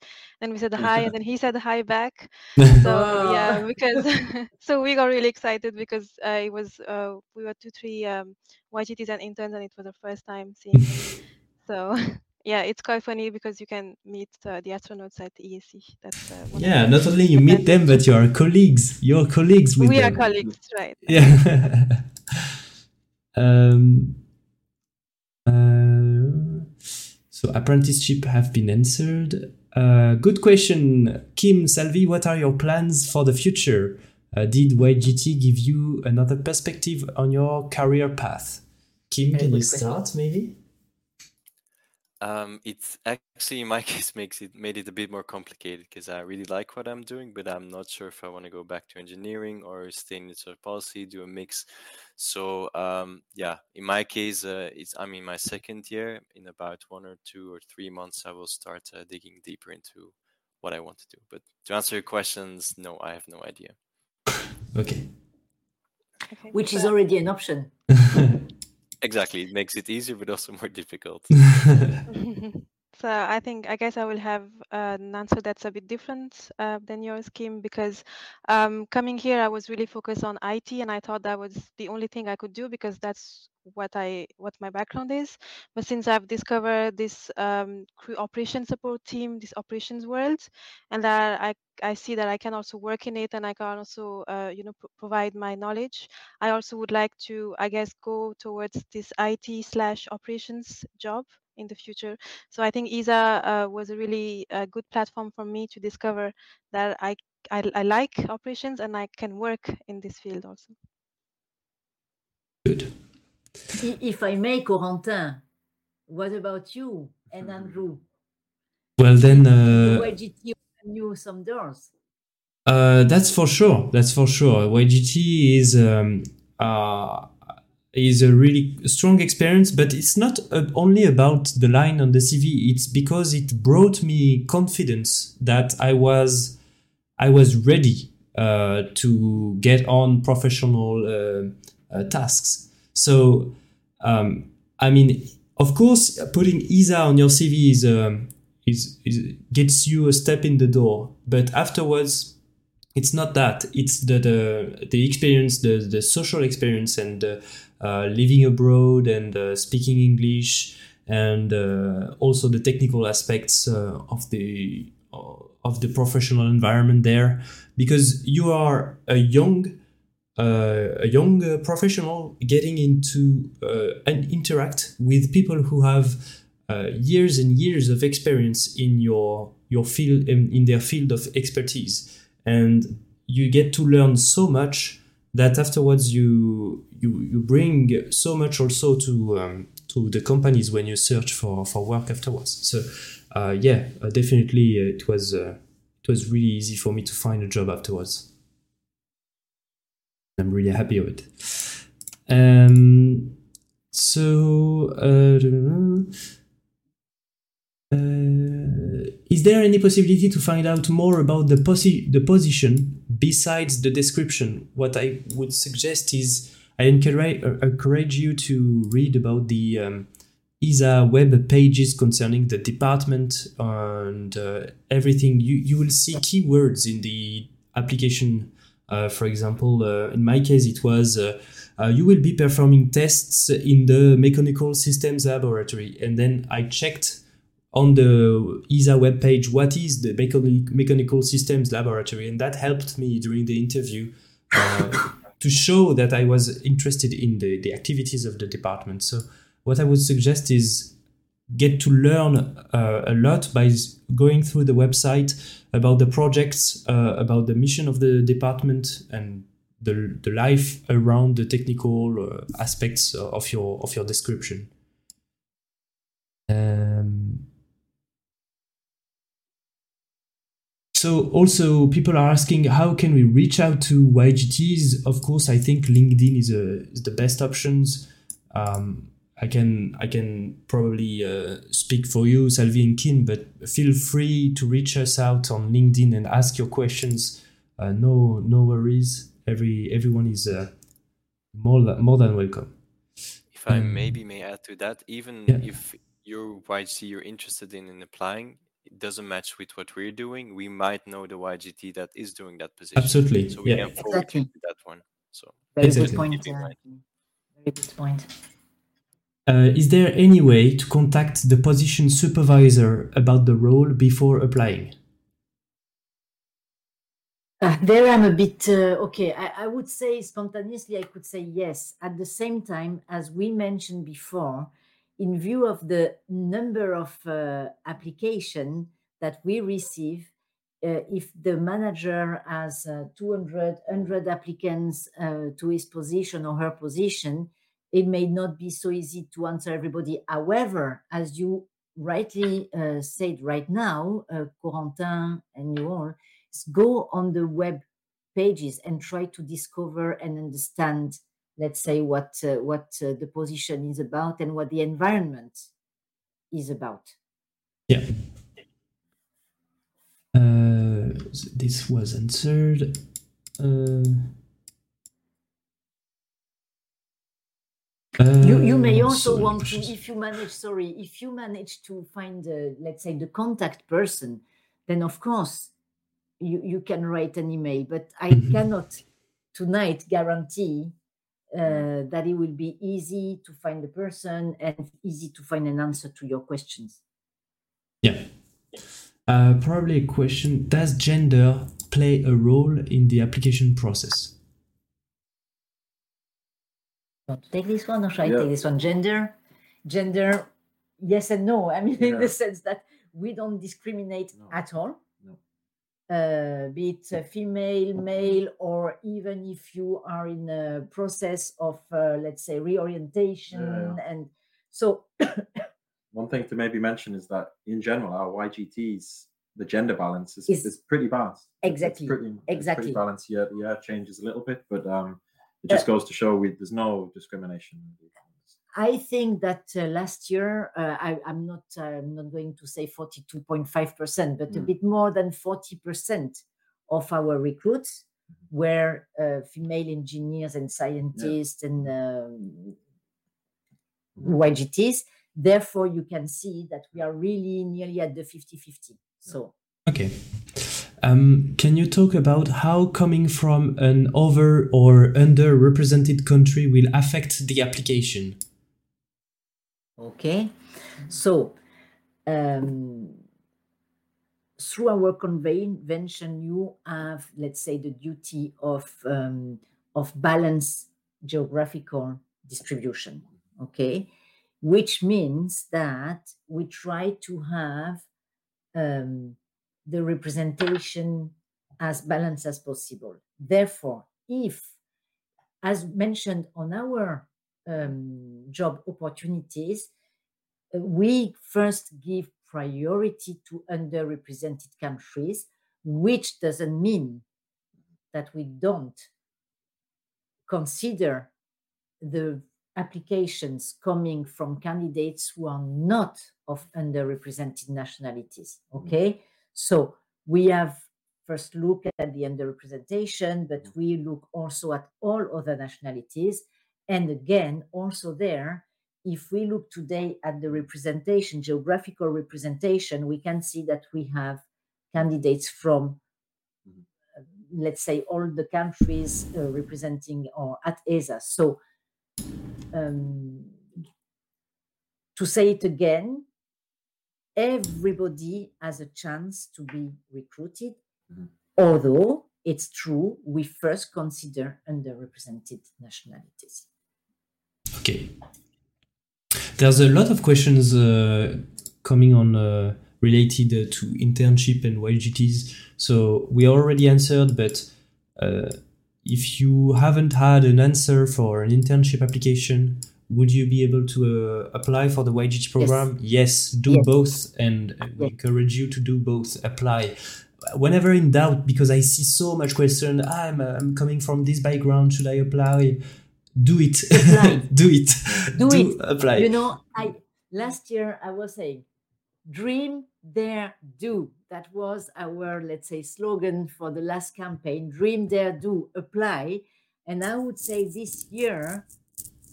And we said hi, and then he said hi back. So yeah, because so we got really excited because uh, it was uh, we were two three um, YGTs and interns, and it was our first time seeing him. So yeah, it's quite funny because you can meet uh, the astronauts at the EAC. That's uh, yeah, not only you meet them, but you are colleagues. You're colleagues with we are colleagues, right? Yeah. um, uh, so apprenticeship have been answered. Uh, good question, Kim Salvi. What are your plans for the future? Uh, did YGT give you another perspective on your career path? Kim, can you start maybe? Um, it's actually in my case makes it made it a bit more complicated because I really like what I'm doing, but I'm not sure if I want to go back to engineering or stay in sort of policy, do a mix. So um, yeah, in my case, uh, it's I'm in my second year. In about one or two or three months, I will start uh, digging deeper into what I want to do. But to answer your questions, no, I have no idea. Okay. Okay. Which is already an option. Exactly, it makes it easier, but also more difficult. So I think I guess I will have an answer that's a bit different uh, than yours, Kim, because um, coming here I was really focused on IT, and I thought that was the only thing I could do because that's what I what my background is. But since I've discovered this um, crew operation support team, this operations world, and that I I see that I can also work in it, and I can also uh, you know pro- provide my knowledge. I also would like to I guess go towards this IT slash operations job in the future. So I think ESA uh, was a really uh, good platform for me to discover that I, I I like operations and I can work in this field also. Good. If I may, Corentin, what about you and Andrew? Well then, The uh, YGT opened you some doors. Uh, that's for sure. That's for sure. YGT is um, uh, is a really strong experience, but it's not only about the line on the CV. It's because it brought me confidence that I was I was ready uh, to get on professional uh, uh, tasks. So um, I mean, of course, putting ESA on your CV is, um, is, is gets you a step in the door, but afterwards it's not that it's the the, the experience the, the social experience and uh, living abroad and uh, speaking english and uh, also the technical aspects uh, of the of the professional environment there. Because you are a young uh, a young uh, professional getting into uh, and interact with people who have uh, years and years of experience in your your field in, in their field of expertise. And you get to learn so much that afterwards you you you bring so much also to um, to the companies when you search for for work afterwards. So uh, yeah uh, definitely uh, it was uh, it was really easy for me to find a job afterwards. I'm really happy with it. Um so uh, uh, is there any possibility to find out more about the, posi- the position besides the description? What I would suggest is I encourage, uh, encourage you to read about the um, ESA web pages concerning the department and uh, everything. You, you will see keywords in the application. Uh, for example, uh, in my case, it was uh, uh, you will be performing tests in the mechanical systems laboratory. And then I checked on the ESA webpage what is the mechanical systems laboratory. And that helped me during the interview to show that I was interested in the, the activities of the department. So what I would suggest is get to learn uh, a lot by going through the website about the projects, uh, about the mission of the department, and the, the life around the technical uh, aspects of your of your description. Um, so also people are asking how can we reach out to YGTs? Of course, I think LinkedIn is a is the best options. Um, I can I can probably uh, speak for you, Salvi and Kim, but feel free to reach us out on LinkedIn and ask your questions. Uh, no no worries. Every everyone is uh, more than, more than welcome. If I um, maybe may add to that, even yeah. if you're YGT you're interested in in applying, doesn't match with what we're doing. We might know the YGT that is doing that position. Absolutely. So we yeah. can forward exactly. that one. So very exactly. good point. Uh, very good point. Uh, is there any way to contact the position supervisor about the role before applying? Uh, there I'm a bit uh, okay. I, I, would say spontaneously, I could say yes. At the same time, as we mentioned before, in view of the number of uh, application that we receive, uh, if the manager has uh, 200, 100 applicants to his position or her position, it may not be so easy to answer everybody. However, as you rightly uh, said right now, uh, Corentin and you all, go on the web pages and try to discover and understand, let's say, what uh, what uh, the position is about and what the environment is about. Yeah. Uh, this was answered. Uh, you, you may uh, also want to, if you manage, sorry, if you manage to find, uh, let's say, the contact person, then of course you, you can write an email. But I mm-hmm. cannot tonight guarantee uh, that it will be easy to find the person and easy to find an answer to your questions. Yeah. Uh, probably a question Does gender play a role in the application process? want to take this one or should I take this one? Gender, gender, yes and no. I mean, yeah. in the sense that we don't discriminate no. at all. Uh, be it uh, female, male, or even if you are in a process of, uh, let's say, reorientation. Yeah. And so, one thing to maybe mention is that in general, our YGTs, the gender balance is, is, is pretty balanced. Exactly. It's pretty, exactly. It's pretty balanced. Yeah, yeah, changes a little bit, but um, it just goes to show we, there's no discrimination. I think that uh, last year, uh, I, am not I'm not going to say 42.5%, but mm. a bit more than 40% of our recruits mm-hmm. were uh, female engineers and scientists yeah. and um, YGTs. Therefore, you can see that we are really nearly at the 50 50. So, okay. Um, can you talk about how coming from an over or underrepresented country will affect the application? Okay, so um, through our convention, you have, let's say, the duty of um, of balance geographical distribution. Okay, which means that we try to have um, the representation as balanced as possible. Therefore, if, as mentioned on our um, job opportunities, uh, we first give priority to underrepresented countries, which doesn't mean that we don't consider the applications coming from candidates who are not of underrepresented nationalities. Okay, so we have first look at the underrepresentation, but we look also at all other nationalities. And again, also there, if we look today at the representation, geographical representation, we can see that we have candidates from, uh, let's say, all the countries uh, representing or at ESA. So um, to say it again, everybody has a chance to be recruited, mm-hmm. although it's true, we first consider underrepresented nationalities. Okay. There's a lot of questions uh, coming on uh, related uh, to internship and YGTs. So we already answered, but uh, if you haven't had an answer for an internship application, would you be able to uh, apply for the YGT program? Yes, yes do yes. both, and we encourage you to do both. Apply whenever in doubt, because I see so much question. I'm I'm coming from this background. Should I apply? Do it. do it. Do, do it. Apply. You know, I last year I was saying, dream, dare, do that was our, let's say, slogan for the last campaign Dream, Dare, Do, Apply. And I would say this year,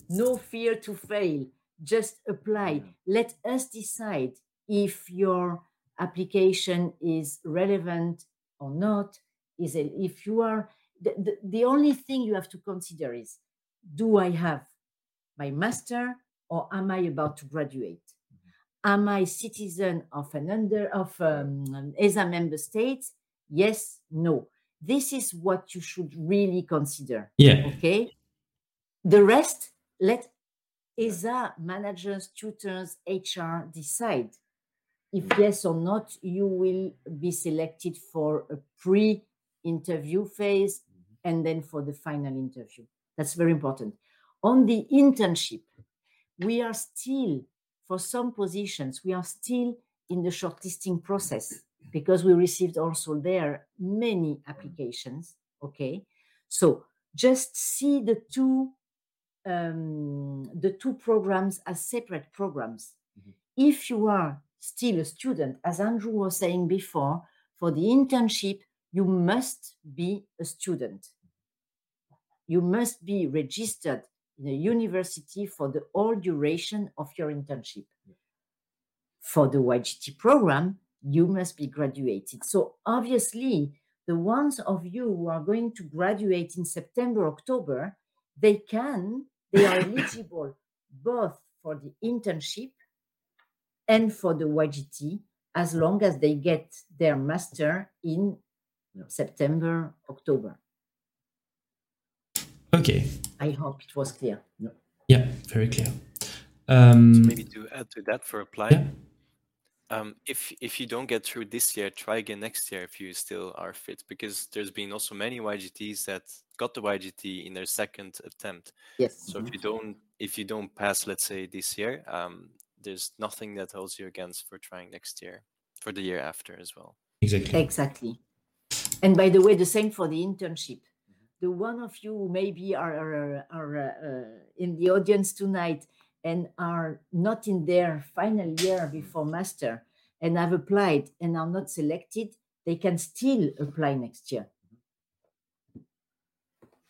no fear to fail, just apply. Mm. Let us decide if your application is relevant or not. Is it, if you are, the, the, the only thing you have to consider is do I have my master or am I about to graduate? Mm-hmm. Am I citizen of an under of um, ESA member state? Yes, no. This is what you should really consider. Yeah. Okay. The rest, let ESA managers, tutors, HR decide if mm-hmm. yes or not you will be selected for a pre-interview phase mm-hmm. and then for the final interview. That's very important. On the internship, we are still for some positions, we are still in the shortlisting process because we received also there many applications. Okay, so just see the two um, the two programs as separate programs. Mm-hmm. If you are still a student, as Andrew was saying before, for the internship, you must be a student. You must be registered in a university for the whole duration of your internship. For the YGT program, you must be graduated. So obviously, the ones of you who are going to graduate in September, October, they can, they are eligible both for the internship and for the YGT as long as they get their master in September, October. Okay. I hope it was clear. Yeah, yeah very clear. Um, so maybe to add to that for apply, yeah. um, if if you don't get through this year, try again next year if you still are fit, because there's been also many YGTs that got the YGT in their second attempt. Yes. So mm-hmm. if you don't if you don't pass, let's say this year, um, there's nothing that holds you against for trying next year, for the year after as well. Exactly. Exactly. And by the way, the same for the internship the one of you who maybe are, are, are uh, in the audience tonight and are not in their final year before master and have applied and are not selected, they can still apply next year.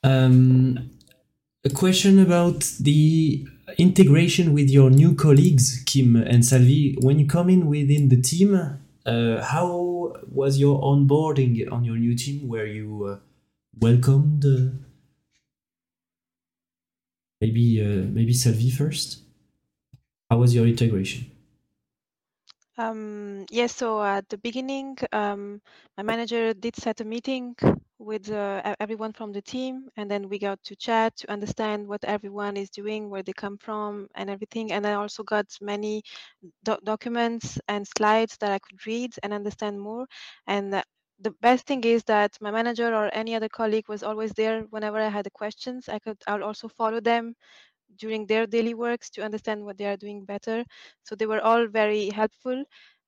Um, a question about the integration with your new colleagues, Kim and Salvi. When you come in within the team, uh, how was your onboarding on your new team? Were you uh, welcomed? maybe uh, maybe Salvi first. How was your integration? Um, yes, so at the beginning, um, my manager did set a meeting with uh, everyone from the team, and then we got to chat to understand what everyone is doing, where they come from, and everything. And I also got many do documents and slides that I could read and understand more. And the best thing is that my manager or any other colleague was always there whenever I had the questions. I could I'll also follow them during their daily works to understand what they are doing better. So they were all very helpful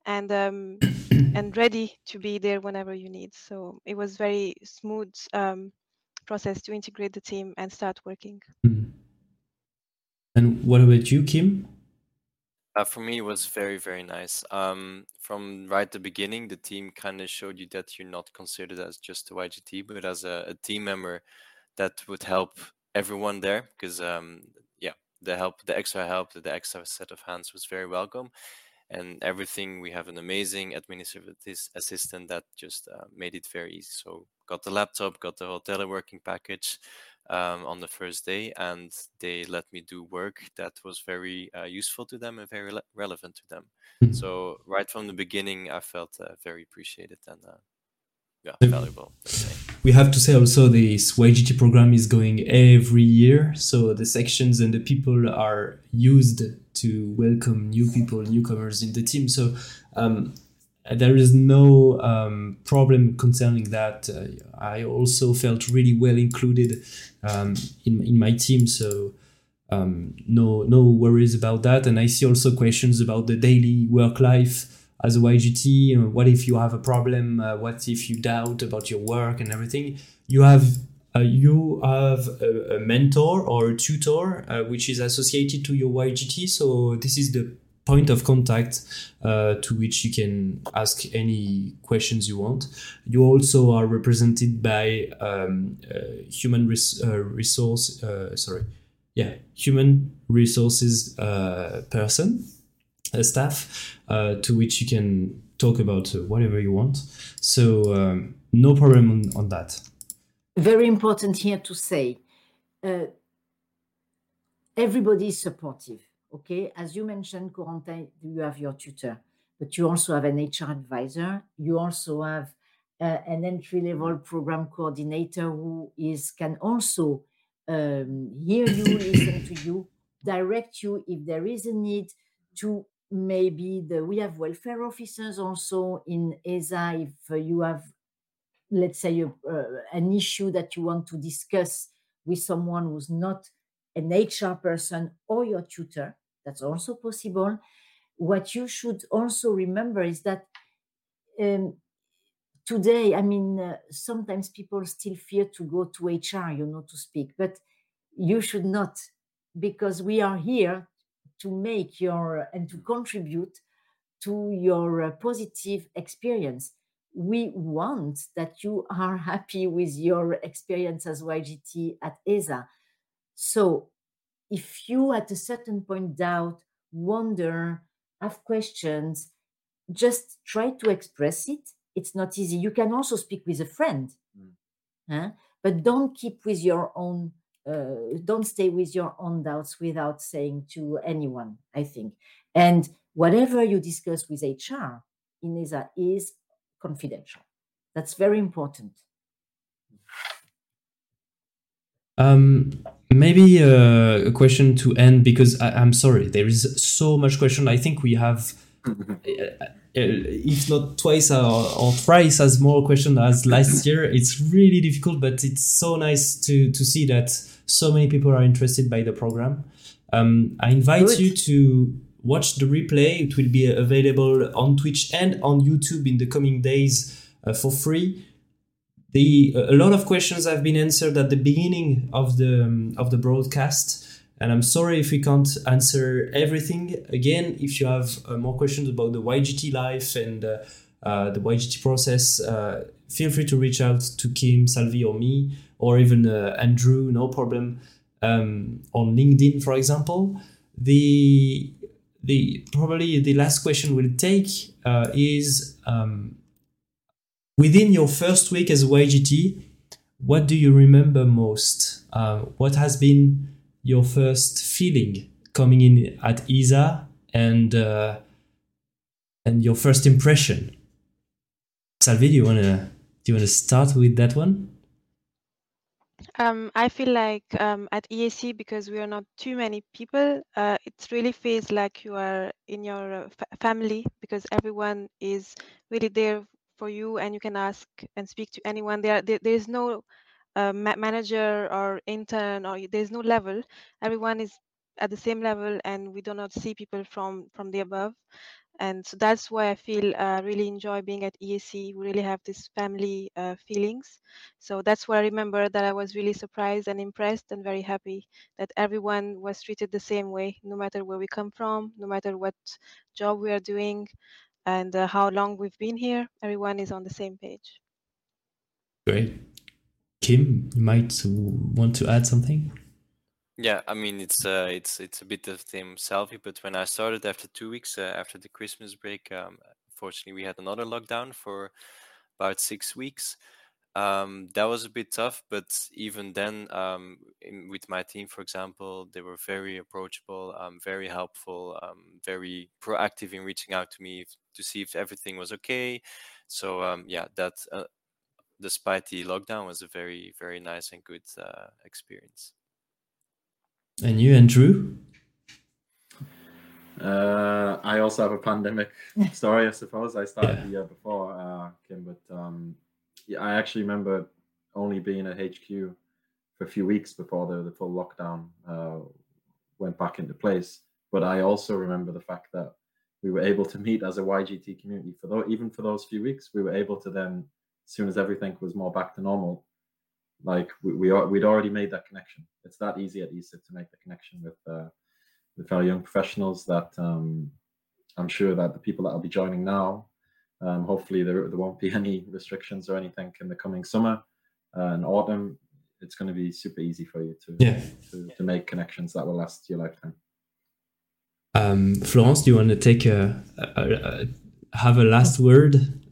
and um, and ready to be there whenever you need. So it was very smooth um, process to integrate the team and start working. Mm. And what about you, Kim? Uh, for me, it was very, very nice. Um, from right the beginning, the team kind of showed you that you're not considered as just a YGT, but as a, a team member that would help everyone there. Because um, yeah, the help, the extra help, the extra set of hands was very welcome, and everything. We have an amazing administrative assistant that just uh, made it very easy. So got the laptop, got the whole teleworking package, um, on the first day, and they let me do work that was very uh, useful to them and very le- relevant to them. Mm-hmm. So right from the beginning, I felt uh, very appreciated and uh, yeah, valuable. We have to say also this YGT program is going every year, so the sections and the people are used to welcome new people, newcomers in the team. So um, there is no um, problem concerning that. Uh, I also felt really well included um, in in my team, so um, no no worries about that. And I see also questions about the daily work life as a YGT. What if you have a problem? Uh, what if you doubt about your work and everything? You have uh, you have a, a, mentor or a tutor uh, which is associated to your YGT. So this is the point of contact uh, to which you can ask any questions you want. You also are represented by um, uh, human res- uh, resource, uh, sorry, yeah, human resources uh, person, staff, uh, to which you can talk about whatever you want. So um, no problem on, on, that. Very important here to say, everybody is supportive Okay, as you mentioned, Corentin, you have your tutor, but you also have an HR advisor. You also have uh, an entry level program coordinator who is can also um, hear you, listen to you, direct you if there is a need to maybe the we have welfare officers also in ESA. If uh, you have let's say uh, an issue that you want to discuss with someone who's not an HR person or your tutor. That's also possible. What you should also remember is that um, today, I mean, uh, sometimes people still fear to go to HR, you know, to speak, but you should not, because we are here to make your and to contribute to your uh, positive experience. We want that you are happy with your experience as YGT at ESA. So if you at a certain point doubt, wonder, have questions, just try to express it. It's not easy. You can also speak with a friend, mm. huh? but don't keep with your own. Uh, don't stay with your own doubts without saying to anyone. I think, and whatever you discuss with HR in ESA is confidential. That's very important. Um, maybe uh, a question to end because I, am sorry, there is so much question. I think we have, uh, if not twice or, or thrice as more question as last year. It's really difficult, but it's so nice to to see that so many people are interested by the program. Um, I invite Good. you to watch the replay. It will be available on Twitch and on YouTube in the coming days uh, for free the a lot of questions have been answered at the beginning of the um, of the broadcast and i'm sorry if we can't answer everything. Again if you have uh, more questions about the ygt life and uh, uh, the ygt process uh, feel free to reach out to kim salvi or me or even uh, andrew no problem um, on linkedin for example. The the probably the last question we'll take uh, is um, Within your first week as a YGT, what do you remember most? Uh, what has been your first feeling coming in at ESA and uh, and your first impression? Salvi, do you wanna do you wanna start with that one? Um, I feel like um, at EAC because we are not too many people, uh, it really feels like you are in your uh, family because everyone is really there for you and you can ask and speak to anyone there, there there's no uh, ma- manager or intern or there's no level everyone is at the same level and we do not see people from from the above and so that's why I feel uh, really enjoy being at EAC. We really have this family uh, feelings. So that's why I remember that I was really surprised and impressed and very happy that everyone was treated the same way, no matter where we come from, no matter what job we are doing, and uh, how long we've been here. Everyone is on the same page. Great. Kim, you might want to add something? Yeah, I mean it's uh, it's it's a bit of the same Salvi, but when I started after two weeks uh, after the Christmas break, um, fortunately we had another lockdown for about six weeks. Um, that was a bit tough, but even then, um, in, with my team, for example, they were very approachable, um, very helpful, um, very proactive in reaching out to me to see if everything was okay. So um, yeah, that uh, despite the lockdown, was a very very nice and good uh, experience. And you, Andrew? Uh, I also have a pandemic story, I suppose. I started yeah. the year before uh, Kim, but um, yeah, I actually remember only being at HQ for a few weeks before the, the full lockdown uh, went back into place. But I also remember the fact that we were able to meet as a YGT community for though, even for those few weeks. We were able to then, as soon as everything was more back to normal, like we, we we'd already made that connection. It's that easy at ESA to make the connection with uh, with our young professionals. That um, I'm sure that the people that will be joining now, um, hopefully there there won't be any restrictions or anything in the coming summer uh, and autumn. It's going to be super easy for you to yeah. to, to make connections that will last your lifetime. Um, Florence, do you want to take a, a, a have a last word?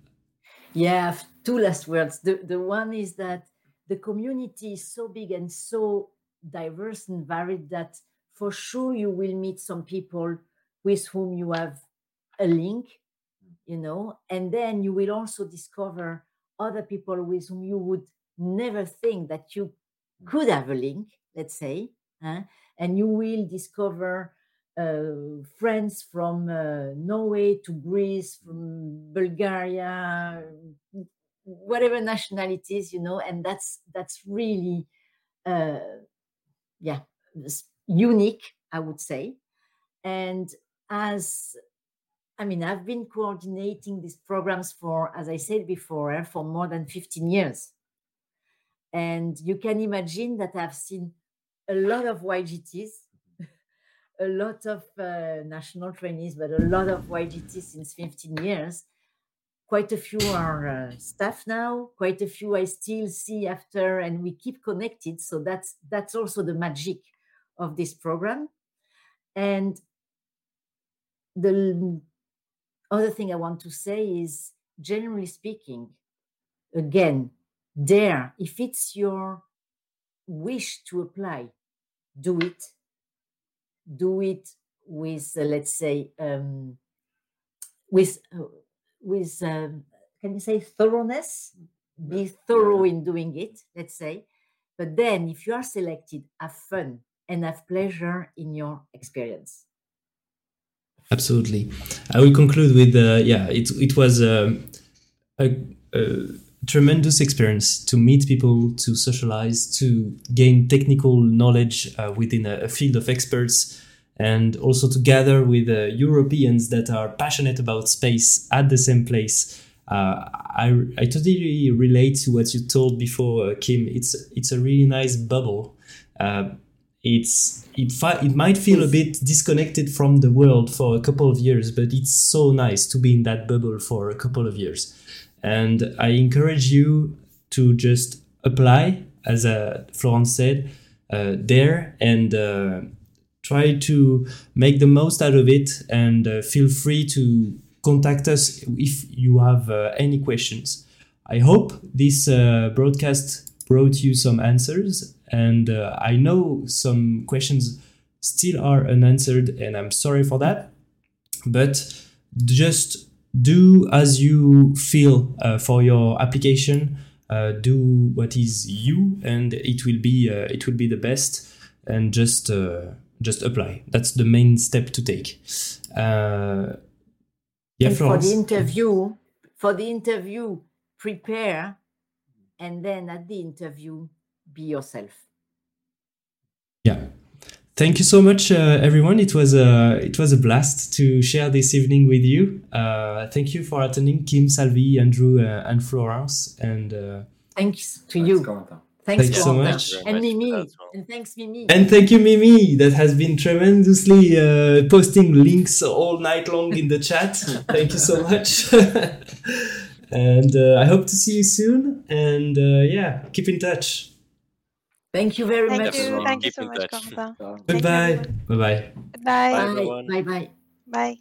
Yeah, two last words. The the one is that the community is so big and so diverse and varied that for sure you will meet some people with whom you have a link you know? And then you will also discover other people with whom you would never think that you could have a link let's say huh? and you will discover uh, friends from uh, norway to greece from bulgaria whatever nationalities you know? And that's that's really uh yeah unique i would say. And as i mean i've been coordinating these programs for as i said before eh, for more than 15 years. And you can imagine that i've seen a lot of ygts a lot of uh, national trainees but a lot of ygts since 15 years. Quite a few are uh, staff now quite a few i still see after and we keep connected. So that's that's also the magic of this program. And the other thing i want to say is generally speaking again dare. if it's your wish to apply do it. Do it with uh, let's say um, with uh, with um, can you say thoroughness? Be thorough in doing it let's say. But then if you are selected have fun and have pleasure in your experience absolutely i will conclude with uh, yeah it, it was um, a, a tremendous experience to meet people to socialize to gain technical knowledge uh, within a, a, field of experts and also together with uh, Europeans that are passionate about space at the same place. Uh, I, I totally relate to what you told before, uh, Kim. It's it's a really nice bubble. Uh, it's it fi- it might feel a bit disconnected from the world for a couple of years, but it's so nice to be in that bubble for a couple of years. And I encourage you to just apply, as uh, Florence said, uh, there and try to make the most out of it and uh, feel free to contact us if you have uh, any questions. I hope this uh, broadcast brought you some answers, and uh, I know some questions still are unanswered, and I'm sorry for that. But just do as you feel uh, for your application. Uh, do what is you, and it will be it will be the best. And just just apply. That's the main step to take. Uh, yeah, for the interview, for the interview, prepare, and then at the interview, be yourself. Yeah. thank you so much, uh, everyone. It was a it was a blast to share this evening with you. Uh, thank you for attending, Kim, Salvi, Andrew, uh, and Florence. And uh, Thanks to Thanks, you. Corentin. Thanks, Thank you so Corentin. much. And Mimi. well. And thanks, Mimi. and thank you, Mimi, that has been tremendously uh, posting links all night long in the chat. thank you so much. and uh, I hope to see you soon. And uh, yeah, keep in touch. Thank you very Thank much. you. everyone. Thank you so much, touch. Corentin. Thank you, Goodbye. everyone. Bye bye. Goodbye. Bye, Bye. Bye. Bye. Bye.